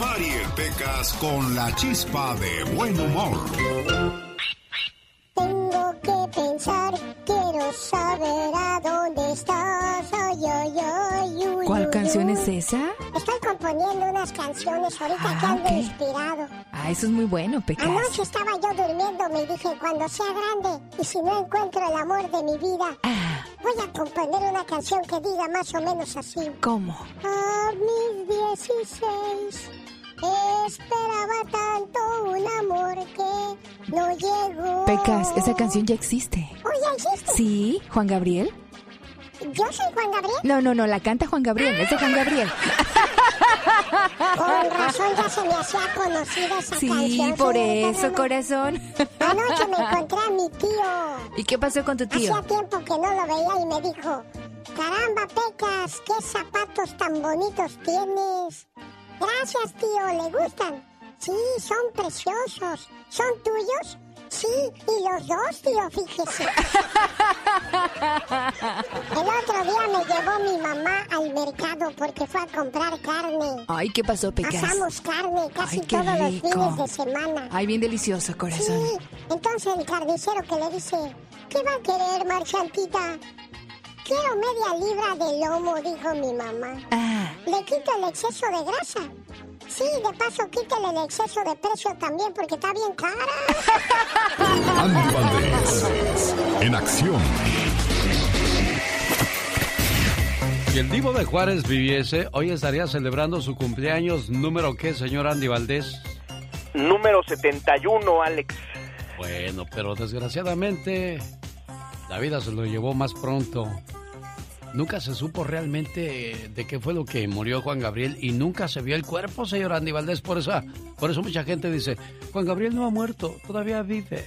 Mariel Pecas con la chispa de buen humor. Tengo que pensar, quiero saber a dónde estás. Ay, ay, ay, uy, ¿Cuál uy, canción uy. es esa? Estoy componiendo unas canciones ahorita Ah, que ando ok. inspirado. Ah, eso es muy bueno, Pecas. Anoche estaba yo durmiendo, me dije, cuando sea grande y si no encuentro el amor de mi vida, Ah, voy a componer una canción que diga más o menos así. ¿cómo? A mis 16 esperaba tanto un amor que no llegó. Pecas, esa canción ya existe. Oh, ya existe. ¿Sí? ¿Juan Gabriel? Yo soy Juan Gabriel. No, no, no, la canta Juan Gabriel, es de Juan Gabriel. Con razón ya se me hacía conocida esa Sí, canción. por señorita eso, corazón. Anoche me encontré a mi tío. ¿Y qué pasó con tu tío? Hacía tiempo que no lo veía y me dijo, caramba, Pecas, qué zapatos tan bonitos tienes. Gracias, tío, ¿le gustan? Sí, son preciosos. ¿Son tuyos? Sí, y los dos, tío, fíjese. El otro día me llevó mi mamá al mercado porque fue a comprar carne. Ay, ¿qué pasó, Pecas? Asamos carne casi Ay, todos los fines de semana. Ay, bien delicioso, corazón. Sí, entonces el carnicero que le dice, ¿qué va a querer, marchantita? Quiero media libra de lomo, dijo mi mamá. Ah, Le quito el exceso de grasa. Sí, de paso quítale el exceso de precio también porque está bien cara. Andy Valdés, en acción. Si el Divo de Juárez viviese, hoy estaría celebrando su cumpleaños número qué, señor Andy Valdés. Número 71, Alex. Bueno, pero desgraciadamente la vida se lo llevó más pronto. Nunca se supo realmente de qué fue lo que murió Juan Gabriel y nunca se vio el cuerpo, señor Andy Valdés. Por eso, por eso mucha gente dice, Juan Gabriel no ha muerto, todavía vive.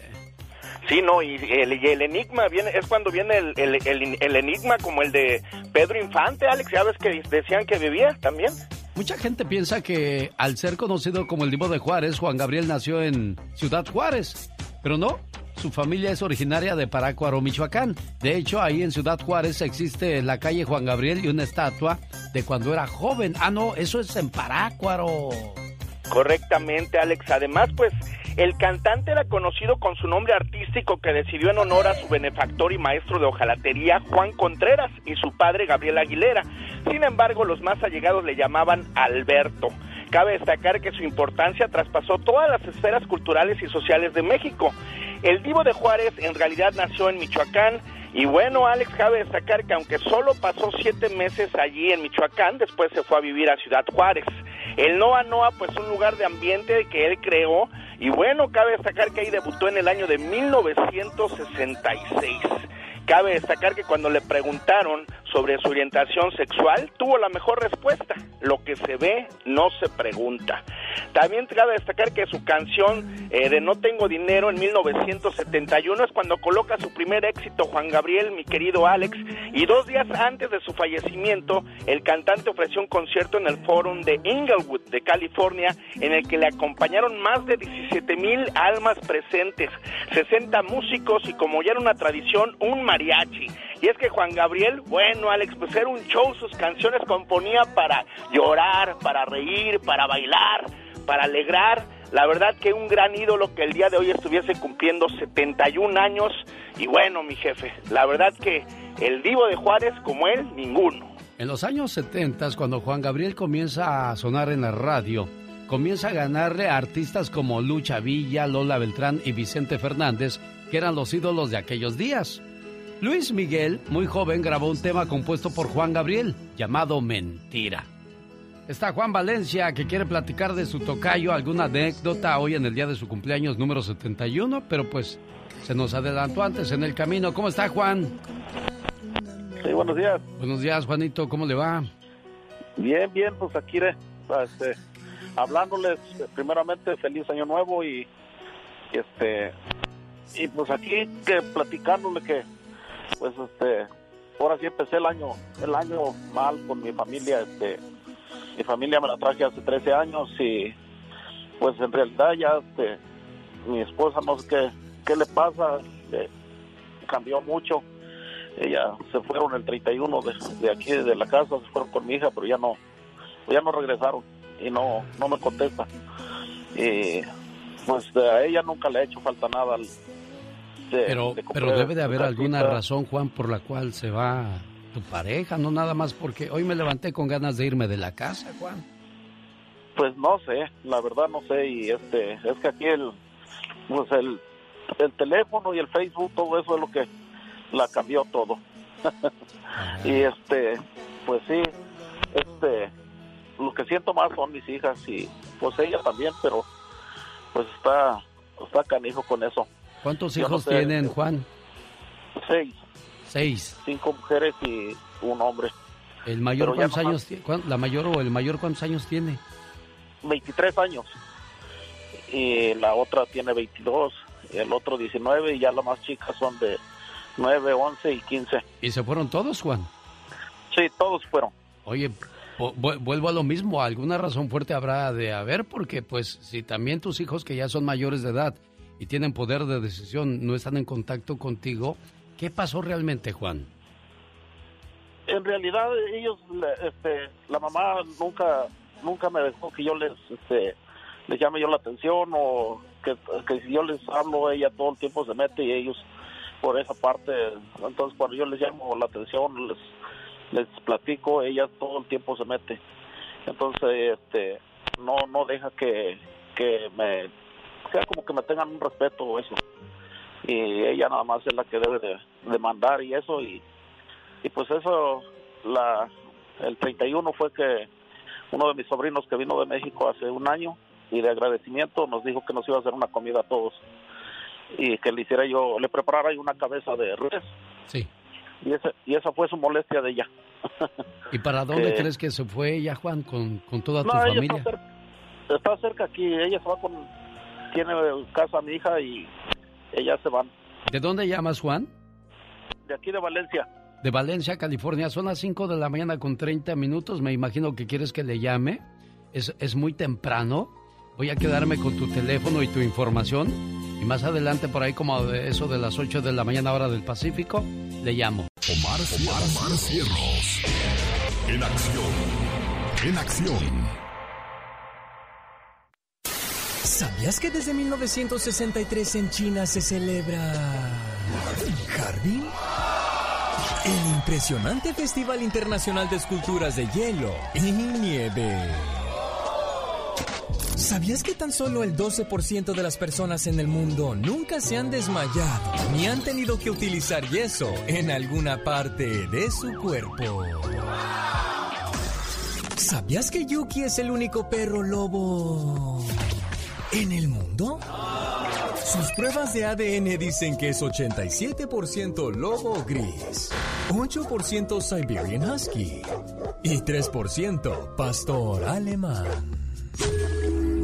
Sí, no, y el, y el enigma viene, es cuando viene el, el, el- el enigma como el de Pedro Infante, Alex, ya ves que decían que vivía también. Mucha gente piensa que al ser conocido como el Divo de Juárez, Juan Gabriel nació en Ciudad Juárez, pero no. Su familia es originaria de Parácuaro, Michoacán. De hecho, ahí en Ciudad Juárez existe la calle Juan Gabriel y una estatua de cuando era joven. Ah, no, eso es en Parácuaro. Correctamente, Alex. Además, pues, el cantante era conocido con su nombre artístico que decidió en honor a su benefactor y maestro de hojalatería, Juan Contreras, y su padre, Gabriel Aguilera. Sin embargo, los más allegados le llamaban Alberto. Cabe destacar que su importancia traspasó todas las esferas culturales y sociales de México. El Divo de Juárez en realidad nació en Michoacán y bueno, Alex, cabe destacar que aunque solo pasó siete meses allí en Michoacán, después se fue a vivir a Ciudad Juárez. El Noa Noa, pues un lugar de ambiente que él creó y bueno, cabe destacar que ahí debutó en el año de 1966. Cabe destacar que cuando le preguntaron sobre su orientación sexual, tuvo la mejor respuesta. Lo que se ve no se pregunta. También cabe destacar que su canción eh, de No tengo dinero en 1971 es cuando coloca su primer éxito Juan Gabriel, mi querido Alex, y dos días antes de su fallecimiento, el cantante ofreció un concierto en el Forum de Inglewood, de California, en el que le acompañaron más de 17 mil almas presentes, 60 músicos y como ya era una tradición, un mariachi. Y es que Juan Gabriel, bueno, Alex, pues era un show, sus canciones componía para llorar, para reír, para bailar, para alegrar. La verdad que un gran ídolo que el día de hoy estuviese cumpliendo 71 años. Y bueno, mi jefe, la verdad que el divo de Juárez como él, ninguno. En los años 70, cuando Juan Gabriel comienza a sonar en la radio, comienza a ganarle a artistas como Lucha Villa, Lola Beltrán y Vicente Fernández, que eran los ídolos de aquellos días. Luis Miguel, muy joven, grabó un tema compuesto por Juan Gabriel, llamado Mentira. Está Juan Valencia, que quiere platicar de su tocayo, alguna anécdota hoy en el día de su cumpleaños número 71, pero pues se nos adelantó antes en el camino. ¿Cómo está Juan? Sí, buenos días. Buenos días, Juanito, ¿cómo le va? Bien, bien, pues aquí este, hablándoles eh, primeramente feliz año nuevo y, y, este y pues aquí que platicándole que pues este ahora sí empecé el año el año mal con mi familia este mi familia me la traje hace 13 años y pues en realidad ya este mi esposa no sé qué qué le pasa eh, cambió mucho ella se fueron el 31 de, de aquí de la casa se fueron con mi hija pero ya no ya no regresaron y no, no me contesta. Y pues a ella nunca le ha hecho falta nada. Pero, pero debe de haber alguna razón, Juan, por la cual se va tu pareja, no nada más porque hoy me levanté con ganas de irme de la casa, Juan. Pues no sé, la verdad no sé y este es que aquí el pues el, el teléfono y el Facebook todo eso es lo que la cambió todo. y este pues sí, este lo que siento más son mis hijas y pues ella también, pero pues está está canijo con eso. ¿Cuántos hijos tienen, Juan? Seis. Seis. Cinco mujeres y un hombre. ¿El mayor cuántos años tiene? ¿La mayor o el mayor cuántos años tiene? 23 años. Y la otra tiene 22, y el otro 19 y ya las más chicas son de 9, 11 y 15. ¿Y se fueron todos, Juan? Sí, todos fueron. Oye, vuelvo a lo mismo, alguna razón fuerte habrá de haber, porque pues si también tus hijos que ya son mayores de edad y tienen poder de decisión no están en contacto contigo, ¿qué pasó realmente, Juan? En realidad ellos, este, la mamá nunca, nunca me dejó que yo les, este, les llame yo la atención o que, que si yo les hablo ella todo el tiempo se mete y ellos por esa parte, entonces cuando yo les llamo la atención les les platico, ella todo el tiempo se mete. Entonces, este, no, no deja que, que me, sea como que me tengan un respeto o eso. Y ella nada más es la que debe de, mandar y eso. Y, y pues eso, la, el 31 fue que uno de mis sobrinos que vino de México hace un año y de agradecimiento nos dijo que nos iba a hacer una comida a todos y que le hiciera yo, le preparara yo una cabeza de res. Sí y esa, y esa fue su molestia de ella. ¿Y para dónde crees que se fue ella, Juan, con, con toda tu familia? Está cerca, está cerca, aquí, ella se va con, tiene casa mi hija y ella se van. ¿De dónde llamas, Juan? De aquí de Valencia. De Valencia, California. Son las 5 de la mañana con 30 minutos. Me imagino que quieres que le llame. Es, es muy temprano. Voy a quedarme con tu teléfono y tu información. Y más adelante, por ahí como de eso de las 8 de la mañana hora del Pacífico, le llamo. Omar, Omar, Omar Cierros. En acción. En acción. ¿Sabías que desde 1963 en China se celebra Harbin? El impresionante Festival Internacional de Esculturas de Hielo y Nieve. ¿Sabías que tan solo el 12% de las personas en el mundo nunca se han desmayado ni han tenido que utilizar yeso en alguna parte de su cuerpo? ¿Sabías que Yuki es el único perro lobo en el mundo? Sus pruebas de ADN dicen que es 87% lobo gris, 8% Siberian Husky y 3% pastor alemán.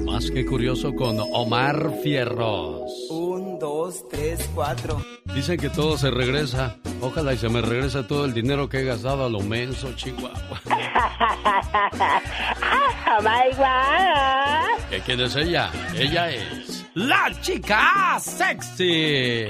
Más que curioso con Omar Fierros. Un, dos, tres, cuatro. Dicen que todo se regresa. Ojalá y se me regresa todo el dinero que he gastado a lo menso, Chihuahua. ¿Qué quién es ella? Ella es la chica sexy.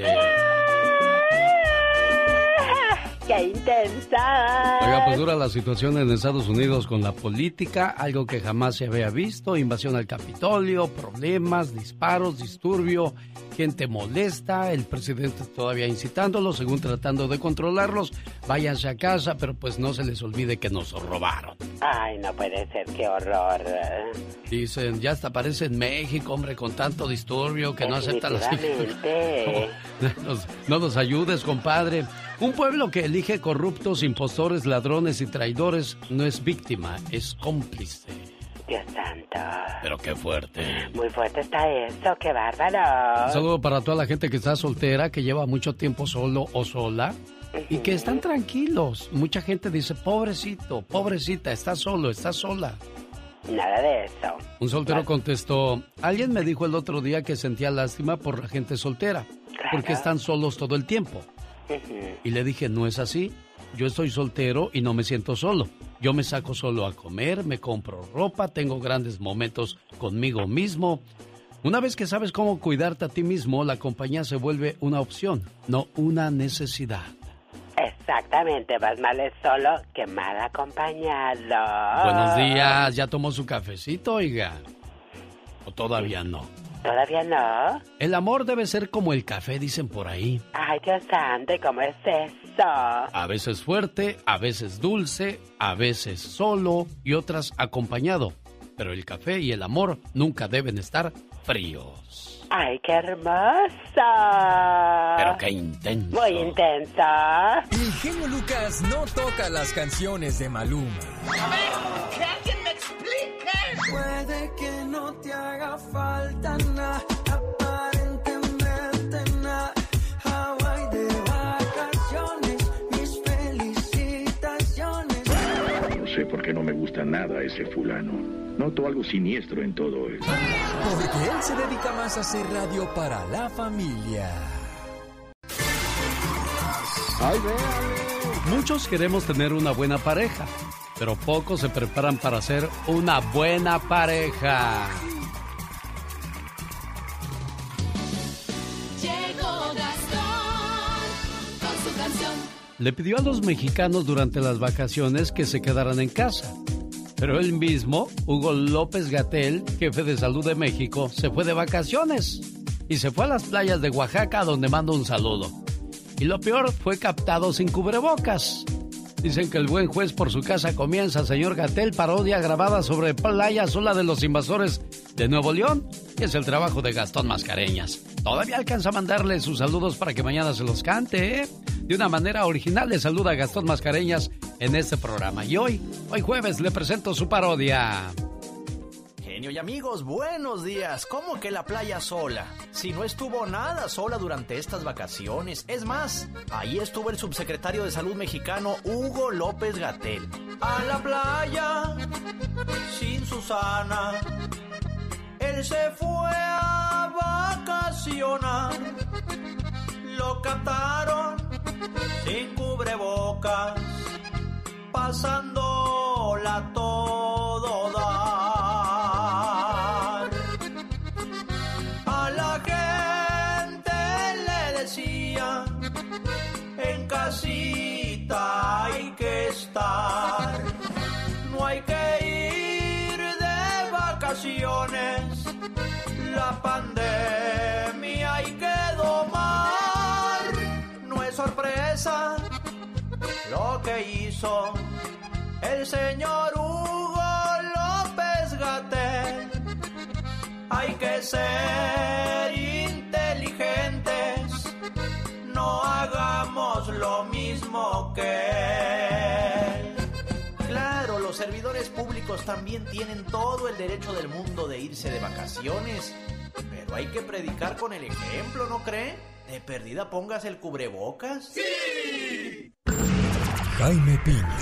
¡Qué intensa! Oiga, pues dura la situación en Estados Unidos con la política, algo que jamás se había visto, invasión al Capitolio, problemas, disparos, disturbio, gente molesta, el presidente todavía incitándolo, según tratando de controlarlos, váyanse a casa, pero pues no se les olvide que nos robaron. Ay, no puede ser, qué horror. Dicen, ya hasta parece en México, hombre, con tanto disturbio que no acepta las... no, no nos ayudes, compadre. Un pueblo que elige corruptos, impostores, ladrones y traidores no es víctima, es cómplice. Dios santo. Pero qué fuerte. Muy fuerte está eso, qué bárbaro. Un saludo para toda la gente que está soltera, que lleva mucho tiempo solo o sola. Y que están tranquilos. Mucha gente dice, pobrecito, pobrecita, está solo, está sola. Nada de eso. Un soltero contestó, alguien me dijo el otro día que sentía lástima por la gente soltera, porque están solos todo el tiempo. Y le dije, no es así. Yo estoy soltero y no me siento solo. Yo me saco solo a comer, me compro ropa, tengo grandes momentos conmigo mismo. Una vez que sabes cómo cuidarte a ti mismo, la compañía se vuelve una opción, no una necesidad. Exactamente, más mal solo que mal acompañado. Buenos días, ¿ya tomó su cafecito, oiga? ¿O todavía no? ¿Todavía no? El amor debe ser como el café, dicen por ahí. Ay, Dios santo, ¿cómo es eso? A veces fuerte, a veces dulce, a veces solo y otras acompañado. Pero el café y el amor nunca deben estar fríos. ¡Ay, qué hermosa! Pero qué intenso. Muy intensa. El genio Lucas no toca las canciones de Maluma. A ver, que alguien me explique. Puede que no te haga falta nada, aparentemente nada. Hawaii de vacaciones, mis felicitaciones. No sé por qué no me gusta nada ese fulano. Noto algo siniestro en todo esto. Porque él se dedica más a hacer radio para la familia. Ay, Muchos queremos tener una buena pareja, pero pocos se preparan para ser una buena pareja. Llegó Gastón con su canción. Le pidió a los mexicanos durante las vacaciones que se quedaran en casa. Pero él mismo, Hugo López Gatel, jefe de salud de México, se fue de vacaciones y se fue a las playas de Oaxaca donde mando un saludo. Y lo peor fue captado sin cubrebocas. Dicen que el buen juez por su casa comienza, señor Gatel, parodia grabada sobre Playa Sola de los Invasores de Nuevo León. Y es el trabajo de Gastón Mascareñas. Todavía alcanza a mandarle sus saludos para que mañana se los cante, ¿eh? De una manera original le saluda a Gastón Mascareñas en este programa. Y hoy, hoy jueves, le presento su parodia. Genio y amigos, buenos días. ¿Cómo que la playa sola? Si no estuvo nada sola durante estas vacaciones. Es más, ahí estuvo el subsecretario de Salud mexicano Hugo López Gatel. A la playa, sin Susana. Él se fue a vacacionar. Lo captaron sin cubrebocas. Pasándola todo dar. Hay que estar. No hay que ir de vacaciones. La pandemia hay que domar. No es sorpresa lo que hizo el señor Hugo López Gatel. Hay que ser mismo que él. Claro, los servidores públicos también tienen todo el derecho del mundo de irse de vacaciones. Pero hay que predicar con el ejemplo, ¿no cree? De perdida pongas el cubrebocas. ¡Sí! Jaime Piña,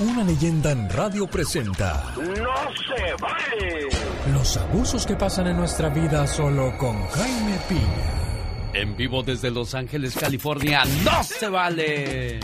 una leyenda en radio presenta. ¡No se vale! Los abusos que pasan en nuestra vida solo con Jaime Piña. En vivo desde Los Ángeles, California, ¡no se vale!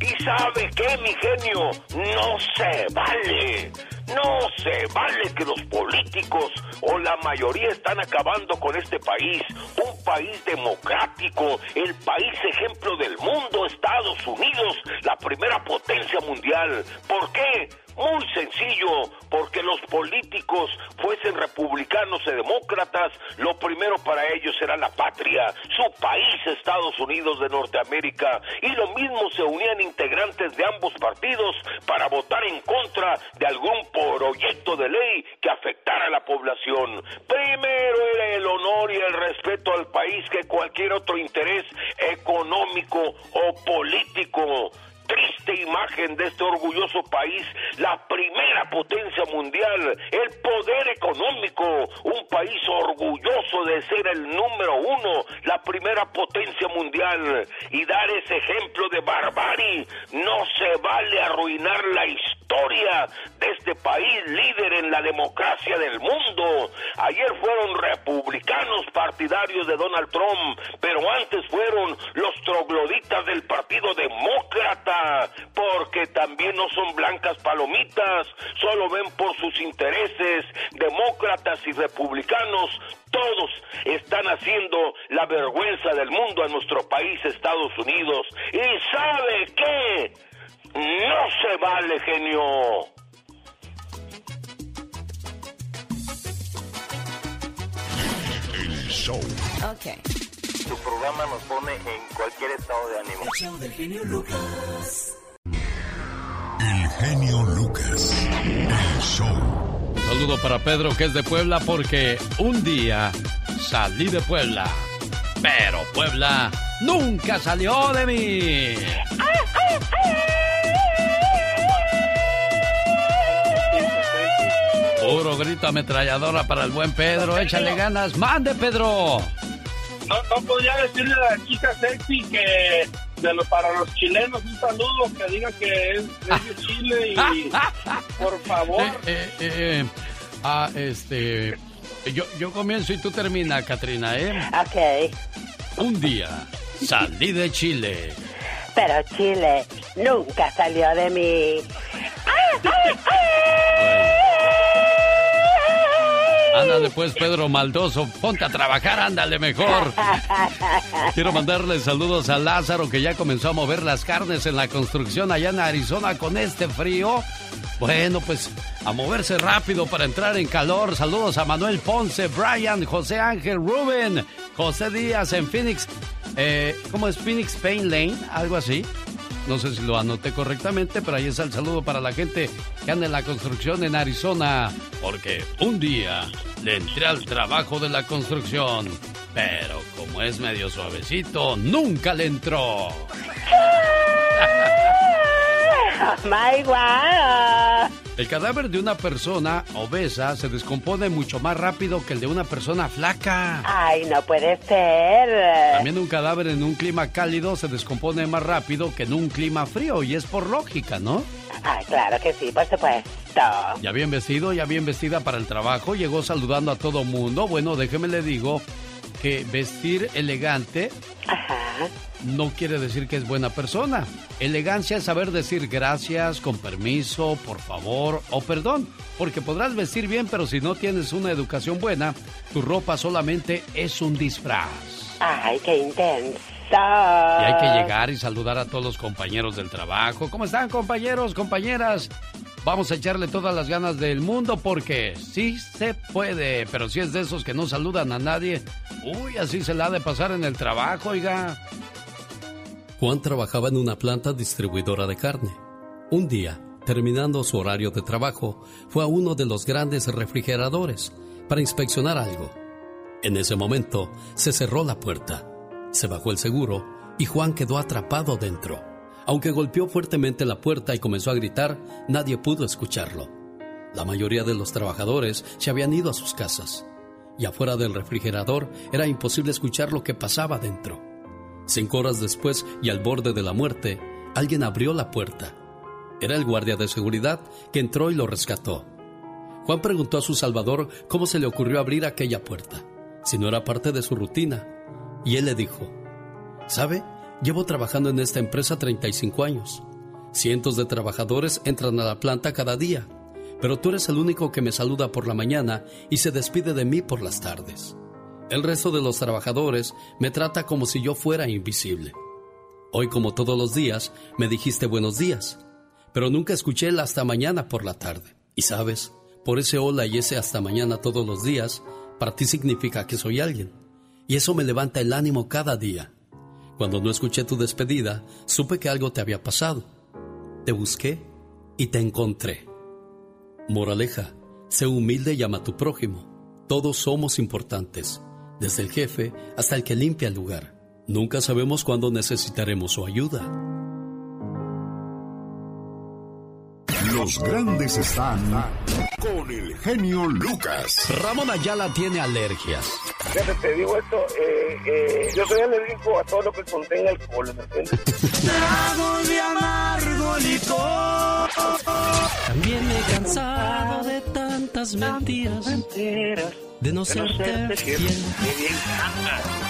¿Y sabe qué, mi genio? No se vale. No se vale que los políticos o la mayoría están acabando con este país, un país democrático, el país ejemplo del mundo, Estados Unidos, la primera potencia mundial. ¿Por qué? Muy sencillo, porque los políticos, fuesen republicanos o demócratas, lo primero para ellos será la patria, su país, Estados Unidos de Norteamérica, y lo mismo se unían integrantes de ambos partidos para votar en contra de algún proyecto de ley que afectara a la población. Primero era el honor y el respeto al país que cualquier otro interés económico o político triste imagen de este orgulloso país, la primera potencia mundial, el poder económico, un país orgulloso de ser el número uno, la primera potencia mundial, y dar ese ejemplo de barbarie. No se vale arruinar la historia de este país líder en la democracia del mundo. Ayer fueron republicanos partidarios de Donald Trump, pero antes fueron los trogloditas del Partido Demócrata, porque también no son blancas palomitas, solo ven por sus intereses. Demócratas y republicanos todos están haciendo la vergüenza del mundo a nuestro país, Estados Unidos. ¿Y sabe qué? No se vale, genio. El show. Ok. Tu programa nos pone en cualquier estado de ánimo. El show del genio Lucas. El genio Lucas. El show. Un saludo para Pedro que es de Puebla porque un día salí de Puebla. Pero Puebla nunca salió de mí. Puro grito ametralladora para el buen Pedro. Échale ganas. ¡Mande, Pedro! No, no podría decirle a la chica sexy que de lo, para los chilenos un saludo que diga que es, es de Chile y por favor. Eh, eh, eh, ah, este. Yo, yo comienzo y tú termina, Katrina, ¿eh? Ok. Un día salí de Chile. Pero Chile nunca salió de mí. Ándale pues, Pedro Maldoso, ponte a trabajar, ándale mejor. Quiero mandarle saludos a Lázaro que ya comenzó a mover las carnes en la construcción allá en Arizona con este frío. Bueno, pues a moverse rápido para entrar en calor. Saludos a Manuel Ponce, Brian, José Ángel, Rubén, José Díaz en Phoenix. Eh, ¿Cómo es Phoenix Pain Lane? Algo así. No sé si lo anoté correctamente, pero ahí está el saludo para la gente que anda en la construcción en Arizona. Porque un día le entré al trabajo de la construcción, pero como es medio suavecito, nunca le entró. My God. El cadáver de una persona obesa se descompone mucho más rápido que el de una persona flaca. Ay, no puede ser. También un cadáver en un clima cálido se descompone más rápido que en un clima frío y es por lógica, ¿no? Ay, claro que sí, por supuesto. Ya bien vestido, ya bien vestida para el trabajo, llegó saludando a todo mundo. Bueno, déjeme le digo que vestir elegante no quiere decir que es buena persona. Elegancia es saber decir gracias, con permiso, por favor o perdón. Porque podrás vestir bien, pero si no tienes una educación buena, tu ropa solamente es un disfraz. Ay, qué intenso. Y hay que llegar y saludar a todos los compañeros del trabajo. ¿Cómo están, compañeros, compañeras? Vamos a echarle todas las ganas del mundo porque sí se puede, pero si es de esos que no saludan a nadie, uy, así se la ha de pasar en el trabajo, oiga. Juan trabajaba en una planta distribuidora de carne. Un día, terminando su horario de trabajo, fue a uno de los grandes refrigeradores para inspeccionar algo. En ese momento, se cerró la puerta, se bajó el seguro y Juan quedó atrapado dentro. Aunque golpeó fuertemente la puerta y comenzó a gritar, nadie pudo escucharlo. La mayoría de los trabajadores se habían ido a sus casas, y afuera del refrigerador era imposible escuchar lo que pasaba dentro. Cinco horas después y al borde de la muerte, alguien abrió la puerta. Era el guardia de seguridad que entró y lo rescató. Juan preguntó a su salvador cómo se le ocurrió abrir aquella puerta, si no era parte de su rutina, y él le dijo, ¿sabe? Llevo trabajando en esta empresa 35 años. Cientos de trabajadores entran a la planta cada día, pero tú eres el único que me saluda por la mañana y se despide de mí por las tardes. El resto de los trabajadores me trata como si yo fuera invisible. Hoy, como todos los días, me dijiste buenos días, pero nunca escuché el hasta mañana por la tarde. Y sabes, por ese hola y ese hasta mañana todos los días, para ti significa que soy alguien. Y eso me levanta el ánimo cada día. Cuando no escuché tu despedida, supe que algo te había pasado. Te busqué y te encontré. Moraleja, sé humilde y ama a tu prójimo. Todos somos importantes, desde el jefe hasta el que limpia el lugar. Nunca sabemos cuándo necesitaremos su ayuda. Los grandes están con el genio Lucas. Ramón Ayala tiene alergias. Fíjate, te digo esto, eh, eh, yo soy alérgico a todo lo que contenga alcohol, ¿me entiendes? Trago de amargo licor. También he cansado de tantas mentiras. De no serte fiel.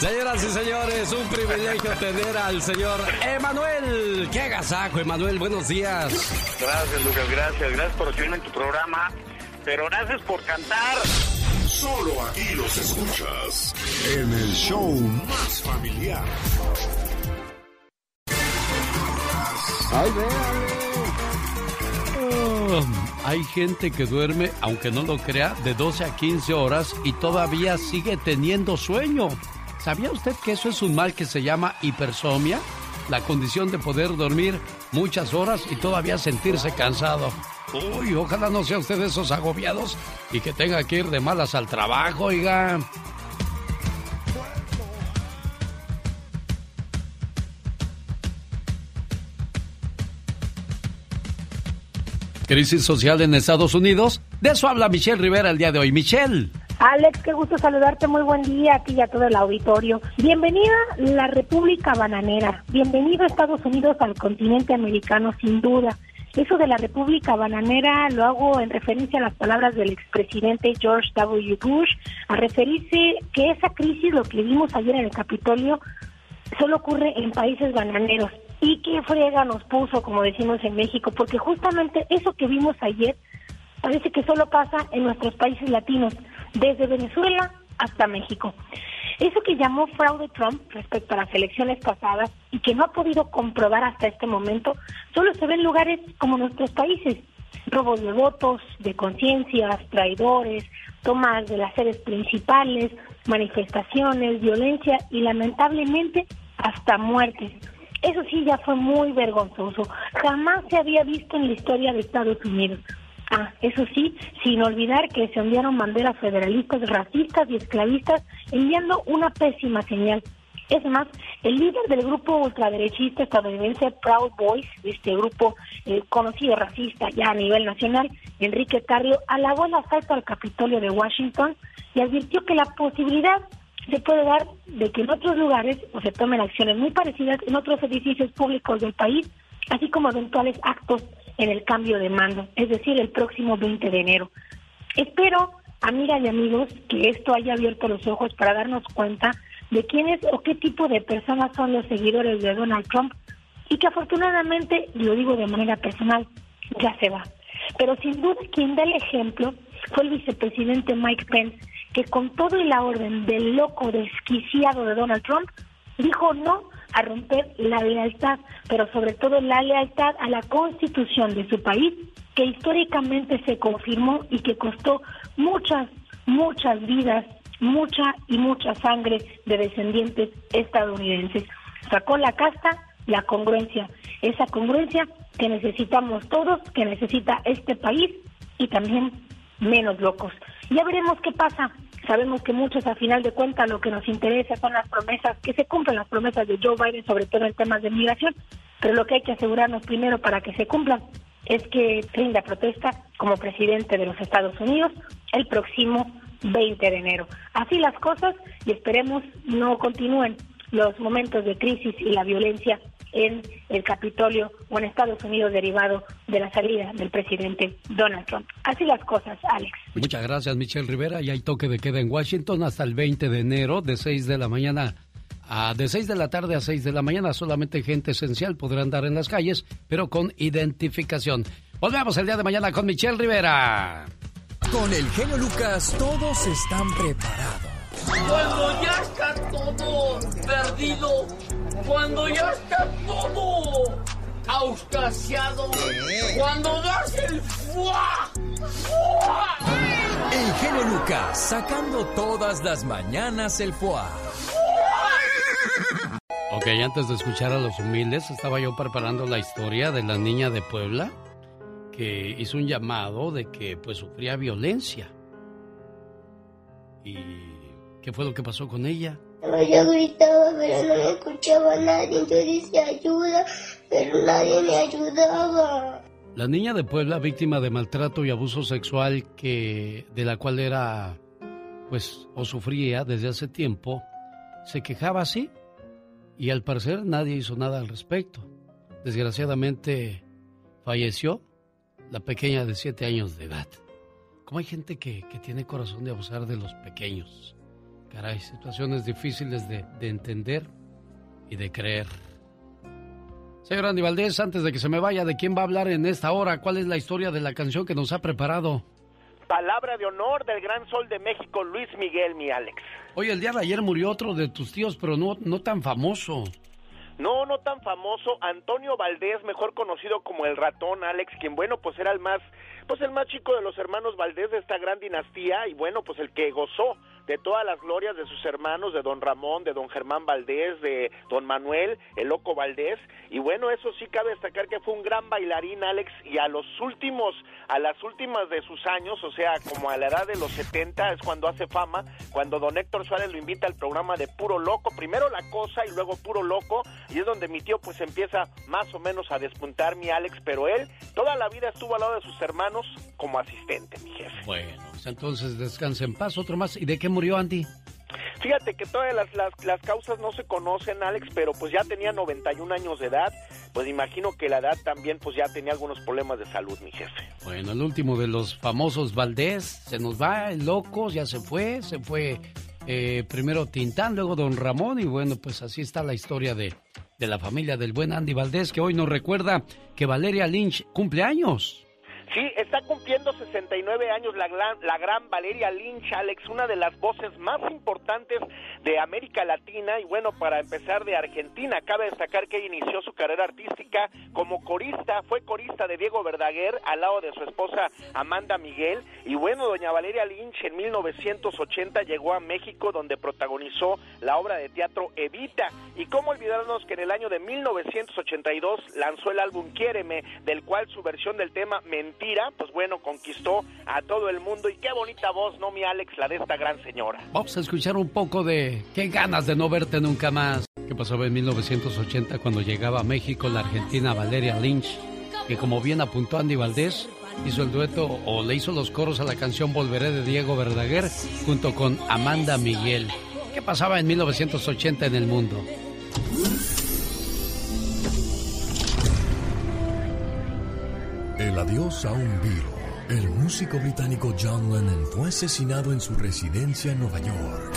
Señoras y señores, un privilegio tener al señor Emanuel. ¡Qué agasajo, Emanuel! Buenos días. Gracias, Lucas, gracias. Gracias por recibirme en tu programa. Pero gracias por cantar. Solo aquí los escuchas en el show más familiar. ¡Ay, Oh, hay gente que duerme, aunque no lo crea, de 12 a 15 horas y todavía sigue teniendo sueño. ¿Sabía usted que eso es un mal que se llama hipersomia? La condición de poder dormir muchas horas y todavía sentirse cansado. Uy, ojalá no sea usted de esos agobiados y que tenga que ir de malas al trabajo, oiga. Crisis social en Estados Unidos. De eso habla Michelle Rivera el día de hoy. Michelle. Alex, qué gusto saludarte, muy buen día a ti y a todo el auditorio. Bienvenida la República Bananera, bienvenido Estados Unidos al continente americano, sin duda. Eso de la República Bananera lo hago en referencia a las palabras del expresidente George W. Bush, a referirse que esa crisis, lo que vimos ayer en el Capitolio, solo ocurre en países bananeros. ¿Y qué friega nos puso, como decimos en México? Porque justamente eso que vimos ayer parece que solo pasa en nuestros países latinos, desde Venezuela hasta México. Eso que llamó fraude Trump respecto a las elecciones pasadas y que no ha podido comprobar hasta este momento, solo se ve en lugares como nuestros países. Robos de votos, de conciencias, traidores, tomas de las sedes principales, manifestaciones, violencia y lamentablemente hasta muertes. Eso sí ya fue muy vergonzoso. Jamás se había visto en la historia de Estados Unidos. Ah, eso sí, sin olvidar que se enviaron banderas federalistas, racistas y esclavistas, enviando una pésima señal. Es más, el líder del grupo ultraderechista estadounidense Proud Boys, este grupo eh, conocido racista ya a nivel nacional, Enrique Carrio, alabó el asalto al Capitolio de Washington y advirtió que la posibilidad se puede dar de que en otros lugares o se tomen acciones muy parecidas en otros edificios públicos del país, así como eventuales actos en el cambio de mando, es decir, el próximo 20 de enero. Espero, amigas y amigos, que esto haya abierto los ojos para darnos cuenta de quiénes o qué tipo de personas son los seguidores de Donald Trump y que afortunadamente, y lo digo de manera personal, ya se va. Pero sin duda quien da el ejemplo fue el vicepresidente Mike Pence, que con todo y la orden del loco desquiciado de Donald Trump, dijo no a romper la lealtad, pero sobre todo la lealtad a la constitución de su país, que históricamente se confirmó y que costó muchas, muchas vidas, mucha y mucha sangre de descendientes estadounidenses. Sacó la casta, la congruencia, esa congruencia que necesitamos todos, que necesita este país y también menos locos. Ya veremos qué pasa. Sabemos que muchos, a final de cuentas, lo que nos interesa son las promesas, que se cumplan las promesas de Joe Biden, sobre todo en temas de migración, pero lo que hay que asegurarnos primero para que se cumplan es que rinda protesta como presidente de los Estados Unidos el próximo 20 de enero. Así las cosas y esperemos no continúen los momentos de crisis y la violencia en el Capitolio o en Estados Unidos derivado de la salida del presidente Donald Trump. Así las cosas, Alex. Muchas gracias, Michelle Rivera. Y hay toque de queda en Washington hasta el 20 de enero, de 6 de la mañana a de 6 de la tarde a 6 de la mañana. Solamente gente esencial podrá andar en las calles, pero con identificación. Volvemos el día de mañana con Michelle Rivera. Con el genio Lucas todos están preparados. Cuando ya está todo perdido, cuando ya está todo auscasiado, cuando das el fuá, fuá. El genio Lucas sacando todas las mañanas el foie. Ok, antes de escuchar a los humildes, estaba yo preparando la historia de la niña de Puebla que hizo un llamado de que pues sufría violencia. ¿Y qué fue lo que pasó con ella? Yo gritaba, pero no me escuchaba nadie. Yo decía ayuda, pero nadie me ayudaba. La niña de Puebla, víctima de maltrato y abuso sexual que de la cual era pues o sufría desde hace tiempo, se quejaba así y al parecer nadie hizo nada al respecto. Desgraciadamente falleció la pequeña de siete años de edad. ¿Cómo hay gente que, que tiene corazón de abusar de los pequeños? Caray, situaciones difíciles de, de entender y de creer. Señor Andy Valdés, antes de que se me vaya, ¿de quién va a hablar en esta hora? ¿Cuál es la historia de la canción que nos ha preparado? Palabra de honor del Gran Sol de México, Luis Miguel, mi Alex. Oye, el día de ayer murió otro de tus tíos, pero no, no tan famoso. No, no tan famoso, Antonio Valdés, mejor conocido como el ratón Alex, quien bueno, pues era el más, pues el más chico de los hermanos Valdés de esta gran dinastía y bueno, pues el que gozó de todas las glorias de sus hermanos, de don Ramón, de don Germán Valdés, de don Manuel, el loco Valdés, y bueno, eso sí cabe destacar que fue un gran bailarín, Alex, y a los últimos, a las últimas de sus años, o sea, como a la edad de los 70 es cuando hace fama, cuando don Héctor Suárez lo invita al programa de Puro Loco, primero La Cosa y luego Puro Loco, y es donde mi tío pues empieza más o menos a despuntar mi Alex, pero él toda la vida estuvo al lado de sus hermanos como asistente, mi jefe. Bueno, entonces descanse en paz. Otro más. ¿Y de qué murió Andy? Fíjate que todas las, las, las, causas no se conocen, Alex, pero pues ya tenía 91 años de edad, pues imagino que la edad también pues ya tenía algunos problemas de salud, mi jefe. Bueno, el último de los famosos Valdés, se nos va, el loco, ya se fue, se fue eh, primero Tintán, luego Don Ramón, y bueno, pues así está la historia de, de la familia del buen Andy Valdés, que hoy nos recuerda que Valeria Lynch cumple años. Sí, está cumpliendo 69 años la gran, la gran Valeria Lynch, Alex, una de las voces más importantes de América Latina y bueno, para empezar de Argentina, cabe destacar que inició su carrera artística como corista, fue corista de Diego Verdaguer al lado de su esposa Amanda Miguel y bueno, doña Valeria Lynch en 1980 llegó a México donde protagonizó la obra de teatro Evita. Y cómo olvidarnos que en el año de 1982 lanzó el álbum Quiéreme, del cual su versión del tema Mentira, pues bueno, conquistó a todo el mundo y qué bonita voz, ¿no, mi Alex, la de esta gran señora? Vamos a escuchar un poco de qué ganas de no verte nunca más. ¿Qué pasó en 1980 cuando llegaba a México la argentina Valeria Lynch? Que como bien apuntó Andy Valdés, hizo el dueto o le hizo los coros a la canción Volveré de Diego Verdaguer junto con Amanda Miguel. ¿Qué pasaba en 1980 en el mundo? El adiós a un virus. El músico británico John Lennon fue asesinado en su residencia en Nueva York.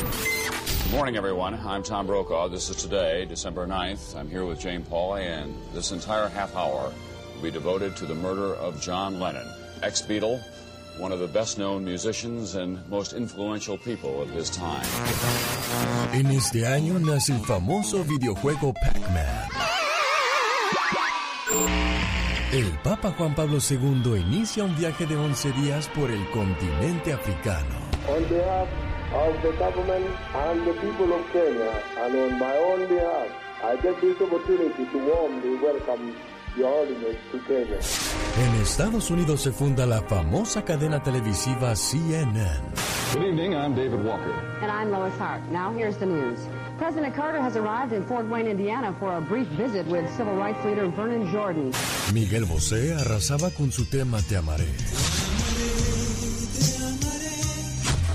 Good morning, everyone. I'm Tom Brokaw. This is today, December 9th. I'm here with Jane Pauley, and this entire half hour will be devoted to the murder of John Lennon, ex Beatle, one of the best known musicians and most influential people of his time. En este año nace el famoso videojuego Pac-Man. El Papa Juan Pablo II inicia un viaje de 11 días por el continente africano. On behalf of the government and the people of Kenya, and on my own behalf, I get this opportunity to warmly welcome Your Holiness to Kenya. En Estados Unidos se funda la famosa cadena televisiva CNN. Good evening, I'm David Walker. And I'm Lois Hart. Now here's the news. President Carter has arrived in Fort Wayne, Indiana for a brief visit with civil rights leader Vernon Jordan. Miguel Bosé arrasaba con su tema Te amaré.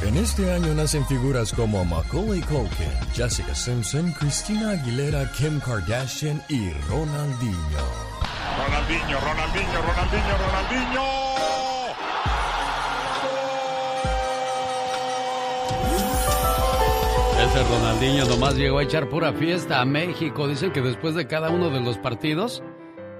En este año nacen figuras como Macaulay Culkin, Jessica Simpson, Christina Aguilera, Kim Kardashian y Ronaldinho. Ronaldinho, Ronaldinho, Ronaldinho, Ronaldinho. Ese Ronaldinho nomás llegó a echar pura fiesta a México. Dicen que después de cada uno de los partidos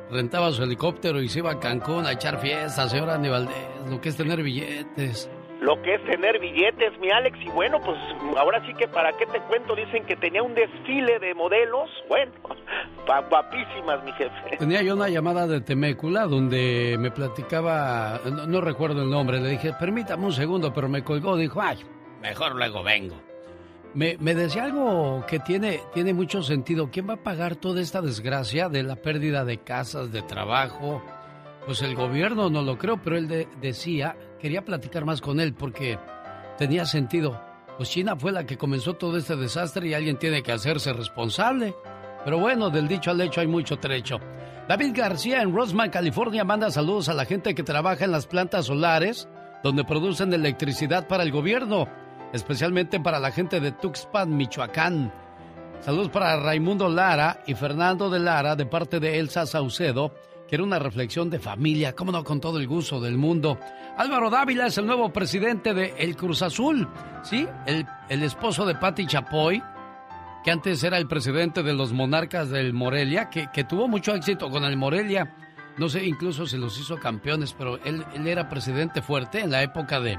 rentaba su helicóptero y se iba a Cancún a echar fiesta, señor Andy Valdés. Lo que es tener billetes. Lo que es tener billetes, mi Alex. Y bueno, pues ahora sí que para qué te cuento, dicen que tenía un desfile de modelos. Bueno, guapísimas, mi jefe. Tenía yo una llamada de Temécula donde me platicaba, no, no recuerdo el nombre, le dije, permítame un segundo, pero me colgó, dijo, ay, mejor luego vengo. Me, me, decía algo que tiene, tiene mucho sentido. ¿Quién va a pagar toda esta desgracia de la pérdida de casas, de trabajo? Pues el gobierno no lo creo, pero él de, decía, quería platicar más con él porque tenía sentido. Pues China fue la que comenzó todo este desastre y alguien tiene que hacerse responsable. Pero bueno, del dicho al hecho hay mucho trecho. David García en Rosman, California, manda saludos a la gente que trabaja en las plantas solares donde producen electricidad para el gobierno, especialmente para la gente de Tuxpan, Michoacán. Saludos para Raimundo Lara y Fernando de Lara de parte de Elsa Saucedo Quiero una reflexión de familia, cómo no, con todo el gusto del mundo. Álvaro Dávila es el nuevo presidente de El Cruz Azul, ¿sí? El, el esposo de Patti Chapoy, que antes era el presidente de los Monarcas del Morelia, que, que tuvo mucho éxito con el Morelia. No sé, incluso se los hizo campeones, pero él, él era presidente fuerte en la época de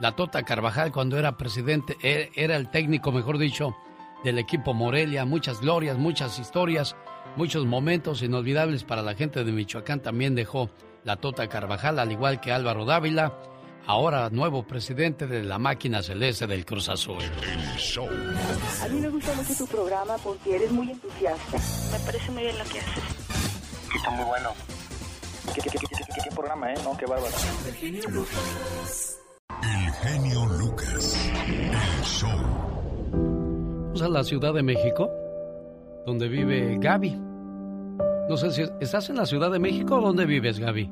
la Tota Carvajal, cuando era presidente, e, era el técnico, mejor dicho, del equipo Morelia. Muchas glorias, muchas historias muchos momentos inolvidables para la gente de Michoacán. También dejó la Tota Carvajal, al igual que Álvaro Dávila, ahora nuevo presidente de la máquina celeste del Cruz Azul. A mí me gusta mucho tu programa porque eres muy entusiasta. Me parece muy bien lo que haces. Está muy bueno. ¿Qué, qué, qué, qué programa, eh? No, qué bárbaro. El genio Lucas. El show. Vamos a la Ciudad de México donde vive Gaby. No sé si estás en la Ciudad de México o dónde vives, Gaby.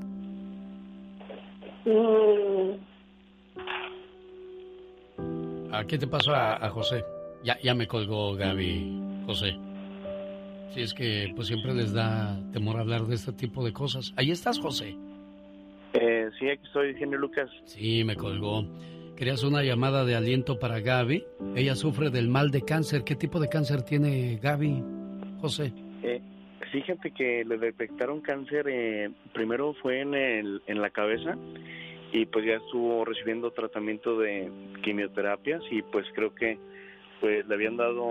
¿A qué te pasó a, José? Ya, ya me colgó Gaby, José. Si es que pues siempre les da temor hablar de este tipo de cosas. Ahí estás, José. Eh, sí, aquí estoy, genio Lucas. Sí, me colgó. Querías una llamada de aliento para Gaby. Ella sufre del mal de cáncer. ¿Qué tipo de cáncer tiene Gaby? José? Eh, fíjate que le detectaron cáncer, eh, primero fue en, el, en la cabeza y pues ya estuvo recibiendo tratamiento de quimioterapias y pues creo que pues le habían dado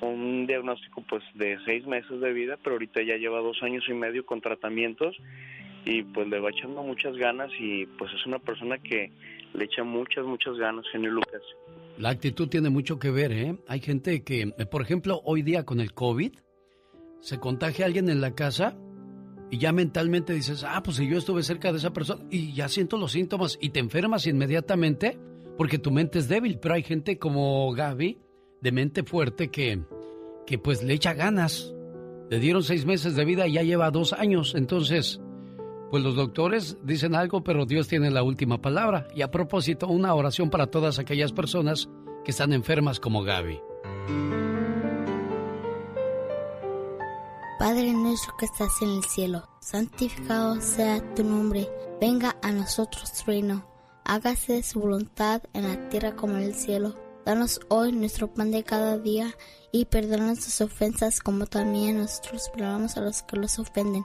un diagnóstico pues de seis meses de vida, pero ahorita ya lleva dos años y medio con tratamientos y pues le va echando muchas ganas y pues es una persona que le echa muchas, muchas ganas, genio Lucas. La actitud tiene mucho que ver, ¿eh? Hay gente que, por ejemplo, hoy día con el COVID, se contagia alguien en la casa y ya mentalmente dices, ah, pues si yo estuve cerca de esa persona y ya siento los síntomas y te enfermas inmediatamente porque tu mente es débil. Pero hay gente como Gaby, de mente fuerte, que, que pues le echa ganas. Le dieron seis meses de vida y ya lleva dos años. Entonces, pues los doctores dicen algo, pero Dios tiene la última palabra. Y a propósito, una oración para todas aquellas personas que están enfermas como Gaby. Padre nuestro que estás en el cielo, santificado sea tu nombre, venga a nosotros tu reino, hágase su voluntad en la tierra como en el cielo. Danos hoy nuestro pan de cada día y perdona nuestras ofensas como también nosotros perdonamos a los que los ofenden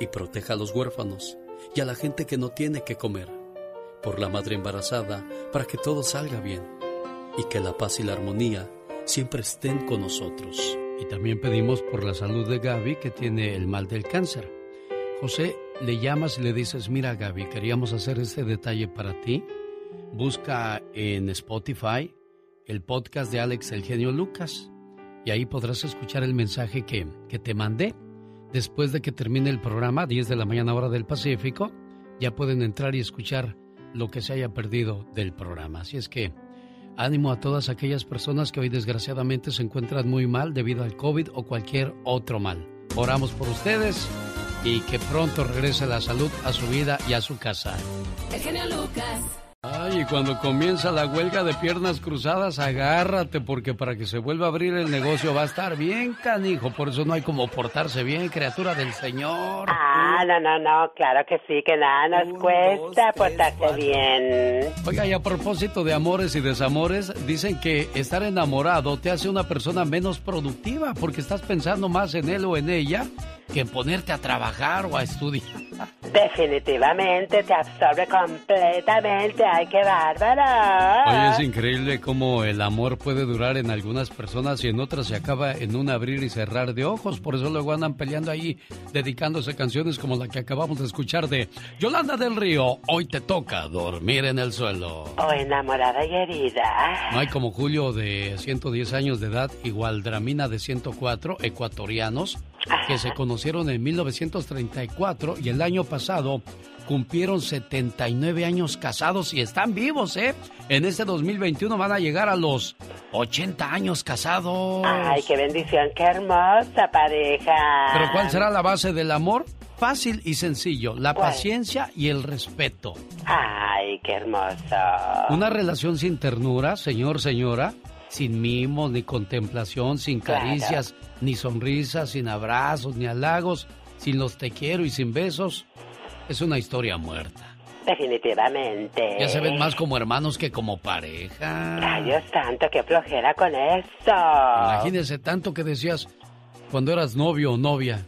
y proteja a los huérfanos y a la gente que no tiene que comer, por la madre embarazada, para que todo salga bien y que la paz y la armonía siempre estén con nosotros. Y también pedimos por la salud de Gaby que tiene el mal del cáncer. José, le llamas y le dices, mira Gaby, queríamos hacer este detalle para ti. Busca en Spotify el podcast de Alex El Genio Lucas y ahí podrás escuchar el mensaje que, que te mandé después de que termine el programa, 10 de la mañana hora del Pacífico, ya pueden entrar y escuchar lo que se haya perdido del programa. Así es que ánimo a todas aquellas personas que hoy desgraciadamente se encuentran muy mal debido al COVID o cualquier otro mal. Oramos por ustedes y que pronto regrese la salud a su vida y a su casa. El genio Lucas. Ay, Oye, cuando comienza la huelga de piernas cruzadas, agárrate, porque para que se vuelva a abrir el negocio va a estar bien canijo. Por eso no hay como portarse bien, criatura del Señor. Ah, no, no, no, claro que sí, que nada nos cuesta portarse bien. Oiga, y a propósito de amores y desamores, dicen que estar enamorado te hace una persona menos productiva, porque estás pensando más en él o en ella que en ponerte a trabajar o a estudiar. Definitivamente te absorbe completamente. ¡Ay, qué bárbaro! Oye, es increíble cómo el amor puede durar en algunas personas y en otras se acaba en un abrir y cerrar de ojos. Por eso luego andan peleando ahí, dedicándose canciones como la que acabamos de escuchar de Yolanda del Río. Hoy te toca dormir en el suelo. O enamorada y herida. No hay como Julio de 110 años de edad, igual Dramina de 104, ecuatorianos, que se conocieron en 1934 y el año pasado cumplieron 79 años casados y están vivos, ¿eh? En este 2021 van a llegar a los 80 años casados. Ay, qué bendición, qué hermosa pareja. Pero ¿cuál será la base del amor? Fácil y sencillo, la paciencia y el respeto. Ay, qué hermoso. Una relación sin ternura, señor, señora, sin mimos, ni contemplación, sin caricias, ni sonrisas, sin abrazos, ni halagos, sin los te quiero y sin besos, es una historia muerta. Definitivamente. Ya se ven más como hermanos que como pareja. Ay, Dios santo, qué flojera con eso. Imagínese tanto que decías cuando eras novio o novia.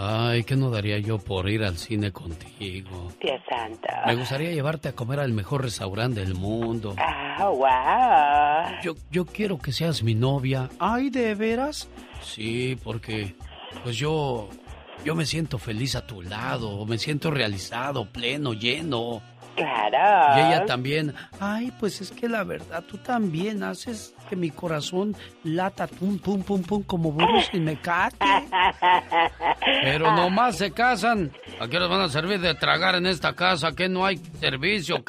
Ay, ¿qué no daría yo por ir al cine contigo? Dios santo. Me gustaría llevarte a comer al mejor restaurante del mundo. Ah, wow. Yo, yo quiero que seas mi novia. Ay, ¿de veras? Sí, porque pues yo yo me siento feliz a tu lado, me siento realizado, pleno, lleno. Claro. Y ella también, ay, pues es que la verdad, tú también haces que mi corazón lata pum, pum, pum, pum, como burro sin mecate. Pero nomás se casan. ¿A qué les van a servir de tragar en esta casa? ¿Que no hay servicio?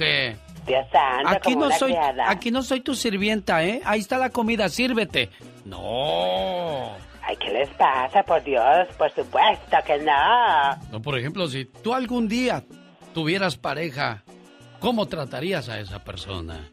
Santo, Aquí como no soy, criada. aquí no soy tu sirvienta, ¿eh? Ahí está la comida, sírvete. No. Ay, ¿qué les pasa? Por Dios, por supuesto que no. No, por ejemplo, si tú algún día tuvieras pareja, ¿cómo tratarías a esa persona?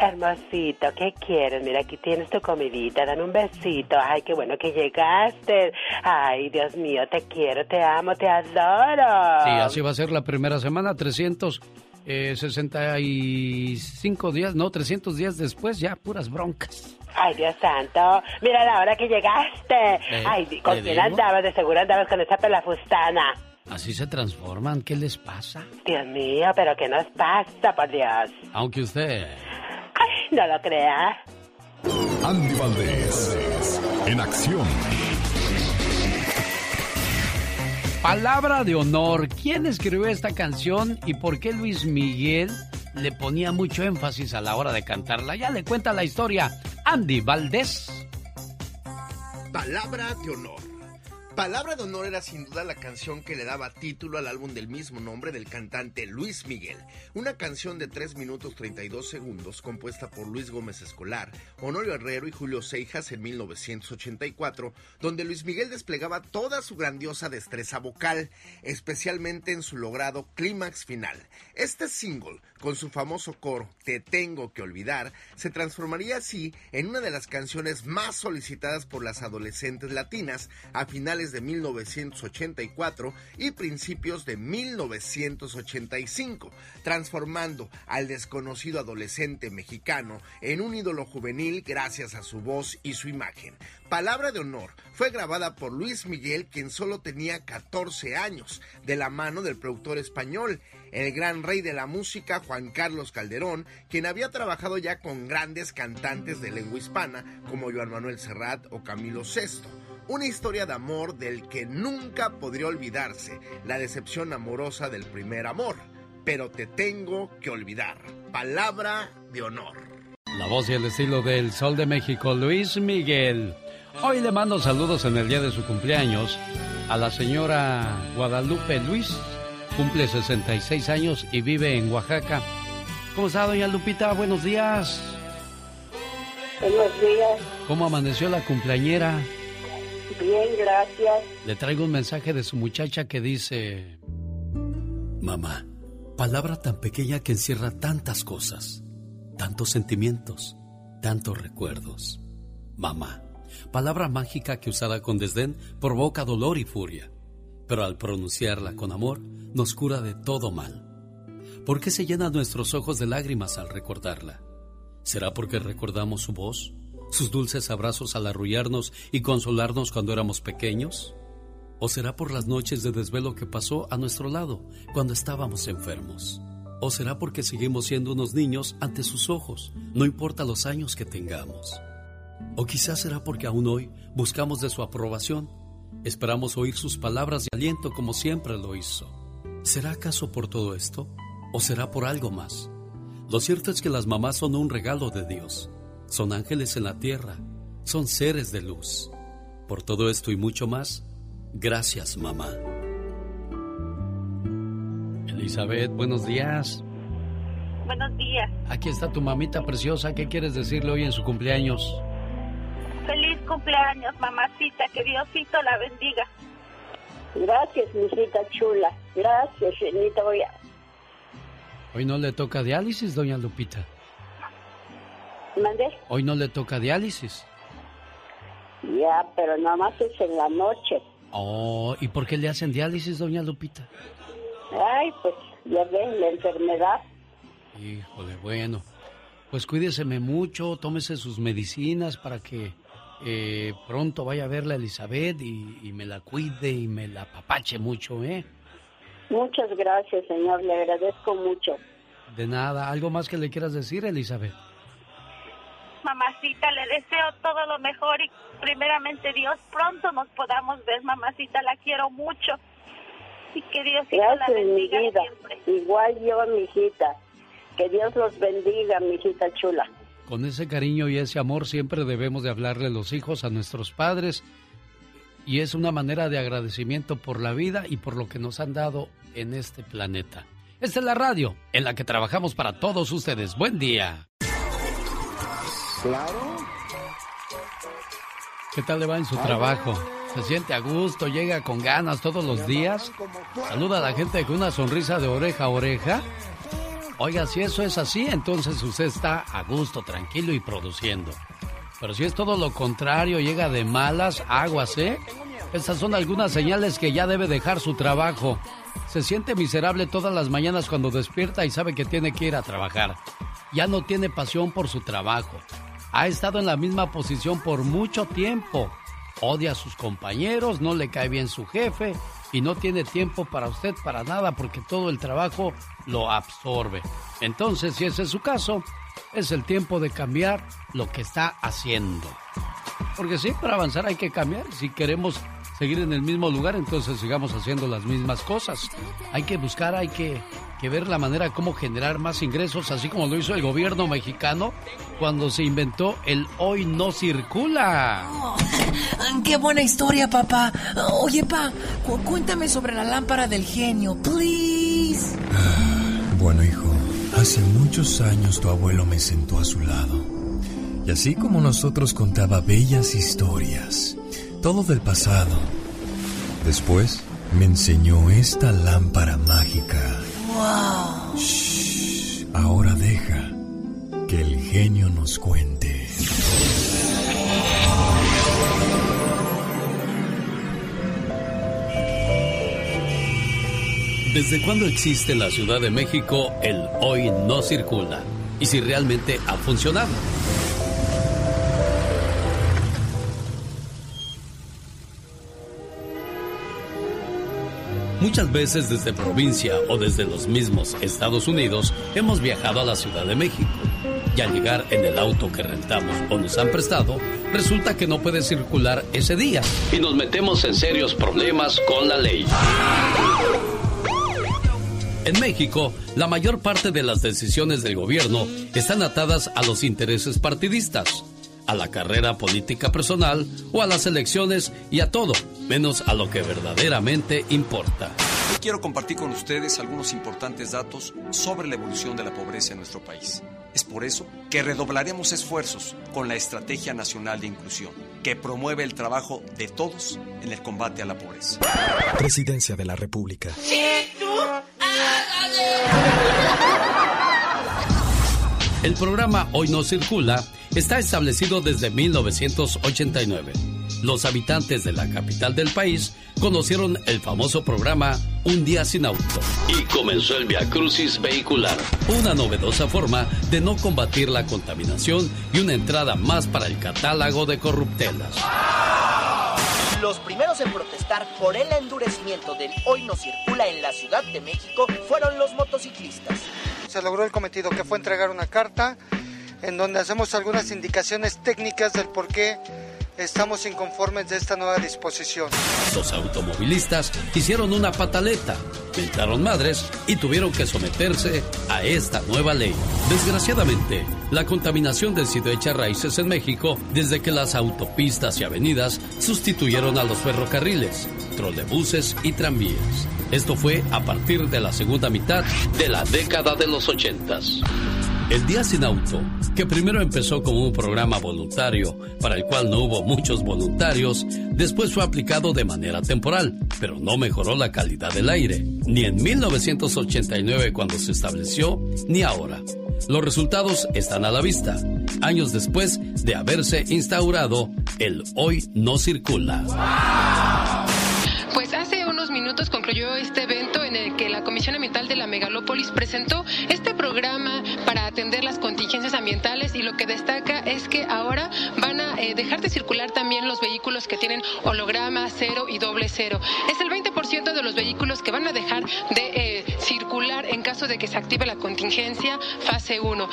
Hermosito, ¿qué quieres? Mira, aquí tienes tu comidita, dame un besito. Ay, qué bueno que llegaste. Ay, Dios mío, te quiero, te amo, te adoro. Sí, así va a ser la primera semana, 365 días, no, 300 días después, ya puras broncas. Ay, Dios santo. Mira la hora que llegaste. Ay, ¿con ¿le quién digo? andabas? De seguro andabas con esa pelafustana. Así se transforman, ¿qué les pasa? Dios mío, pero ¿qué nos pasa, por Dios? Aunque usted... Ay, no lo crea. Andy Valdés, en acción. Palabra de honor. ¿Quién escribió esta canción y por qué Luis Miguel le ponía mucho énfasis a la hora de cantarla? Ya le cuenta la historia Andy Valdés. Palabra de honor. Palabra de honor era sin duda la canción que le daba título al álbum del mismo nombre del cantante Luis Miguel. Una canción de 3 minutos 32 segundos compuesta por Luis Gómez Escolar, Honorio Herrero y Julio Seijas en 1984, donde Luis Miguel desplegaba toda su grandiosa destreza vocal, especialmente en su logrado clímax final. Este single, con su famoso coro Te tengo que olvidar, se transformaría así en una de las canciones más solicitadas por las adolescentes latinas a finales de 1984 y principios de 1985, transformando al desconocido adolescente mexicano en un ídolo juvenil gracias a su voz y su imagen. Palabra de honor fue grabada por Luis Miguel, quien solo tenía 14 años, de la mano del productor español, el gran rey de la música Juan Carlos Calderón, quien había trabajado ya con grandes cantantes de lengua hispana como Joan Manuel Serrat o Camilo VI. Una historia de amor del que nunca podría olvidarse, la decepción amorosa del primer amor. Pero te tengo que olvidar. Palabra de honor. La voz y el estilo del Sol de México, Luis Miguel. Hoy le mando saludos en el día de su cumpleaños a la señora Guadalupe Luis. Cumple 66 años y vive en Oaxaca. ¿Cómo está, doña Lupita? Buenos días. Buenos días. ¿Cómo amaneció la cumpleañera? Bien, gracias. Le traigo un mensaje de su muchacha que dice... Mamá, palabra tan pequeña que encierra tantas cosas. tantos sentimientos, tantos recuerdos. Mamá, palabra mágica que usada con desdén provoca dolor y furia, pero al pronunciarla con amor nos cura de todo mal. ¿Por qué se llenan nuestros ojos de lágrimas al recordarla? ¿Será porque recordamos su voz, sus dulces abrazos al arrullarnos y consolarnos cuando éramos pequeños? ¿O será por las noches de desvelo que pasó a nuestro lado cuando estábamos enfermos? ¿O será porque seguimos siendo unos niños ante sus ojos, no importa los años que tengamos? ¿O quizás será porque aún hoy buscamos de su aprobación, esperamos oír sus palabras de aliento como siempre lo hizo? ¿Será acaso por todo esto? ¿O será por algo más? Lo cierto es que las mamás son un regalo de Dios, son ángeles en la tierra, son seres de luz. Por todo esto y mucho más, gracias mamá. Elizabeth, buenos días. Buenos días. Aquí está tu mamita preciosa. ¿Qué quieres decirle hoy en su cumpleaños? Feliz cumpleaños, mamacita. Que Diosito la bendiga. Gracias, mijita chula. Gracias, Genita. Voy a... Hoy no le toca diálisis, doña Lupita. ¿Mandé? Hoy no le toca diálisis. Ya, pero nada más es en la noche. Oh, ¿y por qué le hacen diálisis, doña Lupita? Ay, pues ya ven, la enfermedad. Híjole, bueno. Pues cuídeseme mucho, tómese sus medicinas para que eh, pronto vaya a verla Elizabeth y, y, me la cuide y me la papache mucho, ¿eh? Muchas gracias, señor, le agradezco mucho. De nada, ¿algo más que le quieras decir, Elizabeth? Mamacita, le deseo todo lo mejor y primeramente Dios pronto nos podamos ver, mamacita, la quiero mucho. Y que Dios Gracias, la bendiga mi vida. siempre. Igual yo, mi hijita. Que Dios los bendiga, mi hijita chula. Con ese cariño y ese amor siempre debemos de hablarle a los hijos, a nuestros padres. Y es una manera de agradecimiento por la vida y por lo que nos han dado en este planeta. Esta es la radio en la que trabajamos para todos ustedes. Buen día. Claro. ¿Qué tal le va en su trabajo? ¿Se siente a gusto? ¿Llega con ganas todos los días? ¿Saluda a la gente con una sonrisa de oreja a oreja? Oiga, si eso es así, entonces usted está a gusto, tranquilo y produciendo. Pero si es todo lo contrario, llega de malas, aguas, ¿eh? Estas son algunas señales que ya debe dejar su trabajo. Se siente miserable todas las mañanas cuando despierta y sabe que tiene que ir a trabajar. Ya no tiene pasión por su trabajo. Ha estado en la misma posición por mucho tiempo. Odia a sus compañeros, no le cae bien su jefe y no tiene tiempo para usted para nada porque todo el trabajo lo absorbe. Entonces, si ese es su caso, es el tiempo de cambiar lo que está haciendo. Porque sí, para avanzar hay que cambiar. Si queremos seguir en el mismo lugar, entonces sigamos haciendo las mismas cosas. Hay que buscar, hay que, que ver la manera cómo generar más ingresos, así como lo hizo el gobierno mexicano cuando se inventó el hoy no circula. Oh, ¡Qué buena historia, papá! Oye, pa, cu cuéntame sobre la lámpara del genio, please. Bueno, hijo, hace muchos años tu abuelo me sentó a su lado. Y así como nosotros contaba bellas historias, todo del pasado. Después me enseñó esta lámpara mágica. ¡Wow! Shh, ahora deja que el genio nos cuente. ¿Desde cuándo existe en la Ciudad de México el hoy no circula? Y si realmente ha funcionado. Muchas veces desde provincia o desde los mismos Estados Unidos hemos viajado a la Ciudad de México. Y al llegar en el auto que rentamos o nos han prestado, resulta que no puede circular ese día. Y nos metemos en serios problemas con la ley. En México, la mayor parte de las decisiones del gobierno están atadas a los intereses partidistas, a la carrera política personal o a las elecciones y a todo, menos a lo que verdaderamente importa. Hoy quiero compartir con ustedes algunos importantes datos sobre la evolución de la pobreza en nuestro país. Es por eso que redoblaremos esfuerzos con la Estrategia Nacional de Inclusión, que promueve el trabajo de todos en el combate a la pobreza. Presidencia de la República. El programa Hoy no circula está establecido desde 1989. Los habitantes de la capital del país conocieron el famoso programa Un día sin auto. Y comenzó el Via Crucis vehicular, una novedosa forma de no combatir la contaminación y una entrada más para el catálogo de corruptelas. Los primeros en protestar por el endurecimiento del hoy no circula en la Ciudad de México fueron los motociclistas. Se logró el cometido que fue entregar una carta en donde hacemos algunas indicaciones técnicas del por qué estamos inconformes de esta nueva disposición. Los automovilistas hicieron una pataleta, pintaron madres y tuvieron que someterse a esta nueva ley. Desgraciadamente, la contaminación del sitio echa raíces en México desde que las autopistas y avenidas sustituyeron a los ferrocarriles, trolebuses y tranvías. Esto fue a partir de la segunda mitad de la década de los ochentas. El Día Sin Auto, que primero empezó como un programa voluntario, para el cual no hubo muchos voluntarios, después fue aplicado de manera temporal, pero no mejoró la calidad del aire, ni en 1989 cuando se estableció, ni ahora. Los resultados están a la vista, años después de haberse instaurado el Hoy no circula. Minutos concluyó este evento en el que la Comisión Ambiental de la Megalópolis presentó este programa para atender las contingencias ambientales y lo que destaca es que ahora van a eh, dejar de circular también los vehículos que tienen holograma cero y doble cero. Es el 20% de los vehículos que van a dejar de eh, de que se active la contingencia fase 1.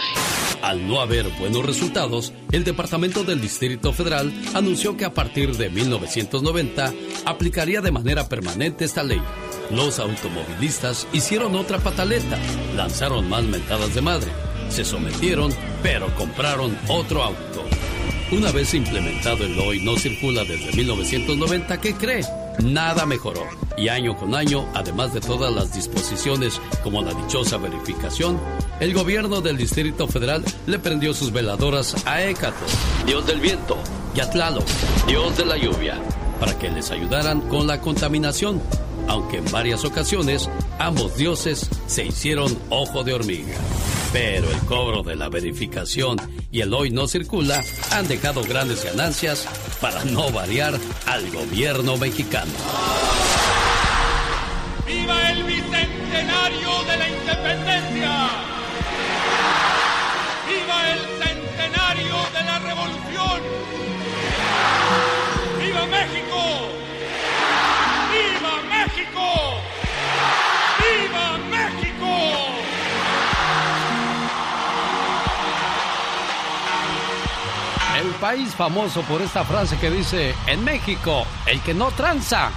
Al no haber buenos resultados, el Departamento del Distrito Federal anunció que a partir de 1990 aplicaría de manera permanente esta ley. Los automovilistas hicieron otra pataleta, lanzaron más mentadas de madre, se sometieron, pero compraron otro auto. Una vez implementado el hoy no circula desde 1990, ¿qué cree? Nada mejoró. Y año con año, además de todas las disposiciones como la dichosa verificación, el gobierno del Distrito Federal le prendió sus veladoras a Hécato, dios del viento, y a Tlaloc, dios de la lluvia, para que les ayudaran con la contaminación, aunque en varias ocasiones ambos dioses se hicieron ojo de hormiga. Pero el cobro de la verificación y el hoy no circula han dejado grandes ganancias para no variar al gobierno mexicano. ¡Viva el bicentenario de la independencia! ¡Viva el centenario de la revolución! ¡Viva México! ¡Viva México! El país famoso por esta frase que dice, en México, el que no tranza,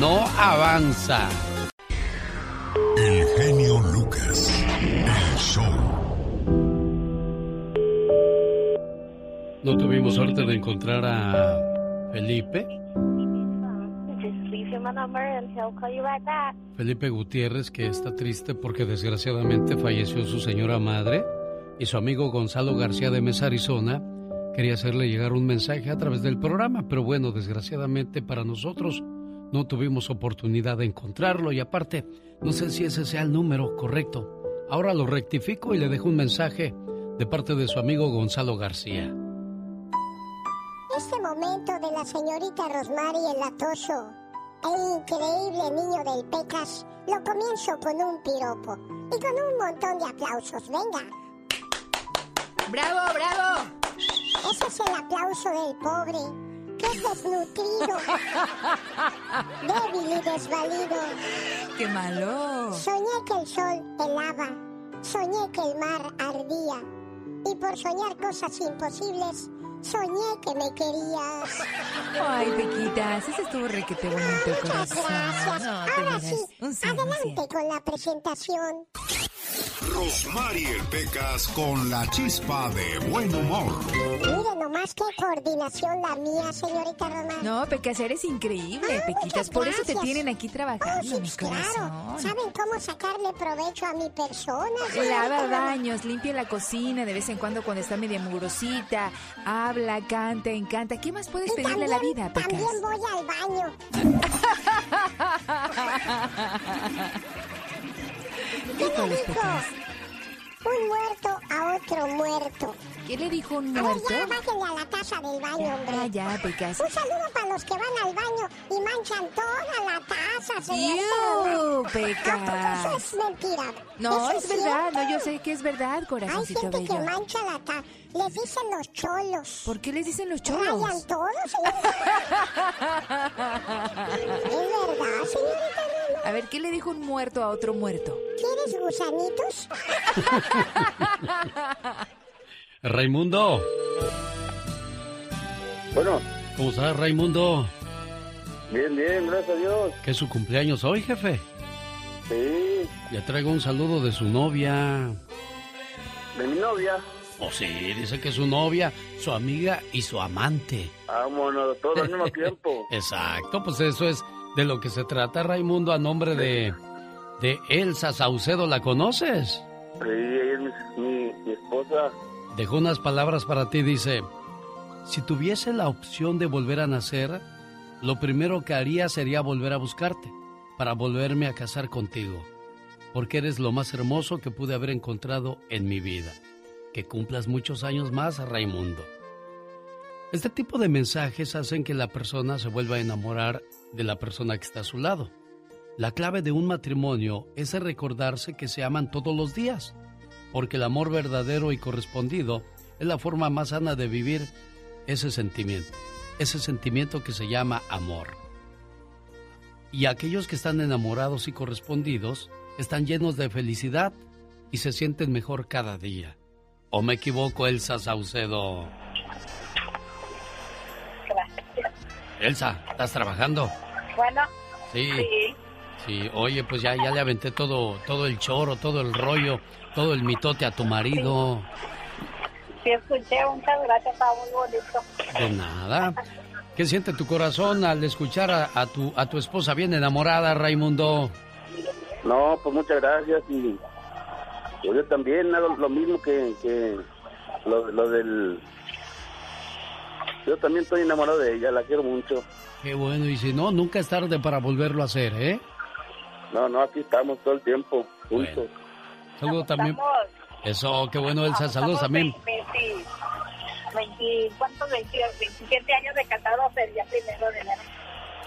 no avanza. El genio Lucas. El show. ¿No tuvimos suerte de encontrar a Felipe? Just leave him a number and he'll call you right back. Felipe Gutiérrez, que está triste porque desgraciadamente falleció su señora madre y su amigo Gonzalo García de Mesa, Arizona, quería hacerle llegar un mensaje a través del programa, pero bueno, desgraciadamente para nosotros no tuvimos oportunidad de encontrarlo y aparte, no sé si ese sea el número correcto. Ahora lo rectifico y le dejo un mensaje de parte de su amigo Gonzalo García. Este momento de la señorita Rosmary el latoso, el increíble niño del Pecas, lo comienzo con un piropo y con un montón de aplausos. Venga. ¡Bravo, bravo! Ese es el aplauso del pobre, que es desnutrido, débil y desvalido. ¡Qué malo! Soñé que el sol helaba, soñé que el mar ardía, y por soñar cosas imposibles, soñé que me querías. Ay, Pequitas, ese estuvo requete bonito, Muchas corazón. gracias. No, Ahora sí, adelante con la presentación. Rosmarie Pecas con la chispa de buen humor. Mire nomás qué coordinación la mía, señorita Román. No, Pecas, eres increíble, Pequitas. Por eso te tienen aquí trabajando, Oh, mi sí, claro. corazón. ¿Saben cómo sacarle provecho a mi persona? Lava baños, limpia la cocina de vez en cuando cuando está media mugrosita, habla, canta, encanta. ¿Qué más puedes Y pedirle a la también- vida, Pecas? También voy al baño. ¿Qué me puedes, dijo? Pecas? un muerto a otro muerto. ¿Qué le dijo un A ver, muerto? ya bájenle a la taza del baño, hombre. Ah, ya, Pecas. Un saludo para los que van al baño y manchan toda la taza, señorita. ¡Iu, Román. Pecas! Ah, Eso es mentira. No, Eso es verdad, no, yo sé que es verdad, Hay corazoncito gente que bello. mancha la taza. Les dicen los cholos. ¿Por qué les dicen los Rayan cholos? todo, señorita. es verdad, señorita. A ver, ¿qué le dijo un muerto a otro muerto? ¿Quieres gusanitos? Raimundo. Bueno. ¿Cómo estás, Raimundo? Bien, bien, gracias a Dios. ¿Qué es su cumpleaños hoy, jefe? Sí. Le traigo un saludo de su novia. De mi novia. Oh, sí, dice que es su novia, su amiga y su amante. Vámonos, todo al mismo tiempo. Exacto, pues eso es de lo que se trata, Raimundo, a nombre de, de Elsa Saucedo. ¿La conoces? Sí, ella es mi, mi, mi esposa. Dejó unas palabras para ti, dice, si tuviese la opción de volver a nacer, lo primero que haría sería volver a buscarte, para volverme a casar contigo, porque eres lo más hermoso que pude haber encontrado en mi vida. Que cumplas muchos años más, Raimundo. Este tipo de mensajes hacen que la persona se vuelva a enamorar de la persona que está a su lado. La clave de un matrimonio es recordarse que se aman todos los días, porque el amor verdadero y correspondido es la forma más sana de vivir ese sentimiento, ese sentimiento que se llama amor. Y aquellos que están enamorados y correspondidos están llenos de felicidad y se sienten mejor cada día. ¿O me equivoco, Elsa Saucedo? Elsa, ¿estás trabajando? Bueno, Sí. sí. Sí, oye, pues ya, ya le aventé todo, todo el choro, todo el rollo, todo el mitote a tu marido. Sí, escuché, muchas gracias, estaba muy bonito. De nada. ¿Qué siente tu corazón al escuchar a, a tu, a tu esposa bien enamorada, Raimundo? No, pues muchas gracias y pues yo también hago lo mismo que, que lo, lo del... Yo también estoy enamorado de ella, la quiero mucho. Qué bueno, y si no, nunca es tarde para volverlo a hacer, ¿eh? No, no, aquí estamos todo el tiempo juntos. Saludo también. Eso, qué bueno, Elsa. Saludos también. 20, 20, ¿Cuántos? 20, 27 años de casados el día primero de enero.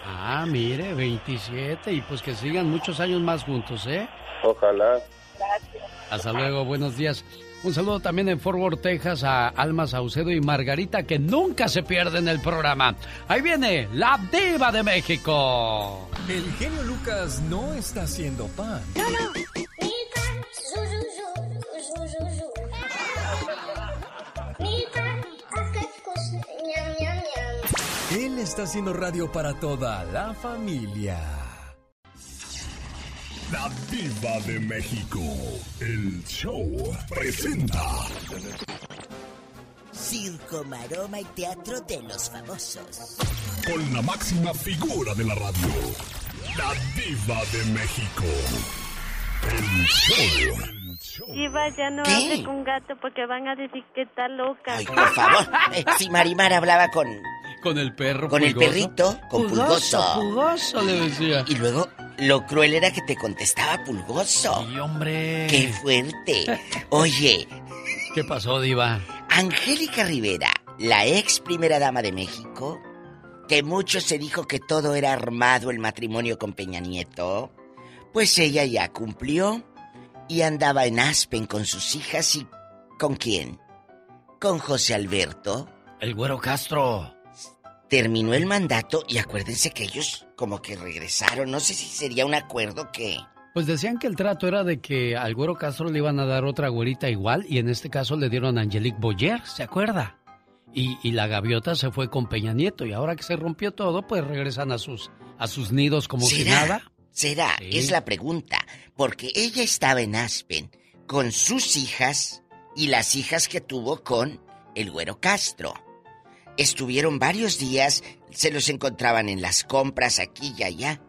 Ah, mire, 27, y pues que sigan muchos años más juntos, ¿eh? Ojalá. Gracias. Hasta luego, buenos días. Un saludo también en Fort Worth, Texas, a Alma Saucedo y Margarita, que nunca se pierden el programa. Ahí viene la diva de México. El genio Lucas no está haciendo pan. No, no. Él está haciendo radio para toda la familia. La diva de México. El show presenta. Circo, maroma y teatro de los famosos. Con la máxima figura de la radio. La diva de México. El show. Diva, ya no ¿Qué? hable con gato porque van a decir que está loca. Ay, por favor. Eh, si Marimar hablaba con, Con el perro. con el pulgoso. perrito, con Pulgoso. Pulgoso, le decía. Y luego lo cruel era que te contestaba Pulgoso. Sí, hombre. ¡Qué fuerte! Oye, ¿Qué pasó, diva? Angélica Rivera, la ex primera dama de México, que mucho se dijo que todo era armado el matrimonio con Peña Nieto, pues ella ya cumplió y andaba en Aspen con sus hijas y... ¿Con quién? Con José Alberto. El güero Castro. Terminó el mandato y acuérdense que ellos como que regresaron. No sé si sería un acuerdo que... Pues decían que el trato era de que al güero Castro le iban a dar otra güerita igual y en este caso le dieron a Angelique Boyer, ¿se acuerda? Y, y la gaviota se fue con Peña Nieto y ahora que se rompió todo, pues regresan a sus, a sus nidos como si nada. Será, Sí. es la pregunta. Porque ella estaba en Aspen con sus hijas y las hijas que tuvo con el güero Castro. Estuvieron varios días, se los encontraban en las compras aquí y allá.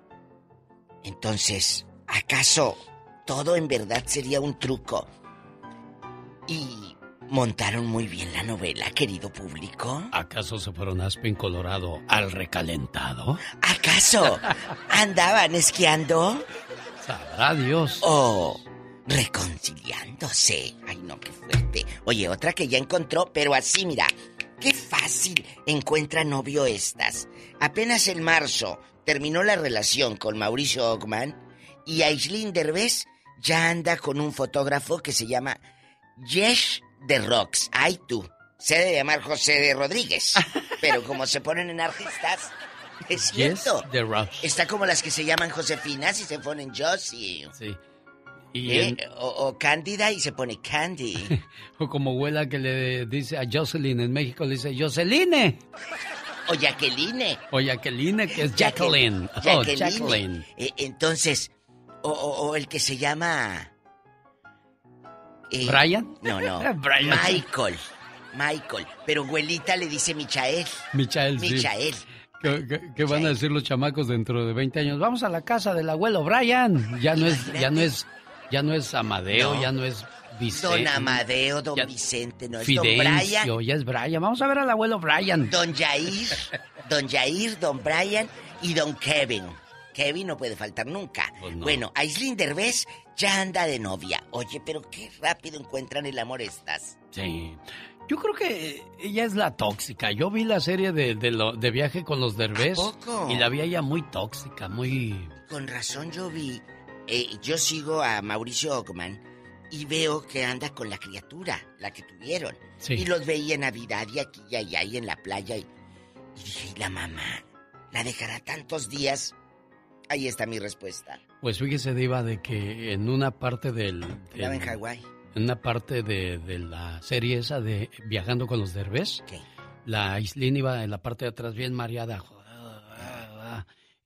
Entonces, ¿acaso todo en verdad sería un truco? Y montaron muy bien la novela, querido público. ¿Acaso se fueron a Aspen, Colorado, al recalentado? ¿Acaso andaban esquiando? Sabrá Dios. O reconciliándose. Ay, no. no, qué fuerte. Oye, otra que ya encontró, pero así, mira, qué fácil encuentra novio estas. Apenas en marzo terminó la relación con Mauricio Ogman y Aislinn Derbez ya anda con un fotógrafo que se llama Yesh de Rocks. Ay, tú. Se debe llamar José de Rodríguez. Pero como se ponen en artistas, es cierto. Yes, The Rush. Está como las que se llaman Josefinas y se ponen Josie. Sí. Y ¿Eh? en- o, o Cándida y se pone Candy. o como abuela que le dice a Jocelyn en México, le dice Joceline. O Jacqueline. O Jacqueline, que es Jacqueline. Oh, Jacqueline. Jacqueline. Eh, entonces, o, o- o el que se llama... eh, ¿Brian? No, no. Brian. Michael. Michael. Pero abuelita le dice Michael. Michael, sí. Michael. ¿Qué, qué- qué van a decir los chamacos dentro de 20 años? Vamos a la casa del abuelo Brian. Ya no es, ya no es, ya no es Amadeo, No. ya no es Vicente. Don Amadeo, don Ya- Vicente, no es don Brian. Ya es Brian. Vamos a ver al abuelo Brian. Don Jair, don Jair, don Brian y don Kevin. Kevin no puede faltar nunca. Pues no. Bueno, Aislinn Derbez ya anda de novia. Oye, pero qué rápido encuentran el amor estas. Sí. Yo creo que ella es la tóxica. Yo vi la serie de, de, lo- de viaje con los Derbez ¿A poco? y la vi a ella muy tóxica, muy... Con razón yo vi, eh, yo sigo a Mauricio Ockman y veo que anda con la criatura, la que tuvieron. Sí. Y los veía en Navidad y aquí y allá y en la playa. Y, y dije, ¿y la mamá? ¿La dejará tantos días? Ahí está mi respuesta. Pues fíjese, Diva, de que en una parte del... Estaba en Hawái. en una parte de, de la serie esa de Viajando con los Derbez, la Islín iba en la parte de atrás bien mareada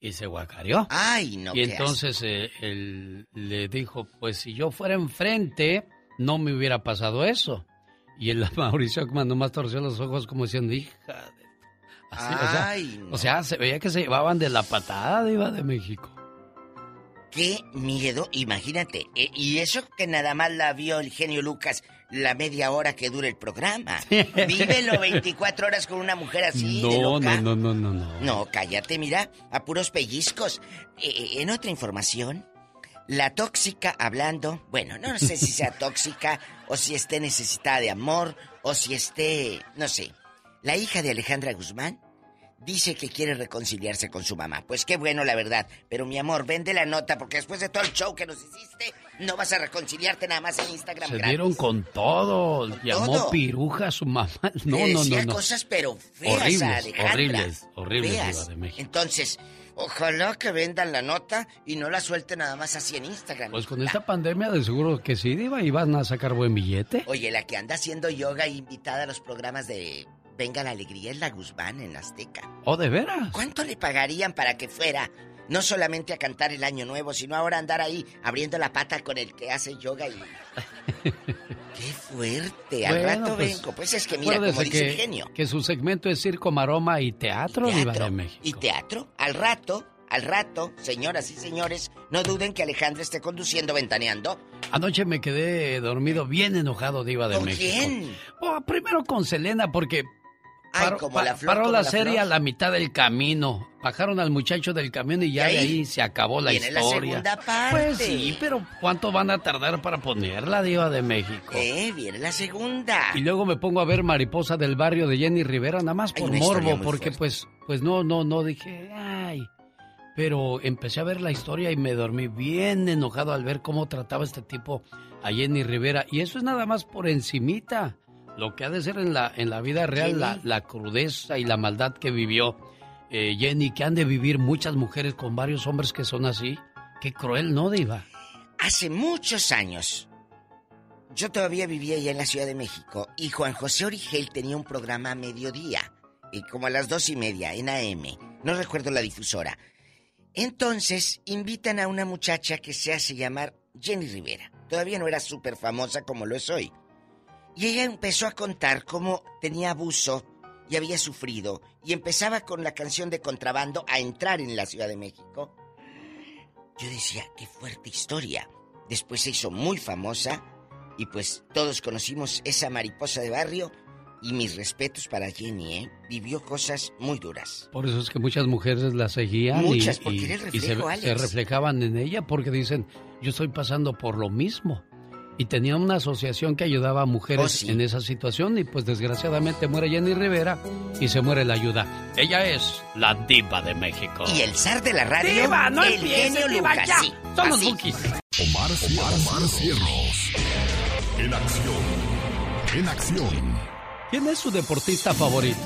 y se guacareó. Ay, no, y entonces eh, él le dijo, pues si yo fuera enfrente, no me hubiera pasado eso. Y el Mauricio Ockman nomás torció los ojos como diciendo, hija de... Así, o, sea, Ay, no. o sea, se veía que se llevaban de la patada de Iba de México. Qué miedo, imagínate. E- y eso que nada más la vio el genio Lucas la media hora que dura el programa. Vívelo 24 horas con una mujer así de no, loca. no, no, no, no, no. No, cállate, mira, a puros pellizcos. Eh, eh, en otra información, la tóxica hablando, bueno, no sé si sea tóxica o si esté necesitada de amor o si esté, no sé. La hija de Alejandra Guzmán dice que quiere reconciliarse con su mamá. Pues qué bueno, la verdad. Pero mi amor, vende la nota porque después de todo el show que nos hiciste, no vas a reconciliarte nada más en Instagram. Se gratis. dieron con todo. Llamó todo. piruja a su mamá. No, Le no, decía no, no. cosas pero feas Horribles, a Alejandra. horribles, horribles, Feas. De México. Entonces, ojalá que vendan la nota y no la suelten nada más así en Instagram. Pues con esta pandemia de seguro que sí, Diva, y van a sacar buen billete. Oye, la que anda haciendo yoga invitada a los programas de Venga la Alegría es la Guzmán en Azteca. ¿Oh, de veras? ¿Cuánto le pagarían para que fuera no solamente a cantar el año nuevo, sino ahora andar ahí abriendo la pata con el que hace yoga y... ¡Qué fuerte! Al Bueno, rato pues, vengo. Pues es que mira, como dice que, el genio. que su segmento es circo, maroma y teatro, Diva de México. Y teatro, al rato, al rato, señoras y señores, no duden que Alejandra esté conduciendo ventaneando. Anoche me quedé dormido bien enojado, Diva de ¿Con México. quién? Oh, primero con Selena, porque Ay, paró, como la flor, paró como la la serie flor. a la mitad del camino. Bajaron al muchacho del camión y ya ¿Y de ahí? se acabó la Viene la historia. segunda parte. Pues sí, pero ¿cuánto van a tardar para ponerla, Diva de México? Eh, viene la segunda. Y luego me pongo a ver Mariposa del Barrio de Jenny Rivera, nada más por morbo, porque fuerte. pues, pues no, no, no, dije, ay. Pero empecé a ver la historia y me dormí bien enojado al ver cómo trataba este tipo a Jenny Rivera. Y eso es nada más por encimita. Lo que ha de ser en la, en la vida real, la, la crudeza y la maldad que vivió eh, Jenny, que han de vivir muchas mujeres con varios hombres que son así. Qué cruel, ¿no, Diva? Hace muchos años, yo todavía vivía allá en la Ciudad de México y Juan José Origel tenía un programa a mediodía, y como a las dos y media, en AM. No recuerdo la difusora. Entonces invitan a una muchacha que se hace llamar Jenny Rivera. Todavía no era súper famosa como lo es hoy. Y ella empezó a contar cómo tenía abuso y había sufrido. Y empezaba con la canción de contrabando a entrar en la Ciudad de México. Yo decía, qué fuerte historia. Después se hizo muy famosa y pues todos conocimos esa mariposa de barrio. Y mis respetos para Jenny, ¿eh? Vivió cosas muy duras. Por eso es que muchas mujeres la seguían y- Muchas, porque y, era el y se, reflejo, se Alex. reflejaban en ella porque dicen, yo estoy pasando por lo mismo. Y tenía una asociación que ayudaba a mujeres Oh, en esa situación y pues desgraciadamente muere Jenny Rivera y se muere la ayuda. Ella es la diva de México. Y el zar de la radio, ¡Diva, no el empieces, genio diva, Lucas, ya! sí, Son los bookies. Omar, Omar Cierros. En acción. En acción. ¿Quién es su deportista favorito?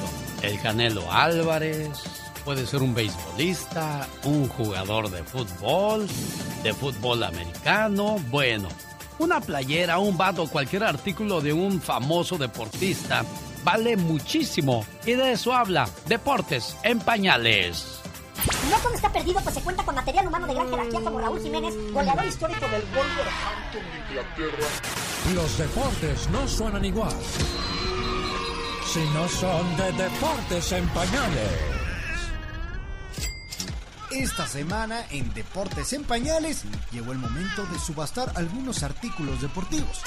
El Canelo Álvarez, puede ser un beisbolista, un jugador de fútbol, de fútbol americano, bueno, una playera, un vato, cualquier artículo de un famoso deportista vale muchísimo y de eso habla Deportes en Pañales. No todo está perdido, pues se cuenta con material humano de gran jerarquía como Raúl Jiménez, goleador histórico del Wolverhampton de Inglaterra. Los deportes no suenan igual. Si no son de deportes en pañales. Esta semana en Deportes en Pañales llegó el momento de subastar algunos artículos deportivos.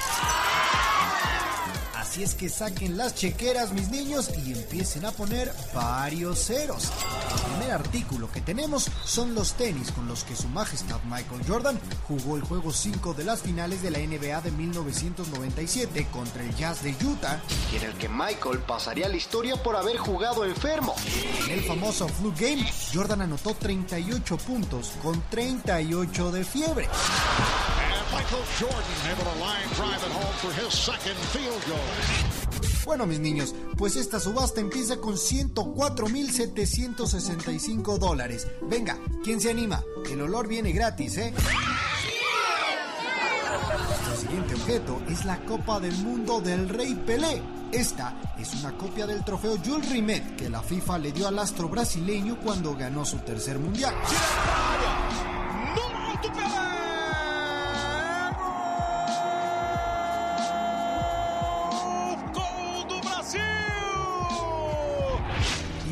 Así es que saquen las chequeras, mis niños, y empiecen a poner varios ceros. El primer artículo que tenemos son los tenis con los que su majestad Michael Jordan jugó el juego 5 de las finales de la NBA de 1997 contra el Jazz de Utah, y en el que Michael pasaría la historia por haber jugado enfermo. En el famoso Flu Game, Jordan anotó 38 puntos con 38 de fiebre. Michael Jordan able to line drive it home for his second field goal. Bueno, mis niños, pues esta subasta empieza con 104.765 dólares. Venga, ¿quién se anima? El olor viene gratis, ¿eh? El siguiente objeto es la Copa del Mundo del Rey Pelé. Esta es una copia del trofeo Jules Rimet que la FIFA le dio al astro brasileño cuando ganó su tercer mundial. Gol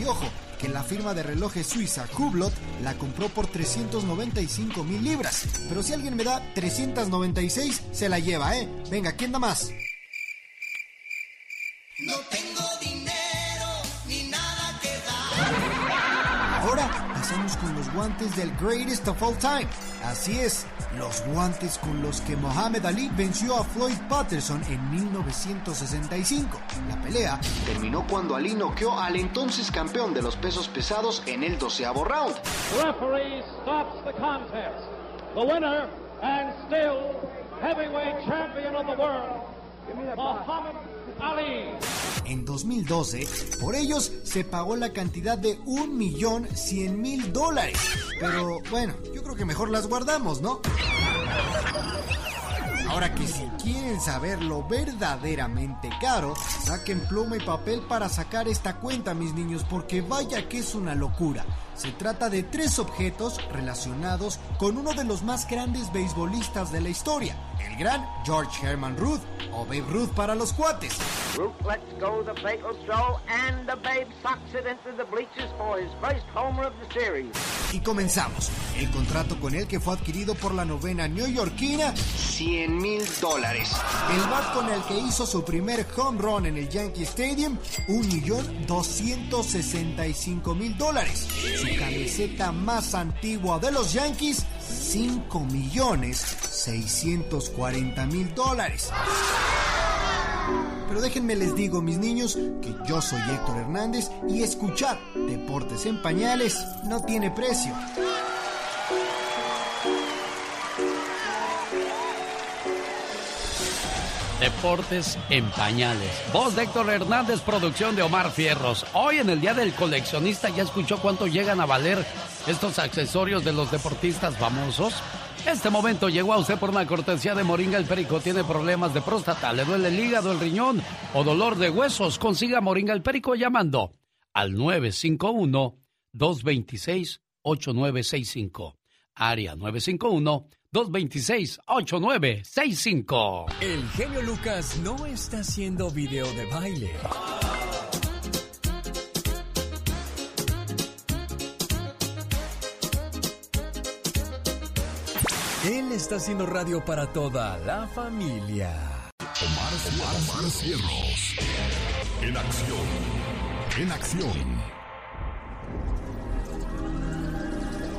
Ojo, que la firma de relojes suiza Hublot la compró por 395 mil libras. Pero si alguien me da 396, se la lleva, ¿eh? Venga, ¿quién da más? No tengo guantes del Greatest of All Time. Así es, los guantes con los que Muhammad Ali venció a Floyd Patterson en 1965. La pelea terminó cuando Ali noqueó al entonces campeón de los pesos pesados en el doceavo round. Referee stops the contest. The winner and still heavyweight champion of the world, Muhammad En 2012, por ellos se pagó la cantidad de 1.100.000 dólares. Pero bueno, yo creo que mejor las guardamos, ¿no? Ahora que si quieren saber lo verdaderamente caro, saquen pluma y papel para sacar esta cuenta, mis niños, porque vaya que es una locura. Se trata de tres objetos relacionados con uno de los más grandes beisbolistas de la historia, el gran George Herman Ruth, o Babe Ruth para los cuates. Root lets go the fatal throw, and the babe socks it into the bleachers for his first homer of the series. Y comenzamos. El contrato con él que fue adquirido por la novena neoyorquina, 100 mil dólares. El bat con el que hizo su primer home run en el Yankee Stadium, 1.265.000 dólares. Su camiseta más antigua de los Yankees, 5.640.000 dólares. Pero déjenme les digo, mis niños, que yo soy Héctor Hernández y escuchar Deportes en Pañales no tiene precio. Deportes en pañales. Voz de Héctor Hernández, producción de Omar Fierros. Hoy en el Día del Coleccionista ya escuchó cuánto llegan a valer estos accesorios de los deportistas famosos. Este momento llegó a usted por una cortesía de Moringa el Perico. Tiene problemas de próstata, le duele el hígado, el riñón o dolor de huesos. Consiga Moringa el Perico llamando al 951-226-8965. Área 951-226-8965. El genio Lucas no está haciendo video de baile. Él está haciendo radio para toda la familia. Omar, Omar, Cierros. En acción. En acción.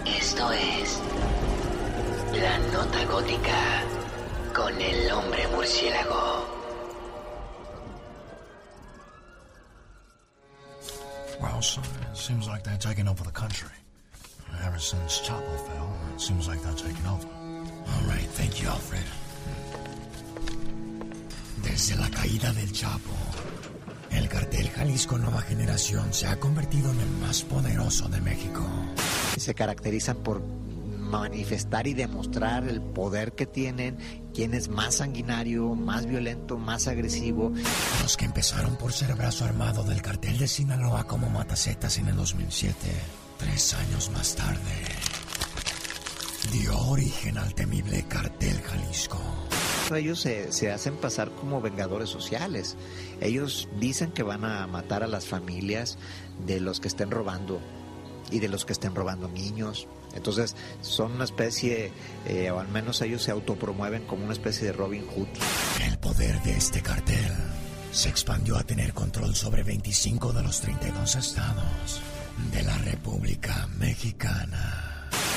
Esto es La Nota Gótica con el hombre murciélago. Well, son, it seems like they're taking over the country. Ever since Chapo fell, it seems like they're taking over. All right, thank you, Alfred. Desde la caída del Chapo, el cartel Jalisco Nueva Generación se ha convertido en el más poderoso de México. Se caracterizan por manifestar y demostrar el poder que tienen, quién es más sanguinario, más violento, más agresivo. Los que empezaron por ser brazo armado del cartel de Sinaloa como Matacetas en el 2007, tres años más tarde, dio origen al temible cartel Jalisco. Ellos se, se hacen pasar como vengadores sociales. Ellos dicen que van a matar a las familias de los que estén robando y de los que estén robando niños. Entonces son una especie, eh, o al menos ellos se autopromueven como una especie de Robin Hood. El poder de este cartel se expandió a tener control sobre 25 de los 32 estados de la República Mexicana.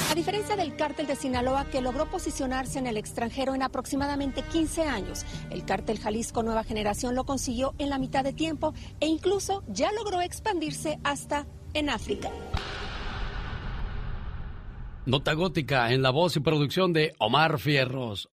A diferencia del cártel de Sinaloa que logró posicionarse en el extranjero en aproximadamente 15 años, el cártel Jalisco Nueva Generación lo consiguió en la mitad de tiempo e incluso ya logró expandirse hasta en África. Nota gótica en la voz y producción de Omar Fierros.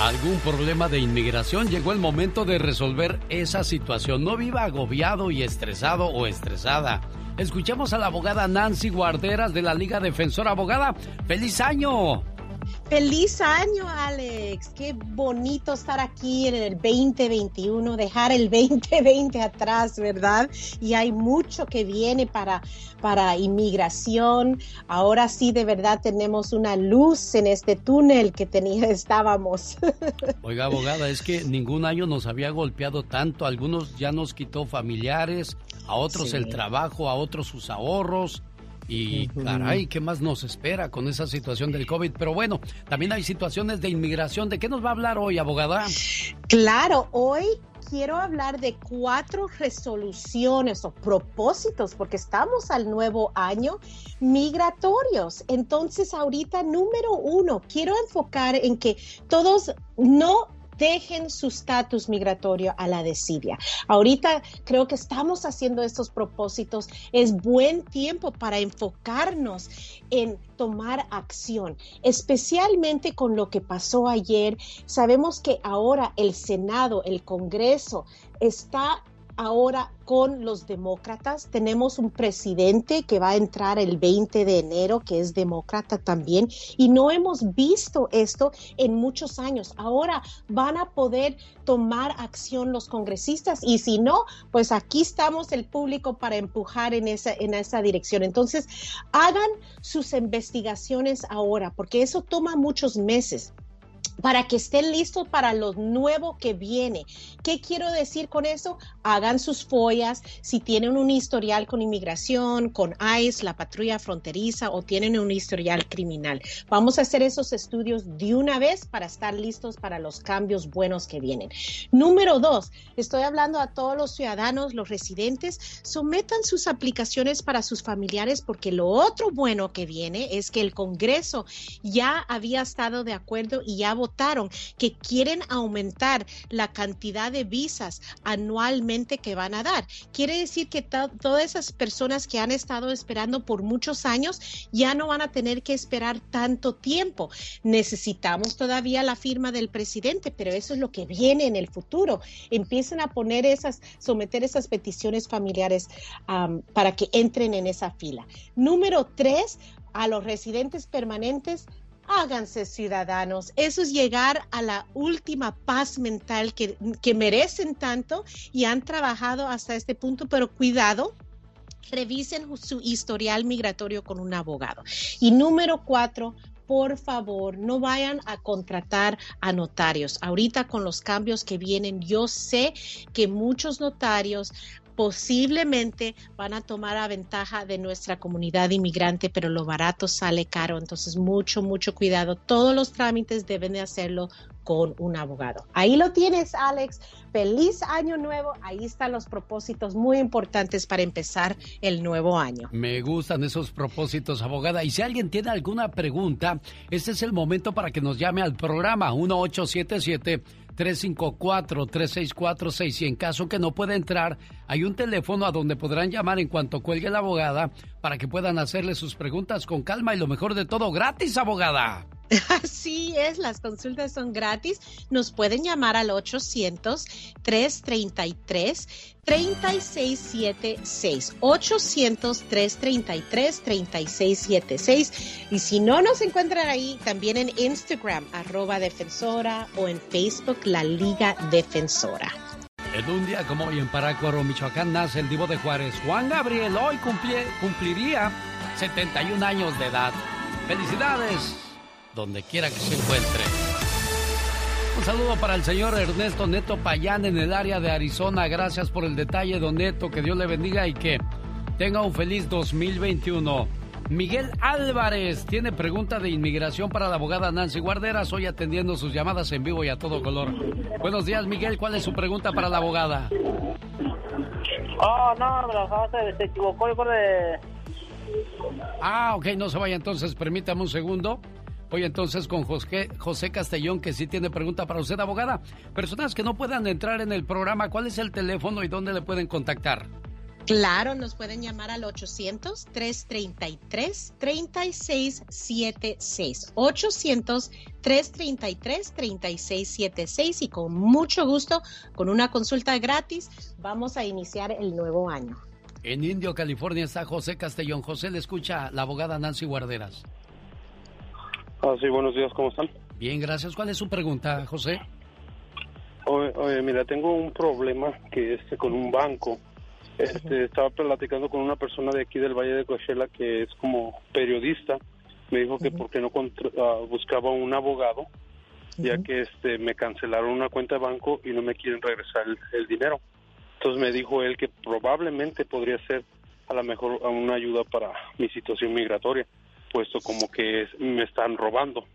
¿Algún problema de inmigración? Llegó el momento de resolver esa situación. No viva agobiado y estresado o estresada. Escuchemos a la abogada Nancy Guarderas de la Liga Defensora. Abogada, feliz año. Feliz año, Alex. Qué bonito estar aquí en el 2021, dejar el 2020 atrás, ¿verdad? Y hay mucho que viene para, para inmigración. Ahora sí, de verdad, tenemos una luz en este túnel que tenía, estábamos. Oiga, abogada, es que ningún año nos había golpeado tanto. Algunos ya nos quitó familiares, a otros Sí. el trabajo, a otros sus ahorros. Y caray, ¿qué más nos espera con esa situación del COVID? Pero bueno, también hay situaciones de inmigración. ¿De qué nos va a hablar hoy, abogada? Claro, hoy quiero hablar de cuatro resoluciones o propósitos, porque estamos al nuevo año migratorios. Entonces, ahorita, número uno, quiero enfocar en que todos no dejen su estatus migratorio a la desidia. Ahorita creo que estamos haciendo estos propósitos. Es buen tiempo para enfocarnos en tomar acción, especialmente con lo que pasó ayer. Sabemos que ahora el Senado, el Congreso, está ahora con los demócratas. Tenemos un presidente que va a entrar el 20 de enero, que es demócrata también, y no hemos visto esto en muchos años. Ahora van a poder tomar acción los congresistas y si no, pues aquí estamos el público para empujar en esa, en esa dirección. Entonces, hagan sus investigaciones ahora, porque eso toma muchos meses para que estén listos para lo nuevo que viene. ¿Qué quiero decir con eso? Hagan sus follas. Si tienen un historial con inmigración, con ICE, la patrulla fronteriza o tienen un historial criminal. Vamos a hacer esos estudios de una vez para estar listos para los cambios buenos que vienen. Número dos, estoy hablando a todos los ciudadanos, los residentes, sometan sus aplicaciones para sus familiares porque lo otro bueno que viene es que el Congreso ya había estado de acuerdo y ya votaron que quieren aumentar la cantidad de visas anualmente que van a dar. Quiere decir que to- todas esas personas que han estado esperando por muchos años ya no van a tener que esperar tanto tiempo. Necesitamos todavía la firma del presidente, pero eso es lo que viene en el futuro. Empiecen a poner esas, someter esas peticiones familiares am, para que entren en esa fila. Número tres, a los residentes permanentes háganse ciudadanos. Eso es llegar a la última paz mental que, que merecen tanto y han trabajado hasta este punto, pero cuidado. Revisen su historial migratorio con un abogado. Y número cuatro, por favor, no vayan a contratar a notarios. Ahorita con los cambios que vienen, yo sé que muchos notarios posiblemente van a tomar a ventaja de nuestra comunidad inmigrante, pero lo barato sale caro, entonces mucho, mucho cuidado. Todos los trámites deben de hacerlo con un abogado. Ahí lo tienes, Alex. Feliz año nuevo. Ahí están los propósitos muy importantes para empezar el nuevo año. Me gustan esos propósitos, abogada. Y si alguien tiene alguna pregunta, este es el momento para que nos llame al programa 1877. 354-3646 y en caso que no pueda entrar, hay un teléfono a donde podrán llamar en cuanto cuelgue la abogada para que puedan hacerle sus preguntas con calma y lo mejor de todo, gratis, abogada. Así es, las consultas son gratis. Nos pueden llamar al 800-333-3676. 800-333-3676. Y si no nos encuentran ahí, también en Instagram, arroba defensora o en Facebook, la Liga Defensora. En un día como hoy en Parácuaro, Michoacán, nace el divo de Juárez. Juan Gabriel hoy cumpliría 71 años de edad. ¡Felicidades! donde quiera que se encuentre. Un saludo para el señor Ernesto Neto Payán en el área de Arizona. Gracias por el detalle, don Neto. Que Dios le bendiga y que tenga un feliz 2021. Miguel Álvarez tiene pregunta de inmigración para la abogada Nancy Guarderas, hoy atendiendo sus llamadas en vivo y a todo color. Buenos días, Miguel. ¿Cuál es su pregunta para la abogada? Oh, no, se, se equivocó, yo de... Ah, ok, no se vaya entonces, permítame un segundo. Voy entonces con José, José Castellón, que sí tiene pregunta para usted, abogada. Personas que no puedan entrar en el programa, ¿cuál es el teléfono y dónde le pueden contactar? Claro, nos pueden llamar al 800-333-3676. 800-333-3676 y con mucho gusto, con una consulta gratis, vamos a iniciar el nuevo año. En Indio, California está José Castellón. José le escucha la abogada Nancy Guarderas. Ah, sí, buenos días, ¿cómo están? Bien, gracias. ¿Cuál es su pregunta, José? Oye, mira, tengo un problema que este con un banco. Este, estaba platicando con una persona de aquí del Valle de Coachella que es como periodista. Me dijo que porque no ah, buscaba un abogado, ya que este me cancelaron una cuenta de banco y no me quieren regresar el, dinero. Entonces me dijo él que probablemente podría ser a lo mejor una ayuda para mi situación migratoria puesto como que me están robando.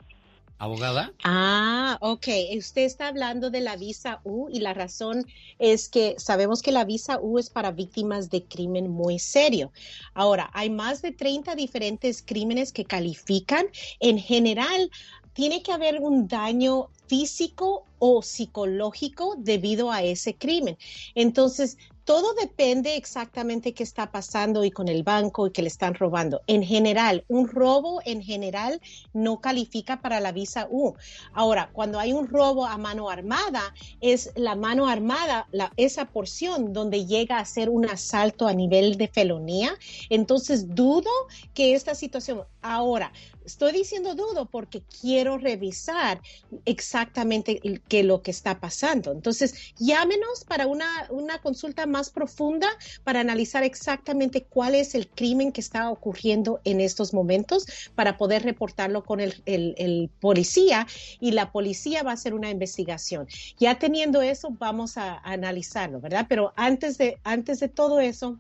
¿Abogada? Ah, ok. Usted está hablando de la visa U y la razón es que sabemos que la visa U es para víctimas de crimen muy serio. Ahora, hay más de 30 diferentes crímenes que califican. En general, tiene que haber un daño físico o psicológico debido a ese crimen. Entonces, todo depende exactamente qué está pasando y con el banco y que le están robando. En general, un robo en general no califica para la visa U. Ahora, cuando hay un robo a mano armada, es la mano armada, la, esa porción donde llega a ser un asalto a nivel de felonía. Entonces, dudo que esta situación, ahora, Estoy diciendo dudo porque quiero revisar exactamente qué lo que está pasando. Entonces, llámenos para una, una consulta más profunda para analizar exactamente cuál es el crimen que está ocurriendo en estos momentos para poder reportarlo con el, el policía y la policía va a hacer una investigación. Ya teniendo eso, vamos a, a analizarlo, ¿verdad? Pero antes de, antes de todo eso,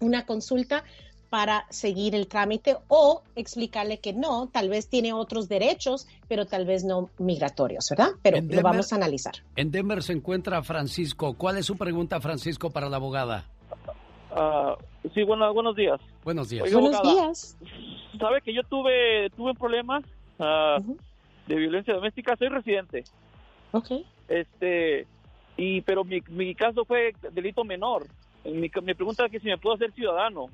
una consulta para seguir el trámite o explicarle que no, tal vez tiene otros derechos, pero tal vez no migratorios, ¿verdad? Pero lo vamos a analizar. En Denver se encuentra Francisco. ¿Cuál es su pregunta, Francisco, para la abogada? Ah, sí, bueno, buenos días. Buenos días. buenos días. Sabe que yo tuve tuve un problema ah, de violencia doméstica. Soy residente. Ok. Este, y pero mi, mi caso fue delito menor. Mi, mi pregunta es que si me puedo hacer ciudadano.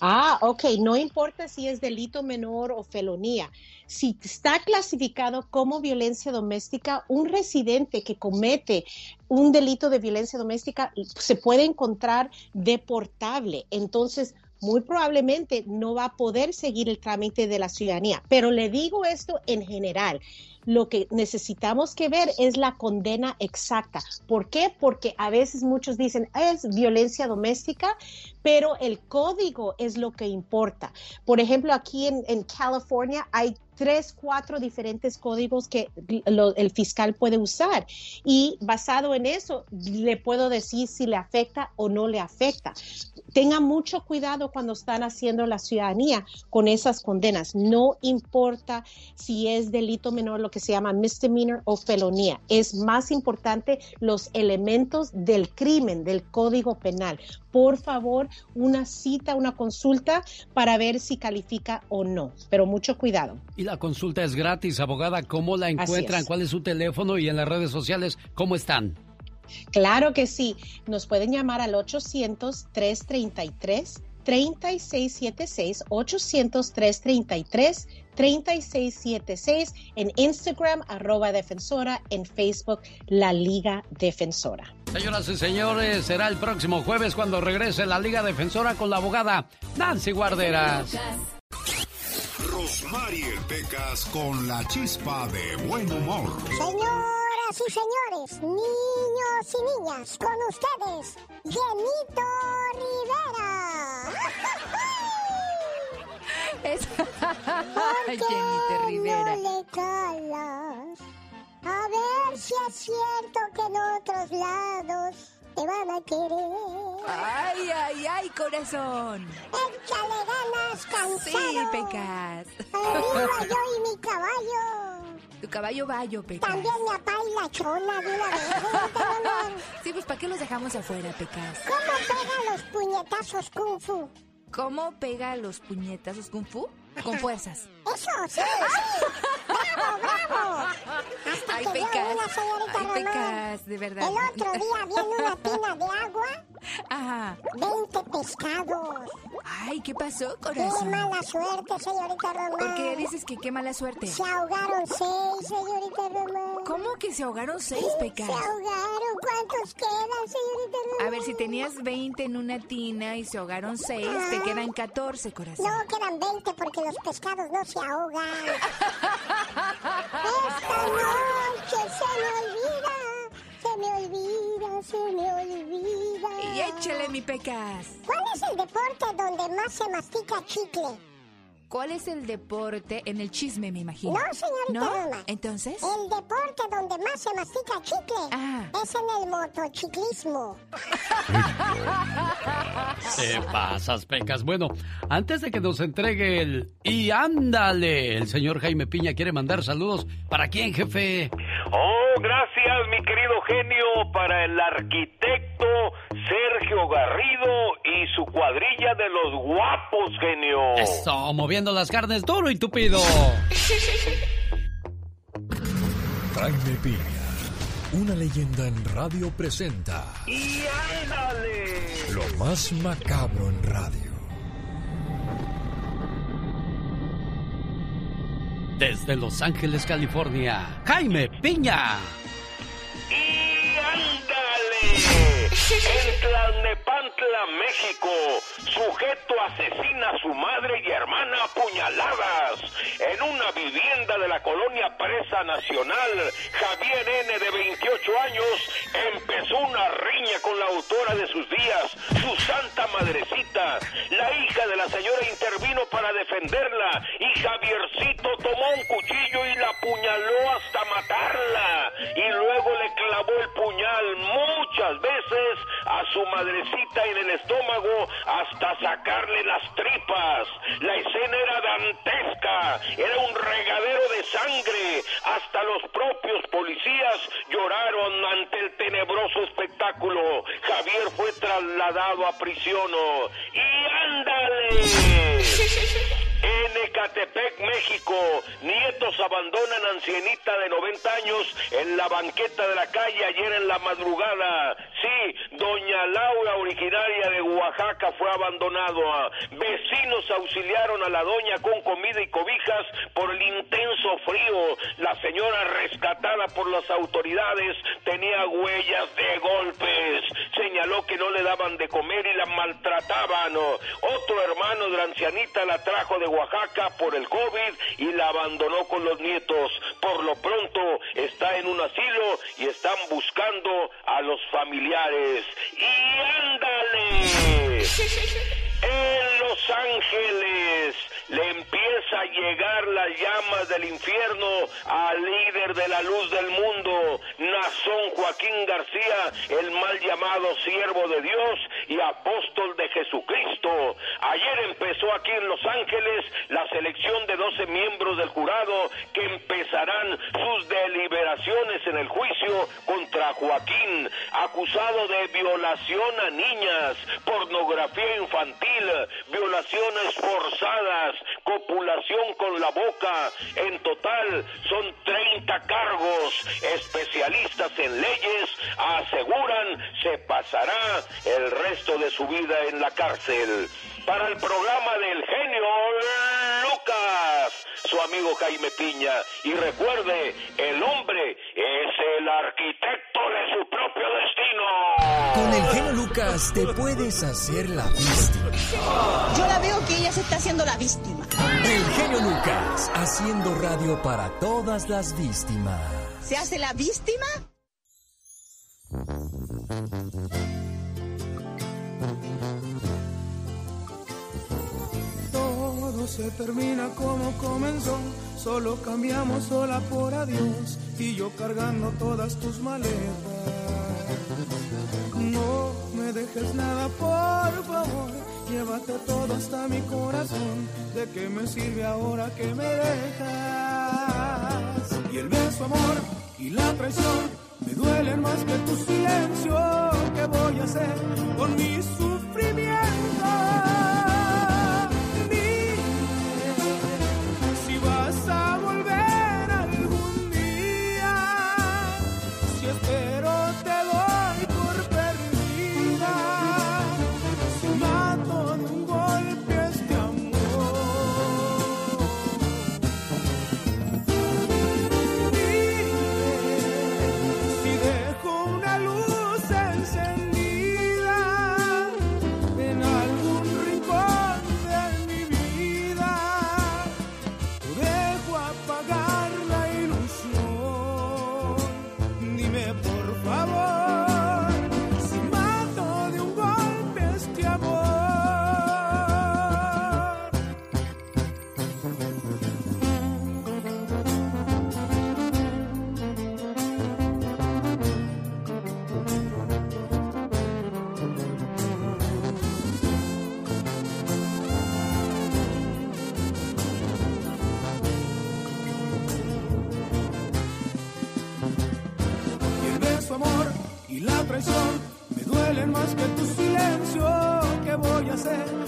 Ah, ok, no importa si es delito menor o felonía. Si está clasificado como violencia doméstica, un residente que comete un delito de violencia doméstica se puede encontrar deportable. Entonces, muy probablemente no va a poder seguir el trámite de la ciudadanía. Pero le digo esto en general. Lo que necesitamos que ver es la condena exacta. ¿Por qué? Porque a veces muchos dicen es violencia doméstica, pero el código es lo que importa. Por ejemplo, aquí en, California hay tres, cuatro diferentes códigos que el fiscal puede usar y basado en eso le puedo decir si le afecta o no le afecta. Tenga mucho cuidado cuando están haciendo la ciudadanía con esas condenas. No importa si es delito menor, lo que se llama misdemeanor o felonía. Es más importante los elementos del crimen, del código penal. Por favor, una cita, una consulta para ver si califica o no. Pero mucho cuidado. Y la consulta es gratis, abogada. ¿Cómo la encuentran? ¿Cuál es su teléfono? Y en las redes sociales, ¿cómo están? Claro que sí. Nos pueden llamar al 800-333. 3676 800-333 3676 en Instagram arroba defensora en Facebook la Liga Defensora. Señoras y señores, será el próximo jueves cuando regrese la Liga Defensora con la abogada Nancy Guarderas. Rosmarie Pecas con la chispa de buen humor. Señoras y señores, niños y niñas, con ustedes, Genito Rivera. Es... ¿Por qué Jenny Rivera. no le calas? A ver si es cierto que en otros lados te van a querer. Ay, ay, ay, corazón. Échale ganas, cansado. Sí, Pecas. Arriba yo y mi caballo. Tu caballo bayo, Pecas. También mi papá y la chona de una vez. Sí, pues ¿para qué los dejamos afuera, Pecas? ¿Cómo pega los puñetazos kung fu? ¿Cómo pega los puñetazos kung fu? Con fuerzas. Eso, sí, sí. ¡Bravo, bravo! Hasta Ay, que Pecas. una señorita Ay. Pecas, de verdad. El otro día vi en una tina de agua Ajá. 20 pescados. Ay, ¿qué pasó, Qué corazón? mala suerte, señorita Román. ¿Por qué dices que qué mala suerte? Se ahogaron seis, señorita Román. ¿Cómo que se ahogaron seis, Pecas? Se ahogaron. ¿Cuántos quedan, señorita Román? A ver, si tenías 20 en una tina y se ahogaron 6, te quedan 14, corazón. No, quedan 20 porque los pescados no se ahogan. Esta noche se me olvida, se me olvida, se me olvida. Y échale, mi Pecas. ¿Cuál es el deporte donde más se mastica chicle? ¿Cuál es el deporte en el chisme, me imagino? No, señorita ¿No? Roma. ¿Entonces? El deporte donde más se mastica chicle Ah. es en el motociclismo. Te pasas, Pecas. Bueno, antes de que nos entregue el... Y ándale, el señor Jaime Piña quiere mandar saludos. ¿Para quién, jefe? Oh, gracias, mi querido genio, para el arquitecto Sergio Garrido y su cuadrilla de los guapos, genio. Eso, moviendo las carnes duro y tupido. Jaime Piña, una leyenda en radio presenta ¡Y ándale! lo más macabro en radio. Desde Los Ángeles, California, Jaime Piña. ¡Y ándale! En Tlalnepantla, México, sujeto asesina a su madre y hermana a puñaladas. En una vivienda de la colonia Presa Nacional, Javier N., de 28 años, empezó una riña con la autora de sus días, su santa madrecita. La hija de la señora intervino para defenderla y Javiercito tomó un cuchillo y la apuñaló hasta matarla. Y luego le clavó el puñal muchas veces a su madrecita en el estómago hasta sacarle las tripas. La escena era dantesca, era un regadero de sangre. Hasta los propios policías lloraron ante el tenebroso espectáculo. Javier fue trasladado a prisión. ¡Y ándale! En Ecatepec, México, nietos abandonan ancianita de 90 años en la banqueta de la calle ayer en la madrugada. Sí, doña Laura, originaria de Oaxaca, fue abandonado. Vecinos auxiliaron a la doña con comida y cobijas por el intenso frío. La señora rescatada por las autoridades tenía huellas de golpes. Señaló que no le daban de comer y la maltrataban. Otro hermano de la ancianita la trajo de Oaxaca por el COVID y la abandonó con los nietos. Por lo pronto está en un asilo y están buscando a los familiares. ¡Y ándale! En Los Ángeles le empieza a llegar las llamas del infierno al líder de la luz del mundo, Nazón Joaquín García, el mal llamado siervo de Dios y apóstol de Jesucristo. Ayer empezó aquí en Los Ángeles la selección de 12 miembros del jurado que empezarán sus deliberaciones en el juicio contra Joaquín, acusado de violación a niñas, pornografía infantil, violaciones forzadas, copulación con la boca. En total son 30 cargos. Especialistas en leyes aseguran se pasará el resto de su vida en la cárcel. Para el programa del genio Lucas, su amigo Jaime Piña. Y recuerde, el hombre es el arquitecto de su propio destino. Con el genio Lucas te puedes hacer la víctima. Yo la veo se está haciendo la víctima. El genio Lucas, haciendo radio para todas las víctimas. ¿Se hace la víctima? Todo se termina como comenzó, solo cambiamos sola por adiós y yo cargando todas tus maletas. No dejes nada, por favor, llévate todo hasta mi corazón. ¿De qué me sirve ahora que me dejas? Y el beso, amor, y la traición me duelen más que tu silencio. ¿Qué voy a hacer con mi sufrimiento? Me duelen más que tu silencio. ¿Qué voy a hacer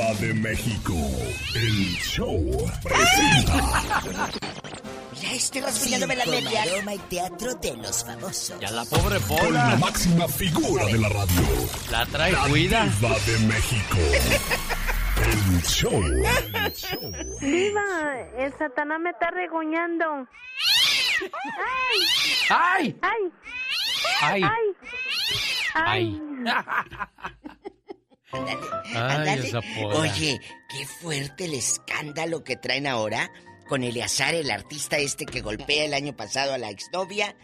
Diva de México. El show presenta. Ya estoy rasguñándome la media. y teatro de los famosos. Ya la pobre Con Pola. la máxima figura de la radio. La trae La cuida. Diva de México. El show. Diva, el Satanás me está regoñando. ¡Ay! ¡Ay! ¡Ay! ¡Ay! ¡Ay! Ándale. Oye, qué fuerte el escándalo que traen ahora con Eleazar, el artista este que golpea el año pasado a la exnovia.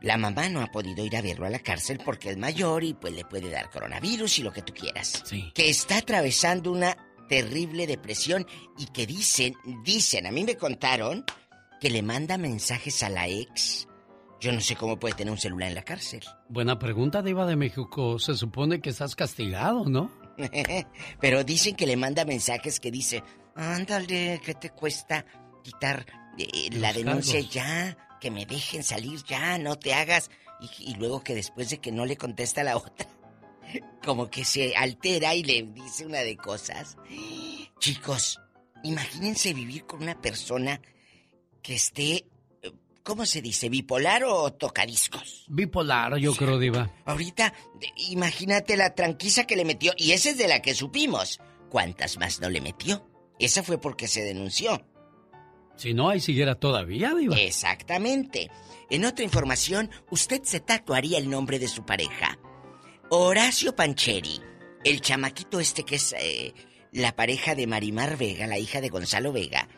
La mamá no ha podido ir a verlo a la cárcel porque es mayor y pues le puede dar coronavirus y lo que tú quieras. Que está atravesando una terrible depresión y que dicen, dicen, a mí me contaron que le manda mensajes a la ex. Yo no sé cómo puede tener un celular en la cárcel. Buena pregunta, Diva de México. Se supone que estás castigado, ¿no? Pero dicen que le manda mensajes que dice, ándale, ¿qué te cuesta quitar eh, la denuncia cargos. ya? Que me dejen salir ya, no te hagas. Y, y luego que después de que no le contesta la otra, como que se altera y le dice una de cosas. Chicos, imagínense vivir con una persona que esté, ¿cómo se dice? ¿Bipolar o tocadiscos? Bipolar, yo creo, Diva. Ahorita, imagínate la tranquiza que le metió. Y esa es de la que supimos. ¿Cuántas más no le metió? Esa fue porque se denunció. Si no, ahí siguiera todavía, Diva. Exactamente. En otra información, usted se tatuaría el nombre de su pareja. Horacio Pancheri, el chamaquito este que es eh, la pareja de Marimar Vega, la hija de Gonzalo Vega,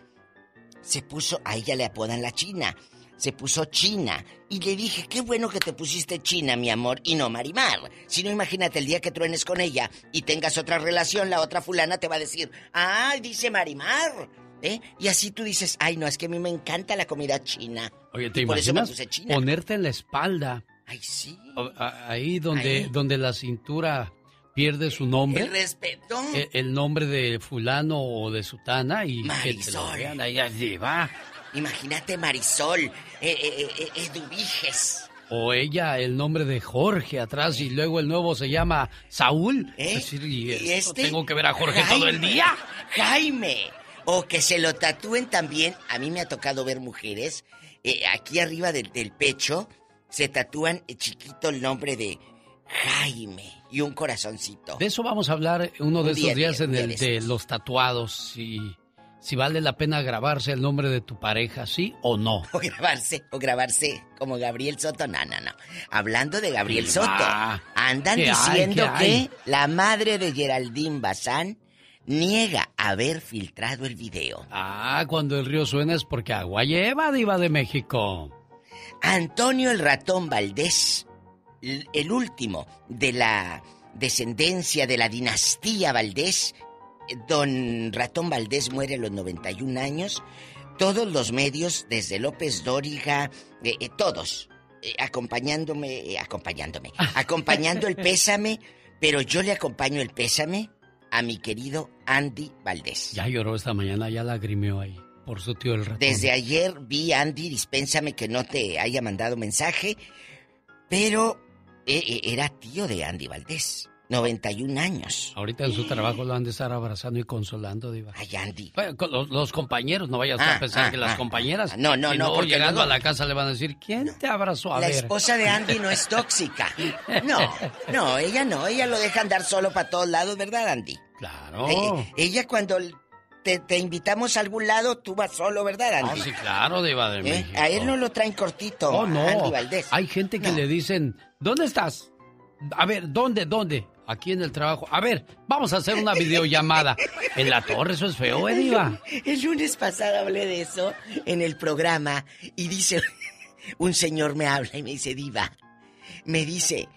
se puso, a ella le apodan la China, se puso China. Y le dije, qué bueno que te pusiste China, mi amor, y no Marimar. Si no, imagínate el día que truenes con ella y tengas otra relación, la otra fulana te va a decir, ah, dice Marimar. ¿Eh? Y así tú dices, ay, no, es que a mí me encanta la comida china. Oye, ¿te por eso me imaginas puse China. ponerte en la espalda? Ay, sí. o- a- Ahí donde, Ahí. donde la cintura pierde su nombre. El respeto. El, el nombre de fulano o de sutana y que te lo Marisol. vean ahí. Imagínate Marisol, eh, eh, eh, Eduviges. O ella, el nombre de Jorge atrás y luego el nuevo se llama Saúl. ¿Eh? Es decir, ¿y ¿Y este? tengo que ver a Jorge todo el día. Jaime. O que se lo tatúen también. A mí me ha tocado ver mujeres eh, aquí arriba del, del pecho se tatúan eh, chiquito el nombre de Jaime y un corazoncito. De eso vamos a hablar uno de estos día, días día, en el de estos. los tatuados. Si, si vale la pena grabarse el nombre de tu pareja, sí o no. O grabarse, o grabarse como Gabriel Soto. No, no, no. Hablando de Gabriel Sí, Soto, va. andan ¿Qué hay, diciendo hay? que la madre de Geraldine Bazán niega haber filtrado el video. Ah, cuando el río suena es porque agua lleva, Diva de México. Antonio el ratón Valdés, el último de la descendencia de la dinastía Valdés, don Ratón Valdés muere a los 91 años. Todos los medios, desde López Dóriga, eh, eh, todos, eh, acompañándome, acompañándome, acompañando el pésame, pero yo le acompaño el pésame a mi querido Andy Valdés. Ya lloró esta mañana, ya lagrimeó ahí por su tío el ratón. Desde ayer vi Andy, dispénsame que no te haya mandado mensaje, pero era tío de Andy Valdés, 91 años. Ahorita en su trabajo lo han de estar abrazando y consolando, Diva. Ay, Andy. Los, los compañeros, no vayas a Ah, pensar ah, que las ah, compañeras. no, no, no, porque llegando luego- a la casa le van a decir, ¿quién te abrazó? A la ver. esposa de Andy no es tóxica. No, no, ella no, ella lo deja andar solo para todos lados, ¿verdad, Andy? Claro. Eh, ella cuando te, te invitamos a algún lado, tú vas solo, ¿verdad, Ah, Andy? sí, claro, Diva de ¿Eh? A él no lo traen cortito, Oh, no. Andy Valdés. Hay gente que No. le dicen, ¿dónde estás? A ver, ¿dónde, dónde? Aquí en el trabajo. A ver, vamos a hacer una videollamada. En la torre, eso es feo, ¿eh, Diva? El lunes pasado hablé de eso en el programa y dice, un señor me habla y me dice, diva, me dice,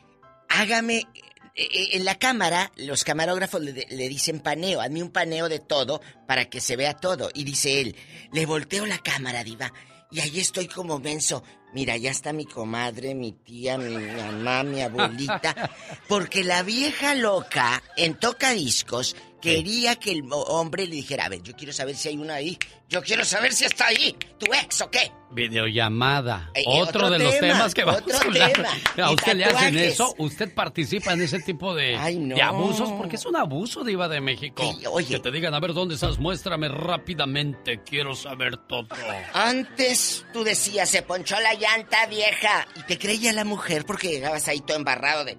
hágame, eh, eh, en la cámara, los camarógrafos le, le dicen paneo, hazme un paneo de todo para que se vea todo. Y dice él, le volteo la cámara, diva, y ahí estoy como menso. Mira, ya está mi comadre, mi tía, mi mamá, mi abuelita. Porque la vieja loca en tocadiscos quería que el hombre le dijera, a ver, yo quiero saber si hay una ahí. Yo quiero saber si está ahí. ¿Tu ex o qué? Videollamada. Eh, otro, otro de los tema, temas que vamos a hablar. tema. A usted le hacen eso, usted participa en ese tipo de, no. de abusos, porque es un abuso, Diva de México. Que te digan, a ver, ¿dónde estás? Muéstrame rápidamente, quiero saber todo. Antes tú decías, se ponchó la llanta vieja. Y te creía la mujer porque llegabas ahí todo embarrado de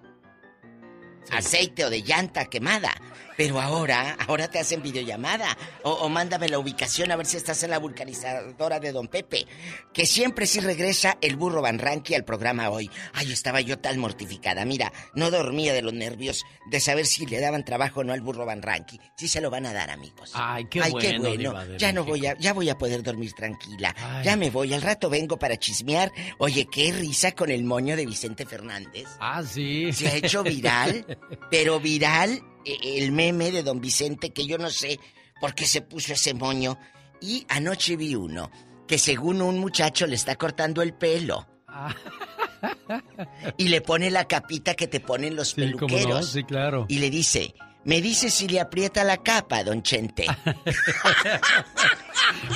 aceite o de llanta quemada. Pero ahora, ahora te hacen videollamada. O, o mándame la ubicación a ver si estás en la vulcanizadora de Don Pepe. Que siempre sí regresa el burro Van Ranqui al programa hoy. Ay, estaba yo tan mortificada. Mira, no dormía de los nervios de saber si le daban trabajo o no al burro Van Ranqui. Sí se lo van a dar, amigos. Ay, qué Ay, bueno. qué bueno. Ya no voy a, ya voy a poder dormir tranquila. Ay. Ya me voy. Al rato vengo para chismear. Oye, qué risa con el moño de Vicente Fernández. Ah, sí. Se ha hecho viral, pero viral el meme de don Vicente que yo no sé por qué se puso ese moño. Y anoche vi uno que según un muchacho le está cortando el pelo. Ah. Y le pone la capita que te ponen los Sí, peluqueros. no, sí, claro. Y le dice, me dice si le aprieta la capa, don Chente.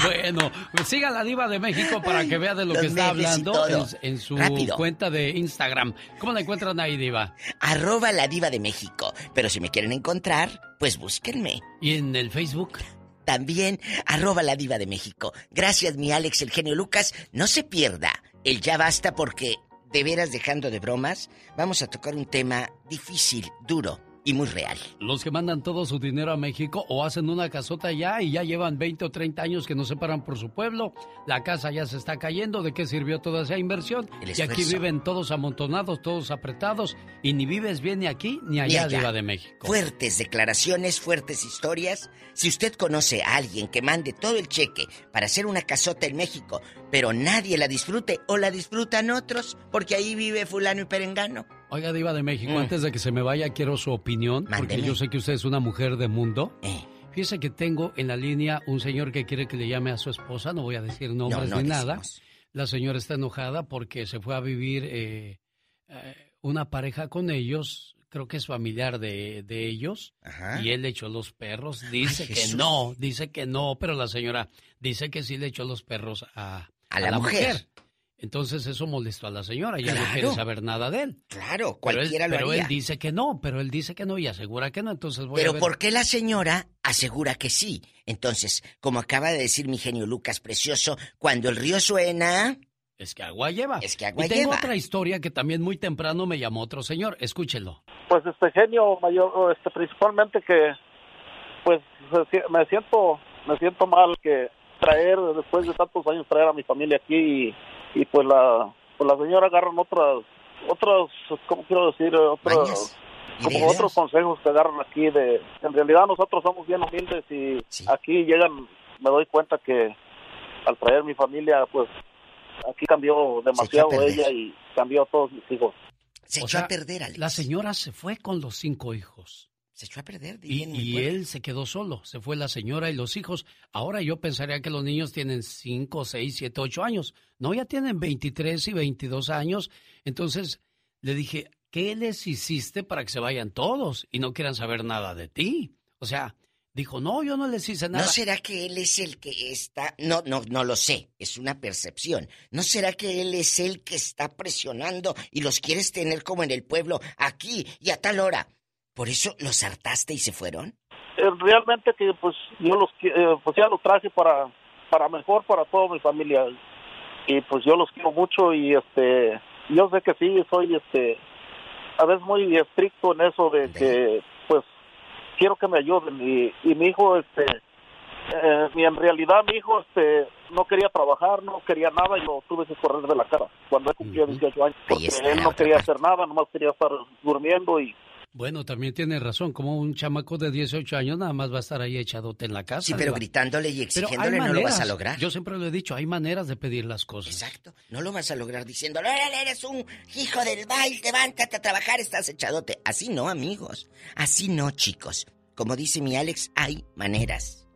Bueno, pues siga la diva de México para que vea de lo Los que está hablando en, en su Rápido. cuenta de Instagram. ¿Cómo la encuentran ahí, diva? Arroba la diva de México. Pero si me quieren encontrar, pues búsquenme. ¿Y en el Facebook? También arroba la diva de México. Gracias, mi Alex, el genio Lucas. No se pierda el ya basta porque, de veras dejando de bromas, vamos a tocar un tema difícil, duro y muy real. Los que mandan todo su dinero a México o hacen una casota ya y ya llevan 20 o 30 años que no se paran por su pueblo, la casa ya se está cayendo, ¿de qué sirvió toda esa inversión? Y aquí viven todos amontonados, todos apretados y ni vives bien ni aquí ni allá, allá. diva de México. Fuertes declaraciones, fuertes historias. Si usted conoce a alguien que mande todo el cheque para hacer una casota en México, pero nadie la disfrute o la disfrutan otros, porque ahí vive fulano y perengano. Oiga, diva de México, Mm. antes de que se me vaya, quiero su opinión, porque yo sé que usted es una mujer de mundo. Eh. Fíjese que tengo en la línea un señor que quiere que le llame a su esposa, no voy a decir nombres no ni nada. La señora está enojada porque se fue a vivir eh, eh, una pareja con ellos, creo que es familiar de, de ellos, Ajá. y él le echó los perros. Dice Ay, que Jesús. no, dice que no, pero la señora dice que sí le echó los perros a, A la mujer. Entonces eso molestó a la señora, ya no quiere saber nada de él. Claro, Pero él, cualquiera lo pero él haría. dice que no, pero él dice que no y asegura que no, entonces voy a Pero ver. ¿por qué la señora asegura que sí? Entonces, como acaba de decir mi genio Lucas precioso, cuando el río suena, Es que agua lleva. es que agua y tengo lleva. otra historia que también muy temprano me llamó otro señor. Escúchelo. Pues este genio mayor, este principalmente que pues me siento me siento mal que traer después de tantos años traer a mi familia aquí y, y pues la pues la señora agarran otras otros cómo quiero decir otros Mañas, como ideas. otros consejos que agarran aquí de en realidad nosotros somos bien humildes y aquí llegan me doy cuenta que al traer mi familia pues aquí cambió demasiado ella y cambió a todos mis hijos Se O echó sea, a perder, Alex. La señora se fue con los cinco hijos. Se echó a perder. Y, y él se quedó solo. Se fue la señora y los hijos. Ahora yo pensaría que los niños tienen 5, 6, 7, 8 años. No, ya tienen 23 y 22 años. Entonces le dije, ¿qué les hiciste para que se vayan todos y no quieran saber nada de ti? O sea, dijo, no, yo no les hice nada. ¿No será que él es el que está.? No, no, no lo sé. Es una percepción. ¿No será que él es el que está presionando y los quieres tener como en el pueblo, aquí y a tal hora? ¿Por eso los hartaste y se fueron? Eh, realmente que pues yo los eh, pues ya los traje para para mejor para toda mi familia. Y pues yo los quiero mucho y este yo sé que sí soy este a veces muy estricto en eso de que pues quiero que me ayuden. Y, y mi hijo este eh, y en realidad mi hijo este no quería trabajar no quería nada y lo tuve que correr de la cara cuando él cumplió 18 años porque él no quería hacer nada nomás quería estar durmiendo y Bueno, también tiene razón. Como un chamaco de 18 años nada más va a estar ahí echadote en la casa. Sí, pero gritándole y exigiéndole no lo vas a lograr. Yo siempre lo he dicho, hay maneras de pedir las cosas. Exacto. No lo vas a lograr diciéndole, "Órale, eres un hijo del baile, levántate a trabajar, estás echadote. Así no, amigos. Así no, chicos. Como dice mi Alex, hay maneras.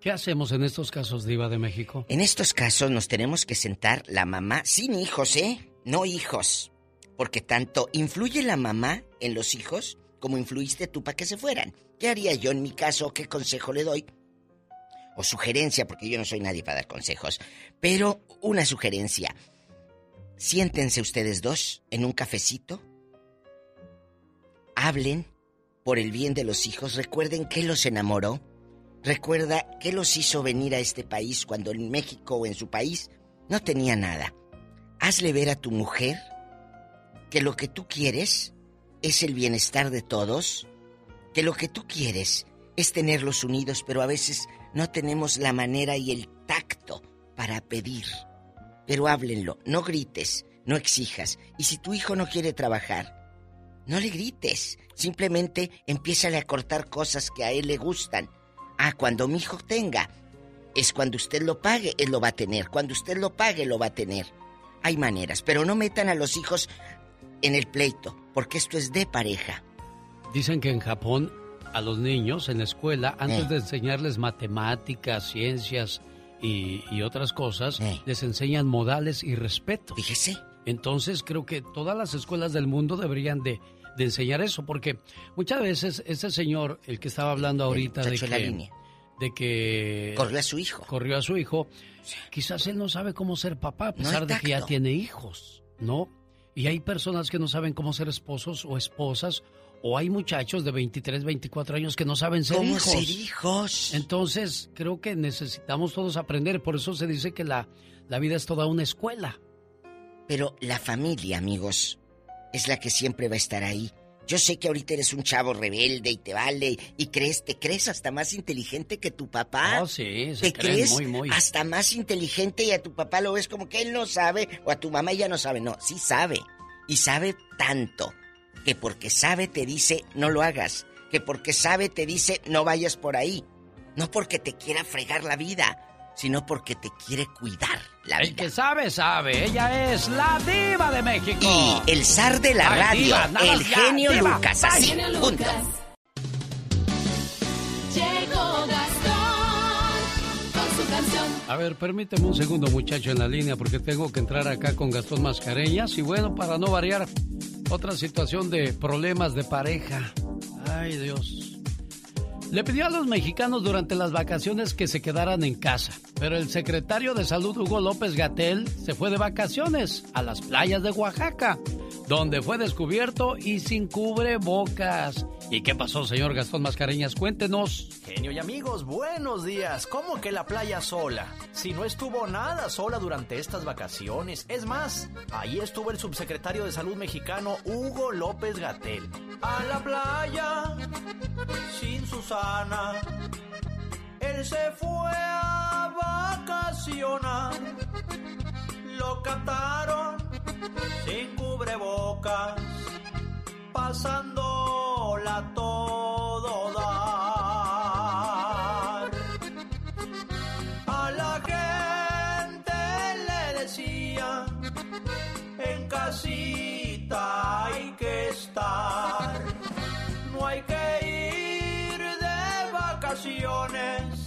¿Qué hacemos en estos casos, Diva de México? En estos casos nos tenemos que sentar la mamá sin hijos, ¿eh? No hijos. Porque tanto influye la mamá en los hijos como influiste tú para que se fueran. ¿Qué haría yo en mi caso? ¿Qué consejo le doy? O sugerencia, porque yo no soy nadie para dar consejos. Pero una sugerencia. Siéntense ustedes dos en un cafecito. Hablen por el bien de los hijos. Recuerden que los enamoró. Recuerda qué los hizo venir a este país cuando en México o en su país no tenía nada. Hazle ver a tu mujer que lo que tú quieres es el bienestar de todos que lo que tú quieres es tenerlos unidos, pero a veces no tenemos la manera y el tacto para pedir. Pero háblenlo, no grites, no exijas. Y si tu hijo no quiere trabajar, no le grites. Simplemente empiézale a cortar cosas que a él le gustan. Ah, cuando mi hijo tenga, es cuando usted lo pague, él lo va a tener. Cuando usted lo pague, lo va a tener. Hay maneras, pero no metan a los hijos en el pleito, porque esto es de pareja. Dicen que en Japón a los niños en la escuela, antes Eh. de enseñarles matemáticas, ciencias y, y otras cosas, les enseñan modales y respeto. Fíjese. Entonces creo que todas las escuelas del mundo deberían de, de enseñar eso, porque muchas veces ese señor, el que estaba hablando ahorita de de la que, línea. de que Corrió a su hijo. corrió a su hijo, quizás él no sabe cómo ser papá, a pesar de que ya tiene hijos, ¿no? Y hay personas que no saben cómo ser esposos o esposas, o hay muchachos de 23, 24 años que no saben ser ¿Cómo hijos. ser hijos? Entonces, creo que necesitamos todos aprender, por eso se dice que la, la vida es toda una escuela. Pero la familia, amigos, es la que siempre va a estar ahí. Yo sé que ahorita eres un chavo rebelde y te vale y crees, te crees hasta más inteligente que tu papá. Oh, sí, se te crees muy, muy. hasta más inteligente y a tu papá lo ves como que él no sabe o a tu mamá ella no sabe. No, sí sabe. Y sabe tanto que porque sabe te dice no lo hagas, que porque sabe te dice no vayas por ahí. No porque te quiera fregar la vida, sino porque te quiere cuidar la vida. El que sabe, sabe. Ella es la diva de México. Y el zar de la Ay, radio, diva, el ya, genio diva. Lucas, así, genio punto. Llegó Gastón con su canción. A ver, permíteme un segundo, muchacho, en la línea, porque tengo que entrar acá con Gastón Mascareñas. Y bueno, para no variar, otra situación de problemas de pareja. Ay, Dios. Le pidió a los mexicanos durante las vacaciones que se quedaran en casa, pero el secretario de Salud Hugo López Gatel se fue de vacaciones a las playas de Oaxaca, donde fue descubierto y sin cubrebocas. ¿Y qué pasó, señor Gastón Mascareñas? Cuéntenos. Genio y amigos, buenos días. ¿Cómo que la playa sola? Si no estuvo nada sola durante estas vacaciones. Es más, ahí estuvo el subsecretario de Salud mexicano Hugo López Gatel. A la playa, sin Susana. Él se fue a vacacionar. Lo captaron sin cubrebocas. Pasándola todo No hay que ir de vacaciones,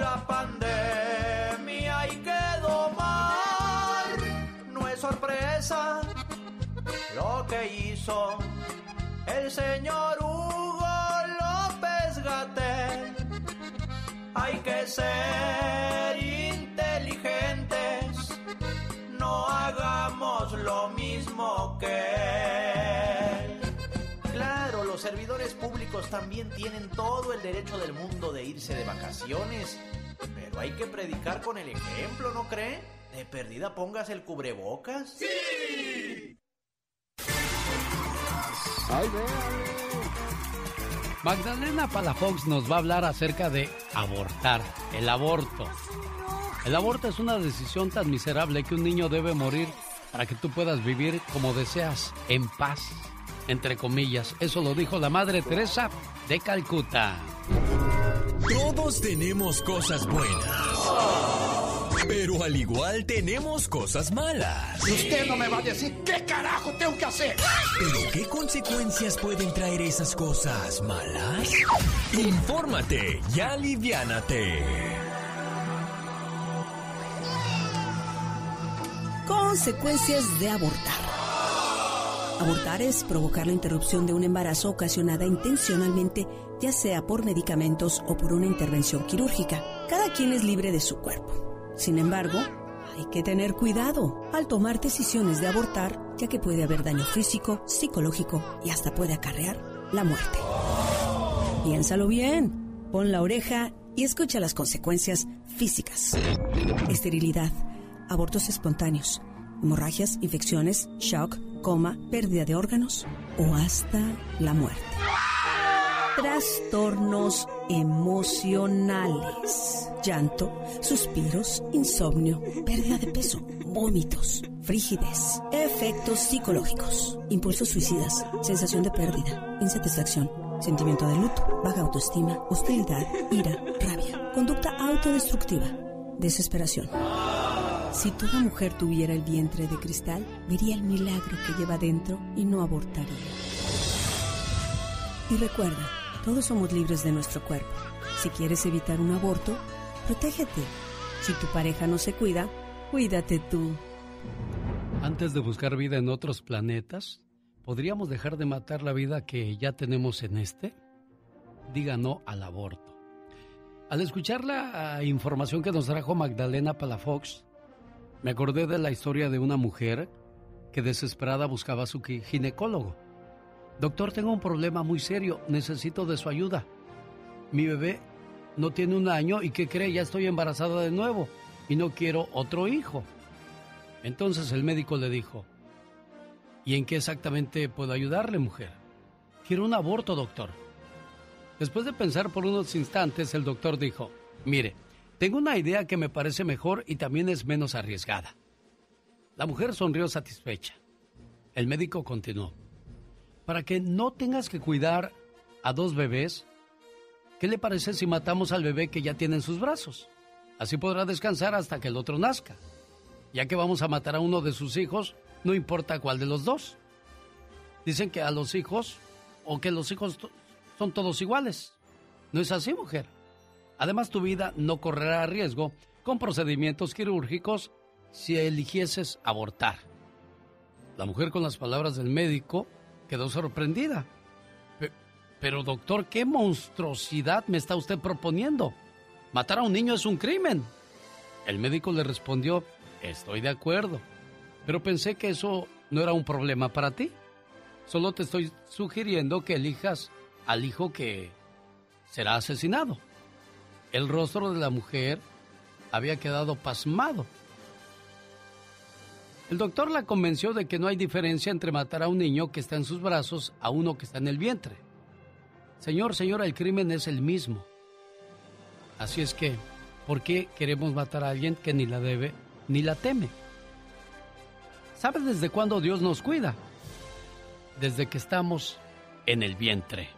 la pandemia hay que domar. No es sorpresa lo que hizo el señor Hugo López Gatel. Hay que ser inteligentes, no hagamos lo mismo que él. Los servidores públicos también tienen todo el derecho del mundo de irse de vacaciones, pero hay que predicar con el ejemplo, ¿no cree? De perdida pongas el cubrebocas. ¡Sí! Magdalena Palafox nos va a hablar acerca de abortar, el aborto. El aborto es una decisión tan miserable que un niño debe morir para que tú puedas vivir como deseas, en paz, entre comillas. Eso lo dijo la Madre Teresa de Calcuta. Todos tenemos cosas buenas. Pero al igual tenemos cosas malas. Usted no me va a decir qué carajo tengo que hacer. ¿Pero qué consecuencias pueden traer esas cosas malas? Infórmate y aliviánate. Consecuencias de abortar. Abortar es provocar la interrupción de un embarazo ocasionada intencionalmente, ya sea por medicamentos o por una intervención quirúrgica. Cada quien es libre de su cuerpo. Sin embargo, hay que tener cuidado al tomar decisiones de abortar, ya que puede haber daño físico, psicológico y hasta puede acarrear la muerte. Piénsalo bien, pon la oreja y escucha las consecuencias físicas. Esterilidad, abortos espontáneos, hemorragias, infecciones, shock, coma, pérdida de órganos o hasta la muerte. Trastornos emocionales. Llanto, suspiros, insomnio, pérdida de peso, vómitos, frigidez. Efectos psicológicos. Impulsos suicidas, sensación de pérdida, insatisfacción, sentimiento de luto, baja autoestima, hostilidad, ira, rabia, conducta autodestructiva, desesperación. Si toda mujer tuviera el vientre de cristal, vería el milagro que lleva dentro y no abortaría. Y recuerda, todos somos libres de nuestro cuerpo. Si quieres evitar un aborto, protégete. Si tu pareja no se cuida, cuídate tú. Antes de buscar vida en otros planetas, ¿podríamos dejar de matar la vida que ya tenemos en este? Diga no al aborto. Al escuchar la ah, información que nos trajo Magdalena Palafox, me acordé de la historia de una mujer que desesperada buscaba a su ginecólogo. Doctor, tengo un problema muy serio, necesito de su ayuda. Mi bebé no tiene un año y ¿qué cree? Ya estoy embarazada de nuevo y no quiero otro hijo. Entonces el médico le dijo, ¿y en qué exactamente puedo ayudarle, mujer? Quiero un aborto, doctor. Después de pensar por unos instantes, el doctor dijo, mire, tengo una idea que me parece mejor y también es menos arriesgada. La mujer sonrió satisfecha. El médico continuó. Para que no tengas que cuidar a dos bebés, ¿qué le parece si matamos al bebé que ya tiene en sus brazos? Así podrá descansar hasta que el otro nazca. Ya que vamos a matar a uno de sus hijos, no importa cuál de los dos. Dicen que a los hijos, o que los hijos son todos iguales. ¿No es así, mujer? Además, tu vida no correrá riesgo con procedimientos quirúrgicos si eligieses abortar. La mujer con las palabras del médico quedó sorprendida. Pero doctor, ¿qué monstruosidad me está usted proponiendo? Matar a un niño es un crimen. El médico le respondió, estoy de acuerdo, pero pensé que eso no era un problema para ti. Solo te estoy sugiriendo que elijas al hijo que será asesinado. El rostro de la mujer había quedado pasmado. El doctor la convenció de que no hay diferencia entre matar a un niño que está en sus brazos a uno que está en el vientre. Señor, señora, el crimen es el mismo. Así es que, ¿por qué queremos matar a alguien que ni la debe ni la teme? ¿Sabes desde cuándo Dios nos cuida? Desde que estamos en el vientre.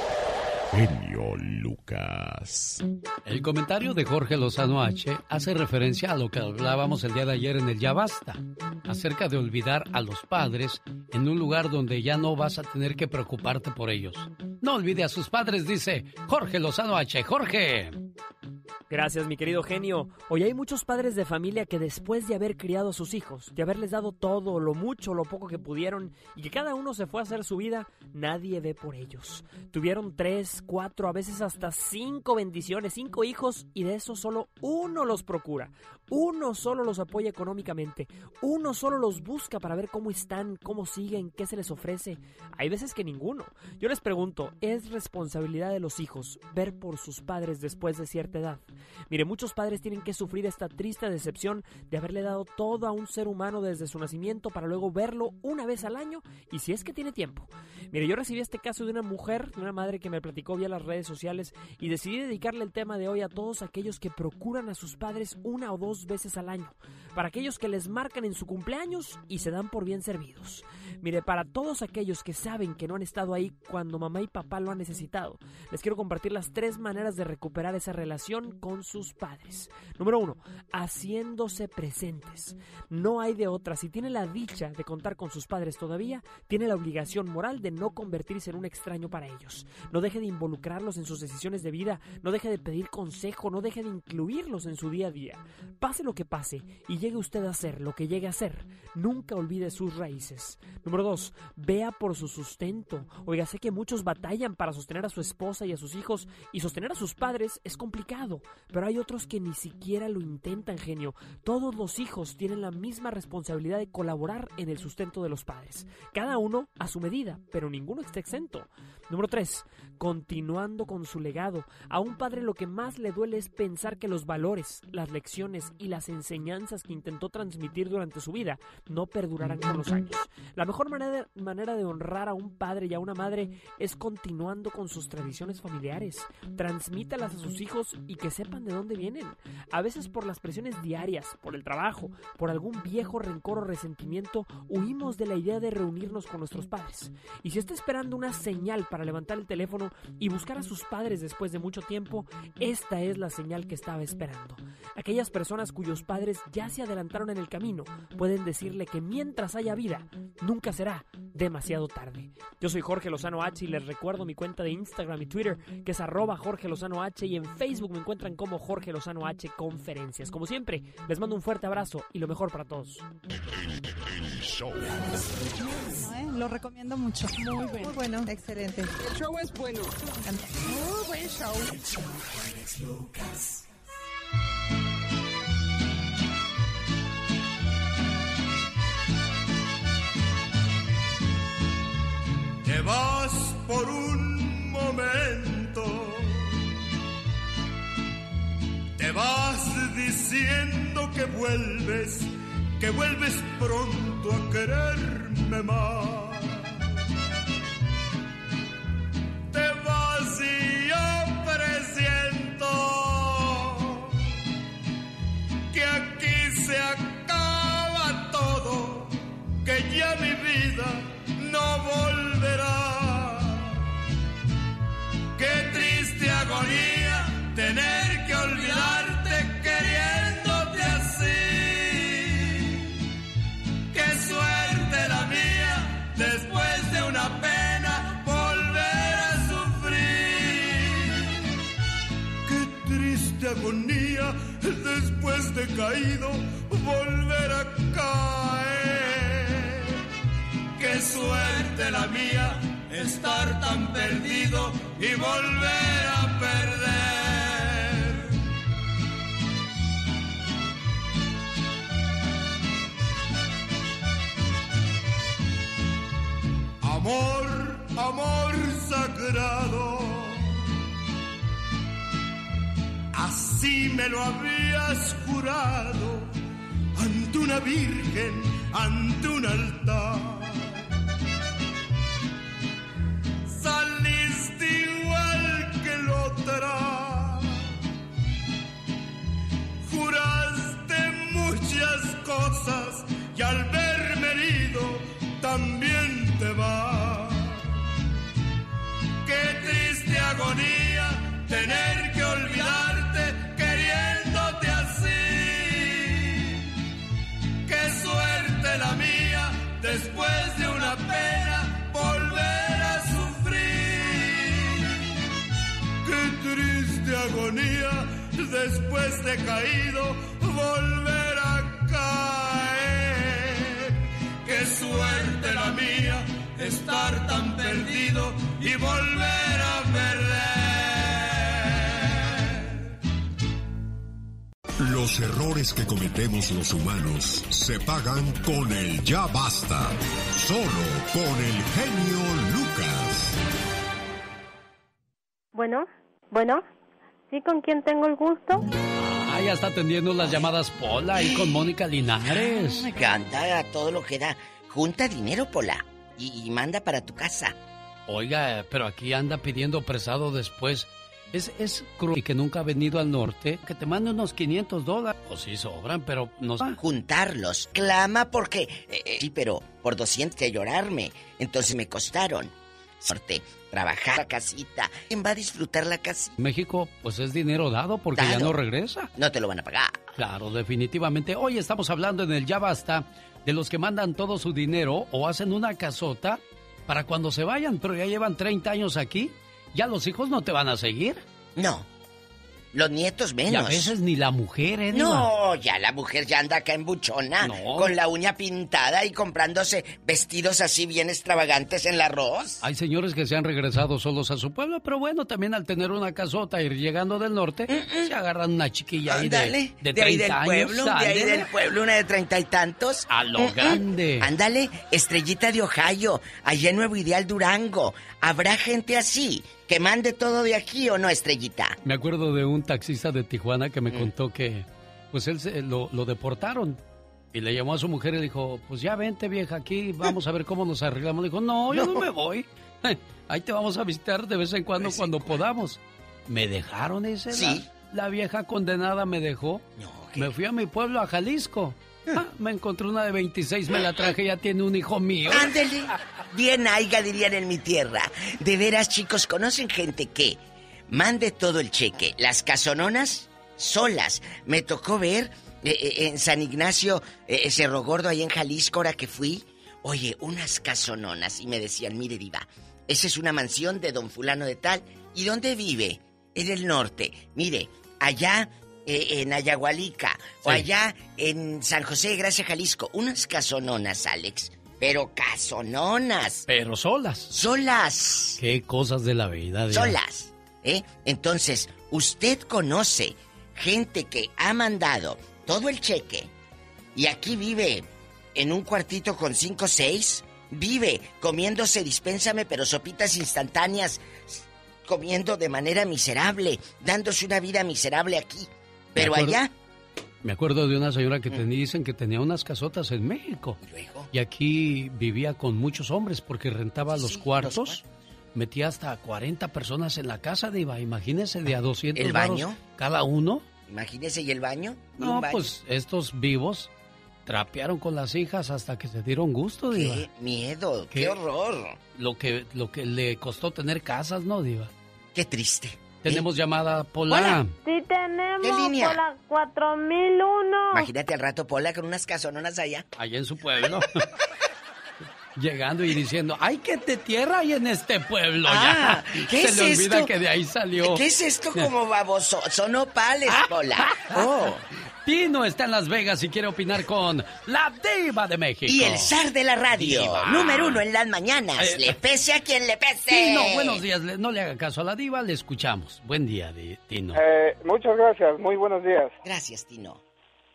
Genio Lucas. El comentario de Jorge Lozano H hace referencia a lo que hablábamos el día de ayer en el Ya Basta, acerca de olvidar a los padres en un lugar donde ya no vas a tener que preocuparte por ellos. No olvide a sus padres, dice Jorge Lozano H. Jorge. Gracias, mi querido genio. Hoy hay muchos padres de familia que después de haber criado a sus hijos, de haberles dado todo, lo mucho, lo poco que pudieron, y que cada uno se fue a hacer su vida, nadie ve por ellos. Tuvieron tres, cuatro, a veces hasta cinco bendiciones, cinco hijos, y de eso solo uno los procura. Uno solo los apoya económicamente. Uno solo los busca para ver cómo están, cómo siguen, qué se les ofrece. Hay veces que ninguno. Yo les pregunto, ¿es responsabilidad de los hijos ver por sus padres después de cierta edad? Mire, muchos padres tienen que sufrir esta triste decepción de haberle dado todo a un ser humano desde su nacimiento para luego verlo una vez al año y si es que tiene tiempo. Mire, yo recibí este caso de una mujer, de una madre que me platicó vía las redes sociales y decidí dedicarle el tema de hoy a todos aquellos que procuran a sus padres una o dos veces al año, para aquellos que les marcan en su cumpleaños y se dan por bien servidos. Mire, para todos aquellos que saben que no han estado ahí cuando mamá y papá lo han necesitado, les quiero compartir las tres maneras de recuperar esa relación con sus padres. Número uno, haciéndose presentes. No hay de otra. Si tiene la dicha de contar con sus padres todavía, tiene la obligación moral de no convertirse en un extraño para ellos. No deje de involucrarlos en sus decisiones de vida, no deje de pedir consejo, no deje de incluirlos en su día a día. Lo que pase y llegue usted a ser lo que llegue a ser, nunca olvide sus raíces. Número dos, vea por su sustento. Oiga, sé que muchos batallan para sostener a su esposa y a sus hijos y sostener a sus padres es complicado. pero hay otros que ni siquiera lo intentan, genio. Todos los hijos tienen la misma responsabilidad de colaborar en el sustento de los padres. Cada uno a su medida, pero ninguno está exento. Número 3. Continuando con su legado. A un padre lo que más le duele es pensar que los valores, las lecciones y las enseñanzas que intentó transmitir durante su vida no perdurarán con los años. La mejor manera, manera de honrar a un padre y a una madre es continuando con sus tradiciones familiares. Transmítalas a sus hijos y que sepan de dónde vienen. A veces por las presiones diarias, por el trabajo, por algún viejo rencor o resentimiento, huimos de la idea de reunirnos con nuestros padres. Y si está esperando una señal para levantar el teléfono y buscar a sus padres después de mucho tiempo, esta es la señal que estaba esperando. Aquellas personas cuyos padres ya se adelantaron en el camino pueden decirle que mientras haya vida, nunca será demasiado tarde. Yo soy Jorge Lozano H y les recuerdo mi cuenta de Instagram y Twitter que es arroba Jorge Lozano H y en Facebook me encuentran como Jorge Lozano H Conferencias. Como siempre, les mando un fuerte abrazo y lo mejor para todos. Lo recomiendo mucho. Muy bueno. Muy bueno. Excelente. El show es bueno. Muy buen show. Te vas por un momento. Te vas diciendo que vuelves, que vuelves pronto a quererme más. Te vas y yo presiento que aquí se acaba todo, que ya mi vida no volverá. Qué triste agonía tener que olvidarte queriéndote así. Qué suerte la mía después de una pena volver a sufrir. Qué triste agonía después de caído volver a caer. Qué suerte la mía estar tan perdido y volver a perder. Amor, amor sagrado. Así me lo habías jurado ante una virgen, ante un altar. Juraste muchas cosas y al verme herido también te va. Qué triste agonía tener que olvidarte queriéndote así. Qué suerte la mía después de una pena triste agonía después de caído volver a caer. Qué suerte la mía estar tan perdido y volver a perder. Los errores que cometemos los humanos se pagan con el ya basta. Solo con el genio Lucas. Bueno, bueno, ¿sí con quién tengo el gusto? Ah, ya está atendiendo las llamadas Pola ahí con Mónica Linares. Me encanta todo lo que da. Junta dinero, Pola, y, y manda para tu casa. Oiga, pero aquí anda pidiendo prestado después. Es, es cruel y que nunca ha venido al norte. Que te mande unos 500 dólares. O sí sobran, pero no... Juntarlos. Clama porque... eh, eh, sí, pero por 200 que llorarme. Entonces me costaron. Sorte, trabajar la casita. ¿Quién va a disfrutar la casita? México, pues es dinero dado porque ya no regresa. No te lo van a pagar. Claro, definitivamente. Hoy estamos hablando en el Ya Basta de los que mandan todo su dinero o hacen una casota para cuando se vayan, pero ya llevan 30 años aquí. ¿Ya los hijos no te van a seguir? No. Los nietos menos. Y a veces ni la mujer, ¿eh? No, ya la mujer ya anda acá en buchona, con la uña pintada y comprándose vestidos así bien extravagantes en la arroz. Hay señores que se han regresado solos a su pueblo, pero bueno, también al tener una casota y ir llegando del norte, se agarran una chiquilla ahí de, de, de ahí 30 del años. pueblo, de ahí del pueblo, una de treinta y tantos. A lo grande. Ándale, estrellita de Ohio, allá en Nuevo Ideal Durango. ¿Habrá gente así que mande todo de aquí o no, estrellita? Me acuerdo de un taxista de Tijuana que Mm. me contó que, pues él se- lo, lo deportaron. Y le llamó a su mujer y le dijo, pues ya vente vieja aquí, vamos a ver cómo nos arreglamos. Le dijo, no, yo no, me voy. Ahí te vamos a visitar de vez en cuando cuando podamos. Me dejaron ese. Sí. La, la vieja condenada me dejó. me fui a mi pueblo, a Jalisco. Ah, me encontré una de 26, me la traje, ya tiene un hijo mío. Ándele. Bien aiga, dirían en mi tierra. De veras, chicos, ¿conocen gente que mande todo el cheque? Las casononas solas. Me tocó ver eh, eh, en San Ignacio, eh, Cerro Gordo, ahí en Jalisco, ahora que fui. Oye, unas casononas. Y me decían, mire, Diva, esa es una mansión de don fulano de tal. ¿Y dónde vive? En el norte. Mire, allá eh, en Ayahualica o allá en San José de Gracia, Jalisco. Unas casononas, Alex. Pero casononas. Pero solas. Solas. Qué cosas de la vida. Diva. Solas. ¿Eh? Entonces, usted conoce gente que ha mandado todo el cheque y aquí vive en un cuartito con cinco o seis. Vive comiéndose, dispénsame, pero sopitas instantáneas, comiendo de manera miserable, dándose una vida miserable aquí. Pero acuerdo. allá, Me acuerdo de una señora que Mm. dicen que tenía unas casotas en México. Y aquí vivía con muchos hombres porque rentaba los cuartos. Metía hasta 40 personas en la casa, Diva. Imagínese de a 200 ¿El varos baño? cada uno. imagínese, ¿y el baño? ¿Y No, baño? pues estos vivos trapearon con las hijas hasta que se dieron gusto, Diva. ¡Qué miedo! ¡Qué, ¿Qué? horror! Lo que, lo que le costó tener casas, ¿no, Diva? ¡Qué triste! Tenemos llamada Pola. Hola. Sí tenemos ¿Qué línea? por la 4001. Imagínate al rato Pola con unas casononas allá. Allá en su pueblo. Llegando y diciendo, ¡ay, que te tierra hay en este pueblo! Ah, ya. ¿qué Se es le olvida esto? que de ahí salió. ¿Qué es esto como baboso? Son opales, Ah. Pola. Oh. Tino está en Las Vegas y quiere opinar con la diva de México. Y el zar de la radio, Diva. número uno en las mañanas. Eh, le pese a quien le pese. Tino, buenos días. No le haga caso a la diva, le escuchamos. Buen día, Tino. Eh, muchas gracias, muy buenos días. Gracias, Tino.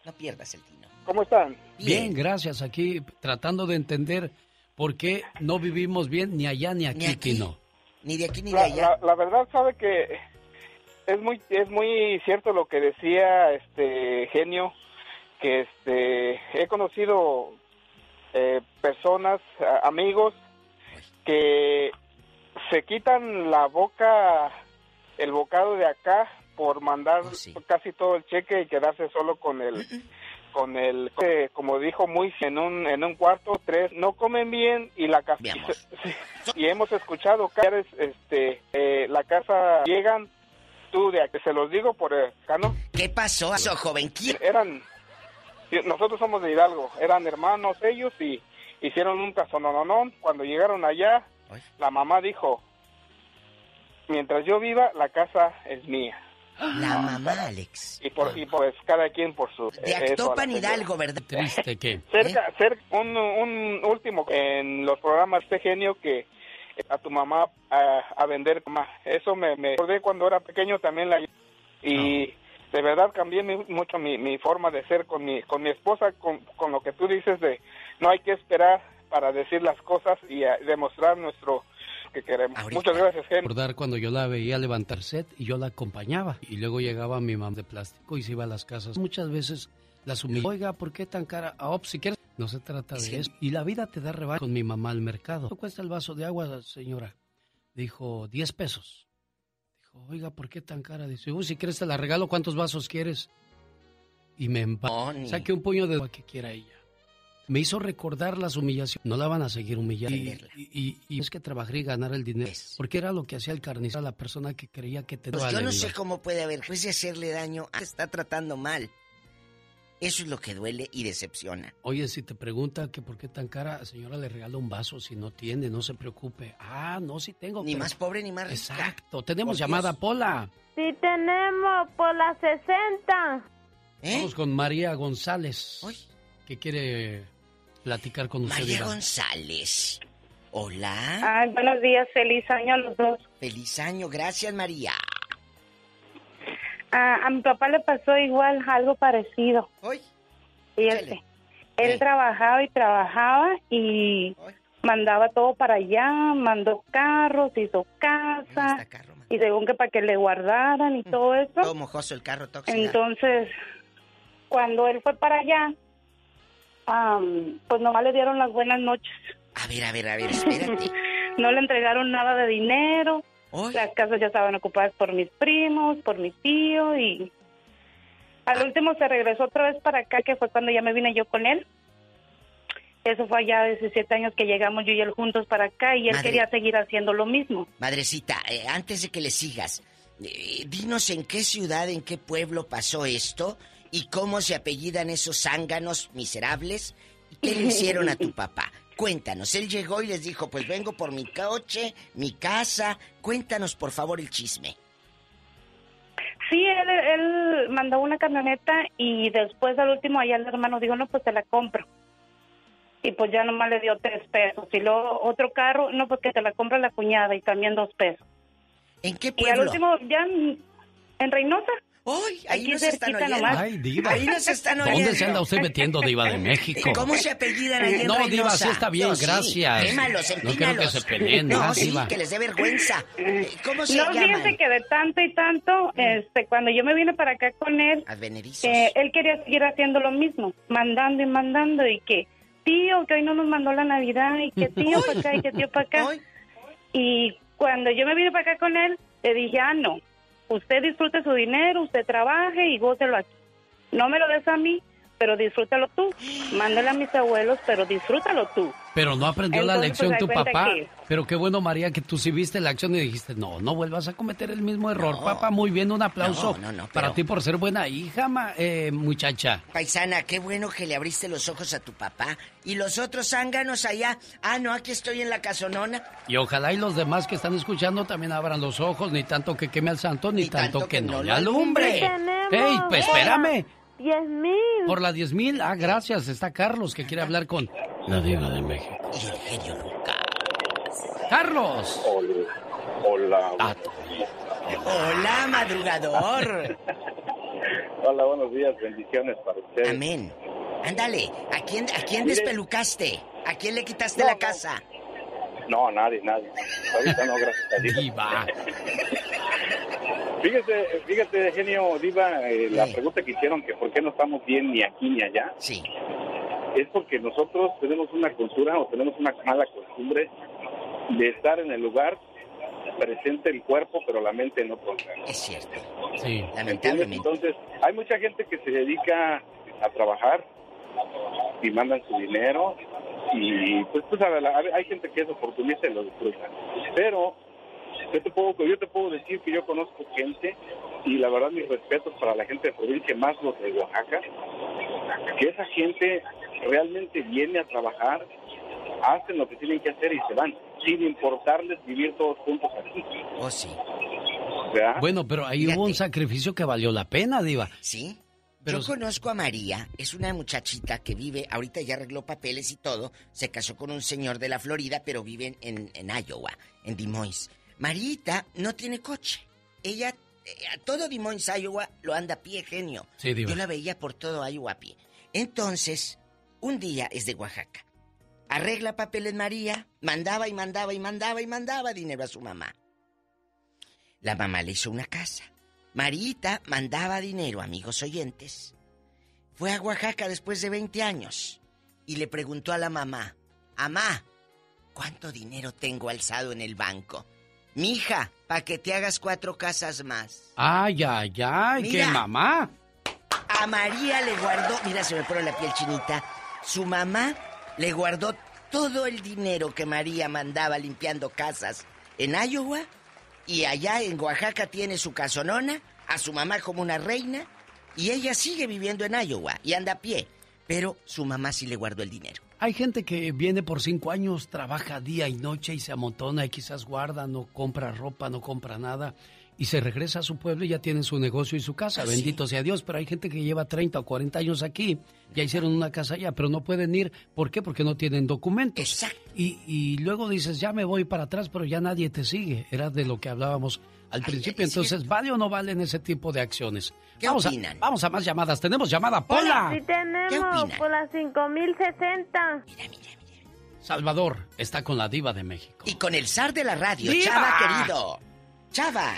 No pierdas el Tino. ¿Cómo están? Bien, gracias. Aquí tratando de entender por qué no vivimos bien ni allá ni aquí, Tino. Ni de aquí ni de La, allá. la- la verdad sabe que es muy es muy cierto lo que decía este genio que este he conocido eh, personas amigos que se quitan la boca el bocado de acá por mandar Oh, casi todo el cheque y quedarse solo con el con el eh, como dijo muy en un en un cuarto tres no comen bien y la casa y hemos escuchado que este eh, la casa llegan de aquí se los digo por eh, acá no ¿Qué pasó, eso, joven? eran nosotros somos de Hidalgo eran hermanos ellos y hicieron un casonononón cuando llegaron allá la mamá dijo mientras yo viva la casa es mía La mamá, Alex. y por y pues cada quien por su De eh, Actopan. Hidalgo, ¿verdad? Triste que. cerca cerca un, un último en los programas este genio que a tu mamá a, a vender mamá eso me, me acordé cuando era pequeño también la y de verdad cambié mi- mucho mi, mi forma de ser con mi con mi esposa con, con lo que tú dices de no hay que esperar para decir las cosas y a- demostrar nuestro que queremos muchas gracias genio Recordar cuando yo la veía levantar set y yo la acompañaba. Y luego llegaba mi mamá de plástico y se iba a las casas. Muchas veces las humillaba. Oiga, ¿por qué tan cara? Ah, oh, si quieres. No se trata de eso. Y la vida te da rebaja con mi mamá al mercado. ¿Cuánto cuesta el vaso de agua, señora? Dijo, 10 pesos. Dijo, oiga, ¿por qué tan cara? Dice, uy, si quieres te la regalo, ¿cuántos vasos quieres? Y me empa... Saqué un puño de agua que quiera ella. Me hizo recordar las humillaciones. No la van a seguir humillando. Y, y- y es que trabajar y ganar el dinero. Porque era lo que hacía el carnicero a la persona que creía que te Pues daba yo no vida. sé cómo puede haber, pues de hacerle daño, ah, está tratando mal. Eso es lo que duele y decepciona. Oye, si te pregunta que por qué tan cara, señora le regala un vaso si no tiene, no se preocupe. Ah, no, si tengo. Ni más pobre ni más rica. Exacto. Tenemos llamada Dios. Pola. Sí tenemos por las 60. ¿Eh? Vamos con María González. Que quiere platicar con usted. María. González. Hola. Ay, buenos días, feliz año a los dos. Feliz año, gracias María. Ah, a mi papá le pasó igual, algo parecido. Hoy. Fíjate. Él trabajaba y trabajaba y mandaba todo para allá, mandó carros, hizo casa, y según que para que le guardaran y todo eso. Todo mojoso el carro tóxico. Entonces, cuando él fue para allá, am, pues nomás le dieron las buenas noches. A ver, a ver, a ver, espérate. no le entregaron nada de dinero. Las casas ya estaban ocupadas por mis primos, por mi tío y al último se regresó otra vez para acá, que fue cuando ya me vine yo con él. Eso fue allá 17 años que llegamos yo y él juntos para acá y él Madre. quería seguir haciendo lo mismo. Madrecita, eh, antes de que le sigas, eh, dinos en qué ciudad, en qué pueblo pasó esto y cómo se apellidan esos zánganos miserables y qué le hicieron a tu papá. Cuéntanos, él llegó y les dijo, pues vengo por mi coche, mi casa. Cuéntanos, por favor, el chisme. Sí, él, él mandó una camioneta y después al último allá el hermano dijo, no, pues te la compro. Y pues ya nomás le dio tres pesos. Y luego otro carro, no, pues que te la compra la cuñada y también dos pesos. ¿En qué Y al pueblo? último ya en, en Reynosa. ¡Ay! Ahí nos están oyendo. Ay, Diva. Ahí nos están oyendo. ¿Dónde se anda usted metiendo, Diva de México? ¿Cómo se apellidan ahí en No, Diva, Reynosa? sí está bien, No, sí. gracias. Quémalos, No quiero que se peleen No, sí, Diva. que les dé vergüenza. ¿Cómo se no, llaman? fíjese que de tanto y tanto, este, cuando yo me vine para acá con él, eh, él quería seguir haciendo lo mismo, mandando y mandando y que, tío, que hoy no nos mandó la Navidad y que tío para acá y que tío para acá. Y cuando yo me vine para acá con él, le dije, ah, no, usted disfrute su dinero, usted trabaje y gócelo aquí. No me lo des a mí, pero disfrútalo tú. Mándale a mis abuelos, pero disfrútalo tú. Pero no aprendió la lección pues, tu papá. que- Pero qué bueno, María, que tú sí viste la acción y dijiste, no, no vuelvas a cometer el mismo error. Papá, muy bien, un aplauso No, no, no, para pero- ti por ser buena hija, ma- eh, muchacha. Paisana, qué bueno que le abriste los ojos a tu papá. ¿Y los otros zánganos allá? Ah, no, aquí estoy en la casonona. Y ojalá y los demás que están escuchando también abran los ojos, ni tanto que queme al santo, ni, tanto, que, no le alumbre. ¡Ey, pues espérame! Diez mil. Por la 10 mil, ah, gracias, está Carlos que quiere hablar con la diva de México. Y el genio Lucas. ¡Carlos! Hola. Hola, madrugador. Hola, buenos días, bendiciones para ustedes. Amén. Ándale, ¿a quién, a quién despelucaste? ¿A quién le quitaste No, la casa? No, nadie, nadie. Ahorita no, gracias a Dios. Diva. Fíjese, fíjate, genio Diva, eh, la pregunta que hicieron que por qué no estamos bien ni aquí ni allá. Sí. Es porque nosotros tenemos una cultura o tenemos una mala costumbre de estar en el lugar presente el cuerpo, pero la mente en otro lugar. Es cierto. Sí. ¿Entiendes? Entonces, hay mucha gente que se dedica a trabajar y mandan su dinero y pues tú sabes, la- hay gente que es oportunista y lo disfruta. Pero yo te puedo yo te puedo decir que yo conozco gente y la verdad mis respetos para la gente de provincia, más los de Oaxaca, que esa gente realmente viene a trabajar, hacen lo que tienen que hacer y se van, sin importarles vivir todos juntos aquí. Oh, sí. ¿Verdad? Bueno, pero ahí hubo un sacrificio que valió la pena, diva. Sí. Pero- Yo conozco a María, es una muchachita que vive, ahorita ya arregló papeles y todo, se casó con un señor de la Florida, pero vive en, en Iowa, en Des Moines. Marita no tiene coche. Ella, eh, a todo Des Moines, Iowa, lo anda a pie, genio. Sí. Yo la veía por todo Iowa a pie. Entonces, un día es de Oaxaca. Arregla papeles María, mandaba y mandaba y mandaba y mandaba dinero a su mamá. La mamá le hizo una casa. Marita mandaba dinero, amigos oyentes. Fue a Oaxaca después de 20 años y le preguntó a la mamá, Amá, ¿cuánto dinero tengo alzado en el banco? Mija, para que te hagas cuatro casas más. Ay, ay, ay, qué mamá. A María le guardó, mira, se me pone la piel chinita. Su mamá le guardó todo el dinero que María mandaba limpiando casas en Iowa y allá en Oaxaca tiene su casonona, a su mamá como una reina Y ella sigue viviendo en Iowa y anda a pie. Pero su mamá sí le guardó el dinero. Hay gente que viene por cinco años, trabaja día y noche y se amontona y quizás guarda, no compra ropa, no compra nada y se regresa a su pueblo y ya tienen su negocio y su casa. Ah, Bendito sea Dios, pero hay gente que lleva 30 o 40 años aquí, ya hicieron una casa allá, pero no pueden ir. ¿Por qué? Porque no tienen documentos. Y, y luego dices, ya me voy para atrás, pero ya nadie te sigue. Era de lo que hablábamos al principio. Entonces, ¿vale o no valen ese tipo de acciones? ¿Qué vamos opinan? A, vamos a más llamadas. Tenemos llamada, Pola. Sí tenemos, por las 5060. Salvador está con la diva de México. Y con el zar de la radio, ¡Diva! Chava querido. Chava.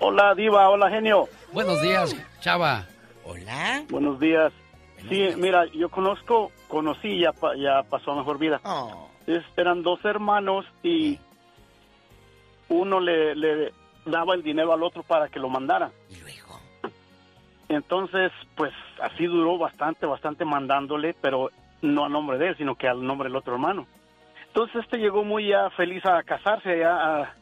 Hola, Diva, hola, genio. Buenos días, Chava. Hola. Buenos días. Sí, mira, yo conozco, conocí, ya, pa- ya pasó a mejor vida. Oh. Es- eran dos hermanos y uno le, le daba el dinero al otro para que lo mandara. ¿Y luego? Entonces, pues así duró bastante, bastante mandándole, pero no a nombre de él, sino que al nombre del otro hermano. Entonces este llegó muy ya feliz a casarse allá a-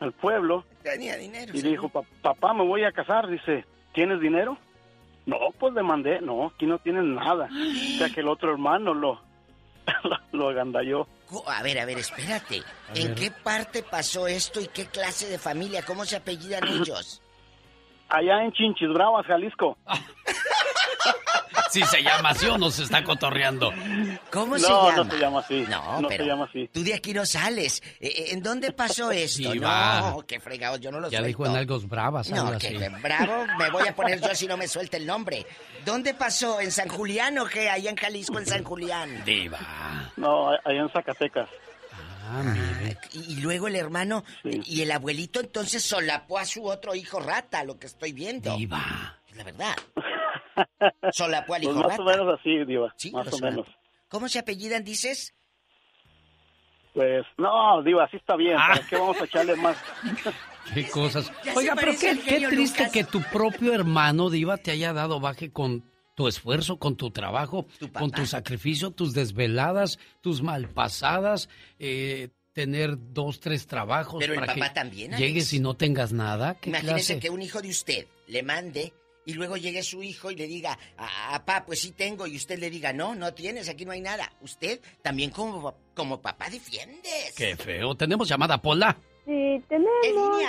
al pueblo Tenía dinero. y dijo, "Pa- papá, me voy a casar. Dice, ¿tienes dinero? No, pues le mandé. No, aquí no tienes nada. O sea que el otro hermano lo, lo, lo agandalló. A ver, a ver, espérate. ¿En qué parte pasó esto y qué clase de familia? ¿Cómo se apellidan ellos? Allá en Chinchis Bravas, Jalisco. Si se llama así o no se está cotorreando. ¿Cómo no, se llama? no se llama así. No, no pero se llama así. tú de aquí no sales. Eh, eh, ¿En dónde pasó esto? Sí, va. no, qué fregados, yo no lo Ya suelto. dijo en algo bravas, algo No, así. que bravo, me voy a poner yo si no me suelta el nombre. ¿Dónde pasó? ¿En San Julián o qué? Allá en Jalisco, en San Julián. Diva. No, allá en Zacatecas. Ah, mire. Y, y luego el hermano y el abuelito entonces solapó a su otro hijo rata, lo que estoy viendo. Diva. Es la verdad. Solapó al Pues hijo más rata. o menos así, Diva. Sí, más lo o menos. ¿Cómo se apellidan, dices? Pues, no, Diva, así está bien. ¿Para qué vamos a echarle más? Qué cosas. Ya Oiga, pero qué, triste Lucas. que tu propio hermano, Diva, te haya dado baje con tu esfuerzo, con tu trabajo, con tu sacrificio, tus desveladas, tus malpasadas, eh, tener dos, tres trabajos Pero el papá que también, Alex. llegues y no tengas nada. ¿Qué Imagínese clase? que un hijo de usted le mande y luego llegue su hijo y le diga, papá, pues sí tengo, y usted le diga, no, no tienes, aquí no hay nada. Usted también como, como papá defiendes. Qué feo. Tenemos llamada, Pola. Sí, tenemos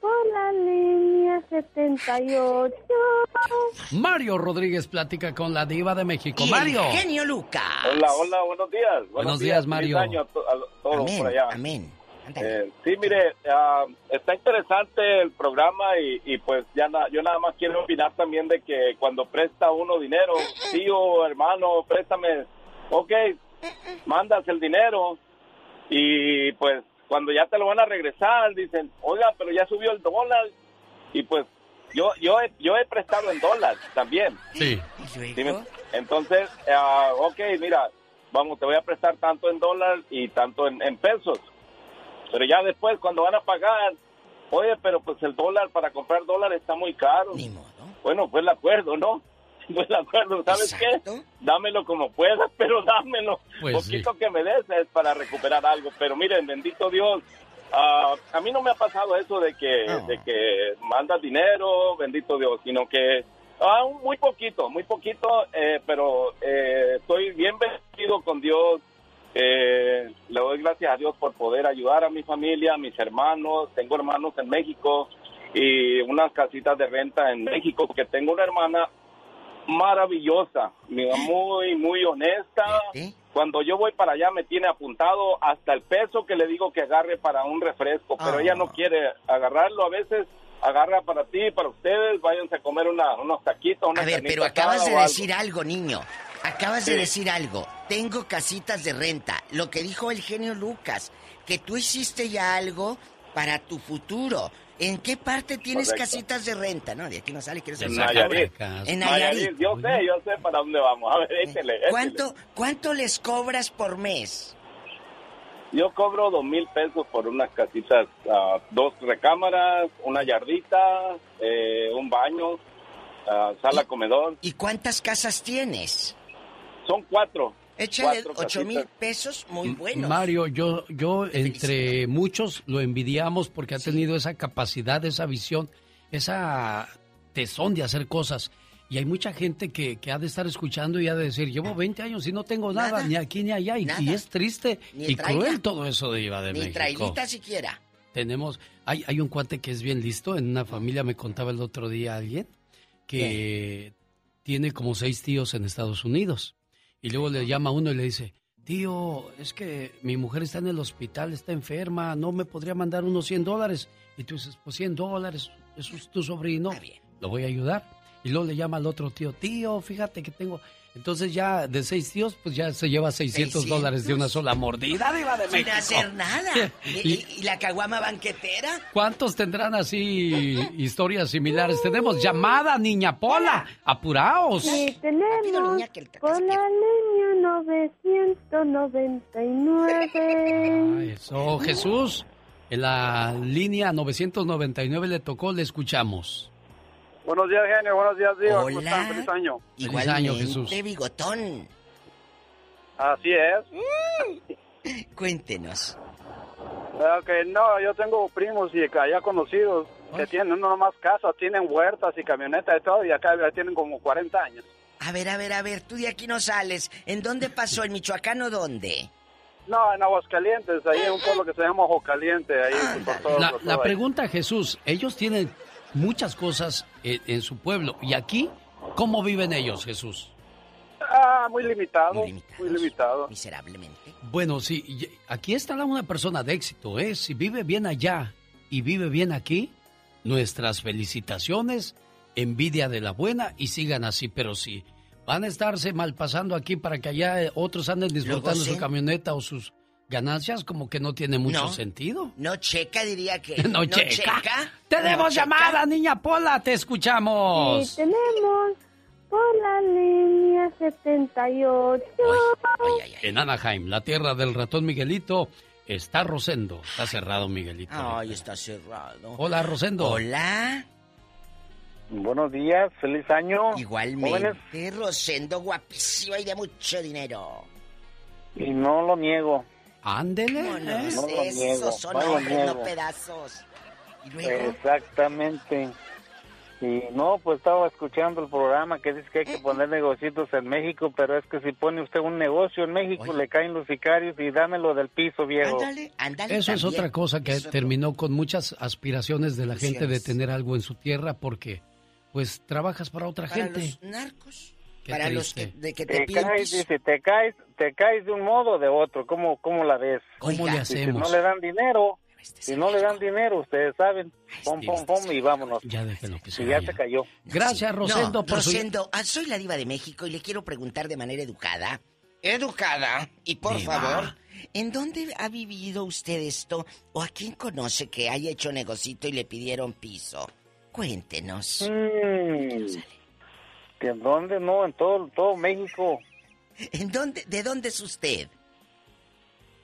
por la línea 78. Mario Rodríguez platica con la diva de México. Y el Mario. genio Lucas. Hola, hola, buenos días. Buenos días, Mario. Feliz año a, to- a todos Amén, por allá. amén. Eh, sí, mire, ah, está interesante el programa y, y pues ya na- yo nada más quiero opinar también de que cuando presta uno dinero, tío, hermano, préstame, ok, mandas el dinero y pues cuando ya te lo van a regresar dicen, oiga, pero ya subió el dólar y pues yo yo he, yo he prestado en dólares también. Sí. Entonces, ah, ok, mira, vamos, te voy a prestar tanto en dólar y tanto en, en pesos. Pero ya después, cuando van a pagar, oye, pero pues el dólar para comprar dólar está muy caro. Bueno, pues el acuerdo, ¿no? Pues el acuerdo, ¿sabes qué? Dámelo como puedas, pero dámelo. Pues Poquito que me des es para recuperar algo. Pero miren, bendito Dios, ah, a mí no me ha pasado eso de que, de que mandas dinero, bendito Dios, sino que ah, muy poquito, muy poquito, eh, pero eh, estoy bien bendecido con Dios. Eh, le doy gracias a Dios por poder ayudar a mi familia, a mis hermanos. Tengo hermanos en México y unas casitas de renta en México, porque tengo una hermana maravillosa, mira, muy, muy honesta. Cuando yo voy para allá me tiene apuntado hasta el peso que le digo que agarre para un refresco, pero Ah. ella no quiere agarrarlo. A veces agarra para ti, para ustedes, váyanse a comer una, unos taquitos, una A ver, pero acabas de algo. decir algo, niño. Acabas de decir algo. Tengo casitas de renta. Lo que dijo el genio Lucas, que tú hiciste ya algo para tu futuro. ¿En qué parte tienes Correcto. casitas de renta? No, de aquí no sale, quiero En. Nayarit. En Nayarit. Yo sé, yo sé para dónde vamos. A ver, échele, échele. ¿Cuánto, ¿Cuánto les cobras por mes? Yo cobro dos mil pesos por unas casitas, ah, dos recámaras, una yardita, eh, un baño, ah, sala, comedor. ¿Y cuántas casas tienes? Son cuatro. Échale ocho mil pesos, muy buenos. Mario, yo, yo entre muchos lo envidiamos porque ha tenido esa capacidad, esa visión, esa tesón de hacer cosas. Y hay mucha gente que, que ha de estar escuchando y ha de decir, llevo 20 años y no tengo nada, ni aquí ni allá. Y, y es triste Ni y cruel todo eso de Iba de Ni México. trailita siquiera. Tenemos, hay, hay un cuate que es bien listo, en una familia me contaba el otro día alguien que tiene como seis tíos en Estados Unidos. Y luego le llama a uno y le dice, tío, es que mi mujer está en el hospital, está enferma, no me podría mandar unos 100 dólares. Y tú dices, pues 100 dólares, eso es tu sobrino, lo voy a ayudar. Y luego le llama al otro tío, tío, fíjate que tengo... Entonces ya de seis tíos, pues ya se lleva 600, dólares de una sola mordida, Diva de Sin México. hacer nada. ¿Y, Y- y- y la caguama banquetera? ¿Cuántos tendrán así historias similares? Tenemos llamada, niña Pola. Apuraos. Sí, tenemos por la línea 999. Eso, Jesús. En la línea 999 le tocó, le escuchamos. Buenos días, genio. Buenos días, Dios. ¿Cómo están? Feliz año. Feliz año, Jesús. bigotón. Así es. Cuéntenos. Ok, no, yo tengo primos y allá conocidos que tienen no nomás casas, tienen huertas y camionetas y todo, y acá ya tienen como 40 años. A ver, a ver, a ver, tú de aquí no sales. ¿En dónde pasó? ¿En Michoacán o dónde? No, en Aguascalientes, ahí en un pueblo que se llama Ojo Caliente, ahí por todo, La, por la todo ahí. pregunta, Jesús, ellos tienen muchas cosas en, en su pueblo. ¿Y aquí cómo viven ellos, Jesús? Ah, muy limitado, muy limitado. Miserablemente. Bueno, sí, aquí está una persona de éxito, ¿eh? Si vive bien allá y vive bien aquí, nuestras felicitaciones, envidia de la buena y sigan así, pero si van a estarse mal pasando aquí para que allá eh, otros anden disfrutando su camioneta o sus ganancias, como que no tiene mucho No. sentido. No checa, diría que. No checa. Tenemos No checa. llamada, niña Pola, te escuchamos. Sí, tenemos por la línea 78. En Anaheim, la tierra del ratón Miguelito, está Rosendo. Está cerrado, Miguelito. Ay, está cerrado. Hola, Rosendo. Hola. Buenos días, feliz año. Igualmente, Rosendo, guapísima y de mucho dinero. Y no lo niego. Ándele. No lo niego, esos son no niego. pedazos. Y luego, Exactamente. Y no, pues estaba escuchando el programa que dice que hay Eh, que poner negocios en México, pero es que si pone usted un negocio en México le caen los sicarios y dámelo del piso, viejo. ándale, ándale. Eso es otra cosa que terminó con muchas aspiraciones de la gente de tener algo en su tierra porque pues trabajas para otra Para gente. los narcos. Qué para los que, de que te Te piden caes, dice, te caes, te caes de un modo o de otro. ¿Cómo, cómo la ves? ¿Cómo le Y Si hacemos? no le dan dinero, si no le dan dinero, ustedes saben, pom, pom, pom, y vámonos. Ya déjenlo que se Y ya se cayó. Gracias, Rosendo, no, por su- Rosendo, ah, soy la diva de México y le quiero preguntar de manera educada. Educada. Y por Diva. favor, ¿en dónde ha vivido usted esto? ¿O a quién conoce que haya hecho negocito y le pidieron piso? Cuéntenos. Mm. ¿Que ¿En dónde? No, en todo, todo México. ¿En dónde, ¿De dónde es usted?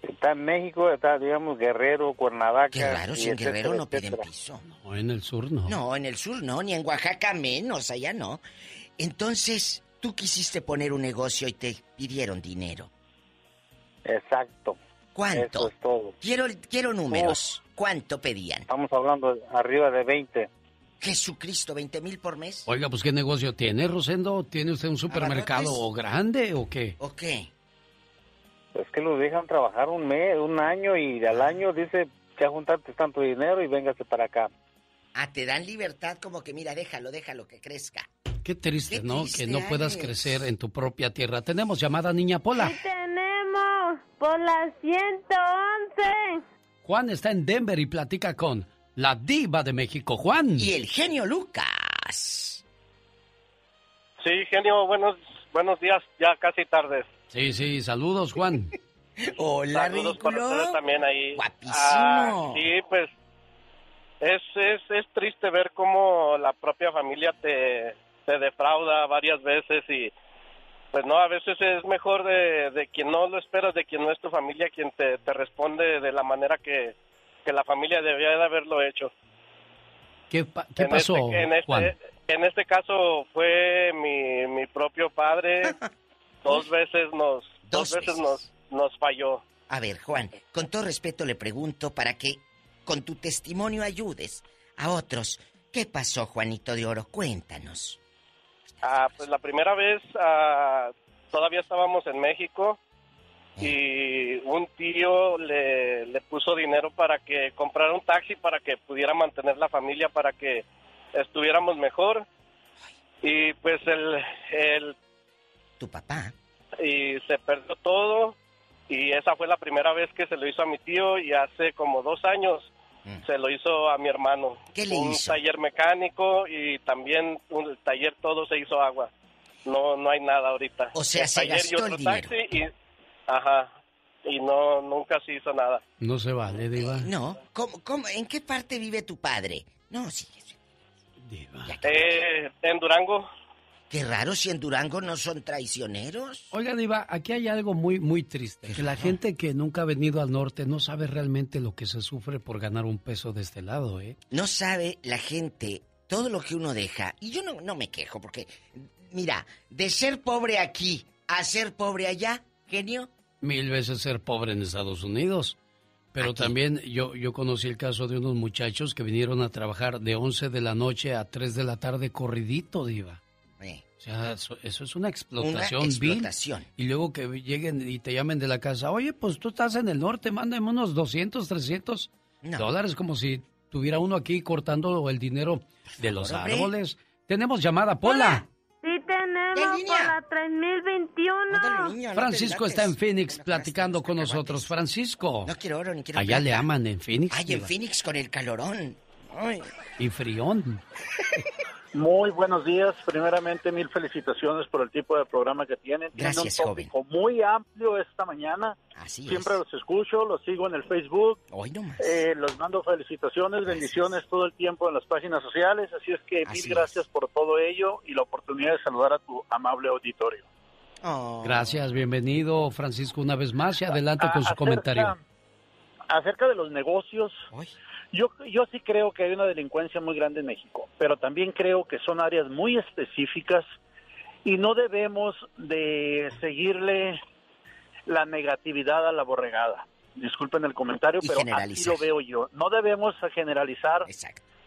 Está en México, está, digamos, Guerrero, Cuernavaca. Qué raro, y si en etcétera, Guerrero no piden etcétera. piso. No, en el sur no. No, en el sur no, ni en Oaxaca menos, allá no. Entonces, tú quisiste poner un negocio y te pidieron dinero. Exacto. ¿Cuánto? Eso es todo. Quiero, quiero números. ¿Cuánto pedían? Estamos hablando de arriba de 20. Jesucristo, 20 mil por mes. Oiga, pues ¿qué negocio tiene, Rosendo? ¿Tiene usted un supermercado grande o qué? ¿O qué? Es que los dejan trabajar un mes, un año, y al año dice, ya juntaste tanto dinero y véngase para acá. Ah, te dan libertad como que mira, déjalo, déjalo que crezca. Qué triste, Qué ¿no? triste que no puedas eres. crecer en tu propia tierra. Tenemos llamada, niña Pola. Tenemos por la 111. Juan está en Denver y platica con la diva de México, Juan. Y el genio Lucas. Sí, genio, buenos, buenos días, ya casi tardes. Sí, sí, saludos, Juan. Hola, Saludos para ridículo. ustedes también ahí. Guapísimo. Ah, sí, pues es, es, es triste ver cómo la propia familia te, te defrauda varias veces y pues no, a veces es mejor de, de quien no lo esperas, de quien no es tu familia, quien te, te responde de la manera que, que la familia debía de haberlo hecho. ¿Qué, pa- qué En pasó, este- en, este, Juan? en este caso fue mi, mi propio padre. dos veces nos, dos, Dos veces, veces. nos, nos falló. A ver, Juan, con todo respeto le pregunto para que con tu testimonio ayudes a otros ¿Qué pasó, Juanito de Oro? Cuéntanos. Ah, pues la primera vez ah, todavía estábamos en México y un tío le, le puso dinero para que comprara un taxi para que pudiera mantener la familia, para que estuviéramos mejor. Y pues el, el... Tu papá. Y se perdió todo y esa fue la primera vez que se lo hizo a mi tío y hace como dos años se lo hizo a mi hermano. ¿Qué le un hizo? taller mecánico y también un el taller todo se hizo agua. No no hay nada ahorita. O sea, El se taller y gastó otro el dinero. taxi y ajá, y no nunca se hizo nada. No se vale, Diva. No. ¿Cómo, cómo, ¿En qué parte vive tu padre? No, sí. Eh, en Durango. Qué raro si en Durango no son traicioneros. Oiga, Diva, aquí hay algo muy, muy triste. Que la gente que nunca ha venido al norte no sabe realmente lo que se sufre por ganar un peso de este lado, ¿eh? No sabe la gente todo lo que uno deja. Y yo no, no me quejo porque, mira, de ser pobre aquí a ser pobre allá, genio mil veces ser pobre en Estados Unidos. Pero también yo, yo conocí el caso de unos muchachos que vinieron a trabajar de 11 de la noche a 3 de la tarde corridito, Diva. Eh. O sea, eso, eso, es una explotación. Una explotación. Y luego que lleguen y te llamen de la casa, oye, pues tú estás en el norte, mándame unos 200, 300 no. dólares, como si tuviera uno aquí cortando el dinero de los árboles. Tenemos llamada, Pola. Sí, tenemos Pola 3021. Francisco está en Phoenix platicando con nosotros. Francisco. No quiero oro ni quiero. Allá le aman en Phoenix. Ay, en. Phoenix con el calorón. Y frión. Muy buenos días. Primeramente, mil felicitaciones por el tipo de programa que tienen. Gracias, Tiene un tópico joven. muy amplio esta mañana. Así Siempre los escucho, los sigo en el Facebook. Hoy nomás. Eh, los mando felicitaciones, bendiciones todo el tiempo en las páginas sociales. Así es que mil gracias por todo ello y la oportunidad de saludar a tu amable auditorio. Gracias, bienvenido Francisco una vez más y adelante con su Acerca- comentario. Acerca de los negocios, yo, yo sí creo que hay una delincuencia muy grande en México, pero también creo que son áreas muy específicas y no debemos de seguirle la negatividad a la borregada. Disculpen el comentario, Y pero así lo veo yo. No debemos generalizar.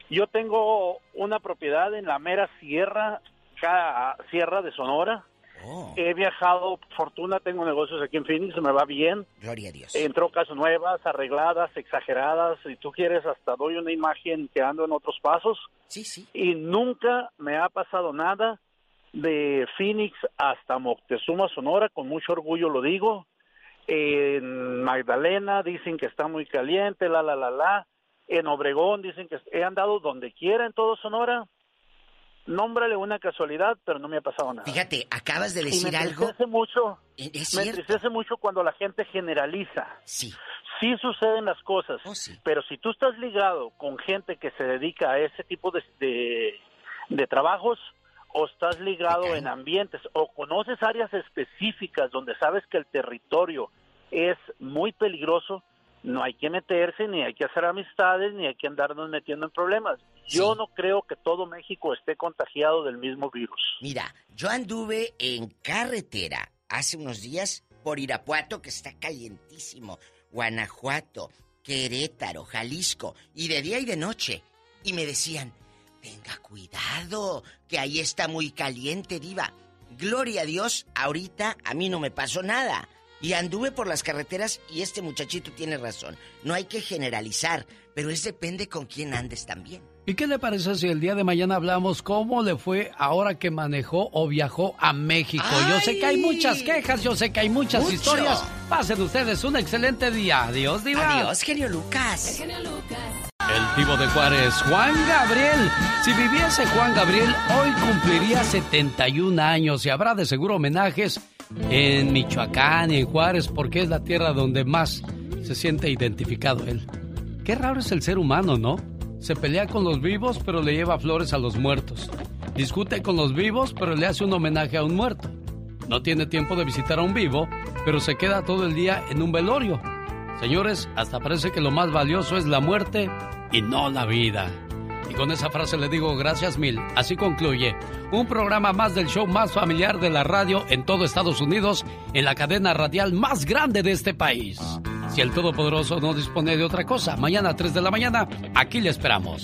Yo tengo una propiedad en la mera sierra, sierra de Sonora. Oh. He viajado, fortuna, tengo negocios aquí en Phoenix, me va bien. Gloria a Dios. Entró casas nuevas, arregladas, exageradas. Si tú quieres, hasta doy una imagen que ando en otros pasos. Sí, sí. Y nunca me ha pasado nada de Phoenix hasta Moctezuma, Sonora. Con mucho orgullo lo digo. En Magdalena dicen que está muy caliente, la, la, la, la. En Obregón dicen que he andado donde quiera en todo Sonora. Nómbrale una casualidad, pero no me ha pasado nada. Fíjate, acabas de Y decir me algo. mucho. Es me entristece mucho cuando la gente generaliza. Sí. Sí suceden las cosas, pero si tú estás ligado con gente que se dedica a ese tipo de, de, de trabajos o estás ligado en ambientes o conoces áreas específicas donde sabes que el territorio es muy peligroso, no hay que meterse, ni hay que hacer amistades, ni hay que andarnos metiendo en problemas. Yo no creo que todo México esté contagiado del mismo virus. Mira, yo anduve en carretera hace unos días por Irapuato, que está calientísimo, Guanajuato, Querétaro, Jalisco, y de día y de noche. Y me decían, tenga cuidado, que ahí está muy caliente, diva. Gloria a Dios, ahorita a mí no me pasó nada. Y anduve por las carreteras y este muchachito tiene razón. No hay que generalizar, pero es depende con quién andes también. ¿Y qué le parece si el día de mañana hablamos cómo le fue ahora que manejó o viajó a México? Yo sé que hay muchas quejas, yo sé que hay muchas Mucho. historias. Pasen ustedes un excelente día. Adiós, Diva. Adiós, genio Lucas. El tipo de Juárez, Juan Gabriel. Si viviese Juan Gabriel, hoy cumpliría 71 años y habrá de seguro homenajes en Michoacán y en Juárez porque es la tierra donde más se siente identificado él. Qué raro es el ser humano, ¿no? Se pelea con los vivos pero le lleva flores a los muertos. Discute con los vivos pero le hace un homenaje a un muerto. No tiene tiempo de visitar a un vivo pero se queda todo el día en un velorio. Señores, hasta parece que lo más valioso es la muerte y no la vida. Y con esa frase le digo gracias mil. Así concluye un programa más del show más familiar de la radio en todo Estados Unidos, en la cadena radial más grande de este país. Si el Todopoderoso no dispone de otra cosa, mañana a 3 de la mañana, aquí le esperamos.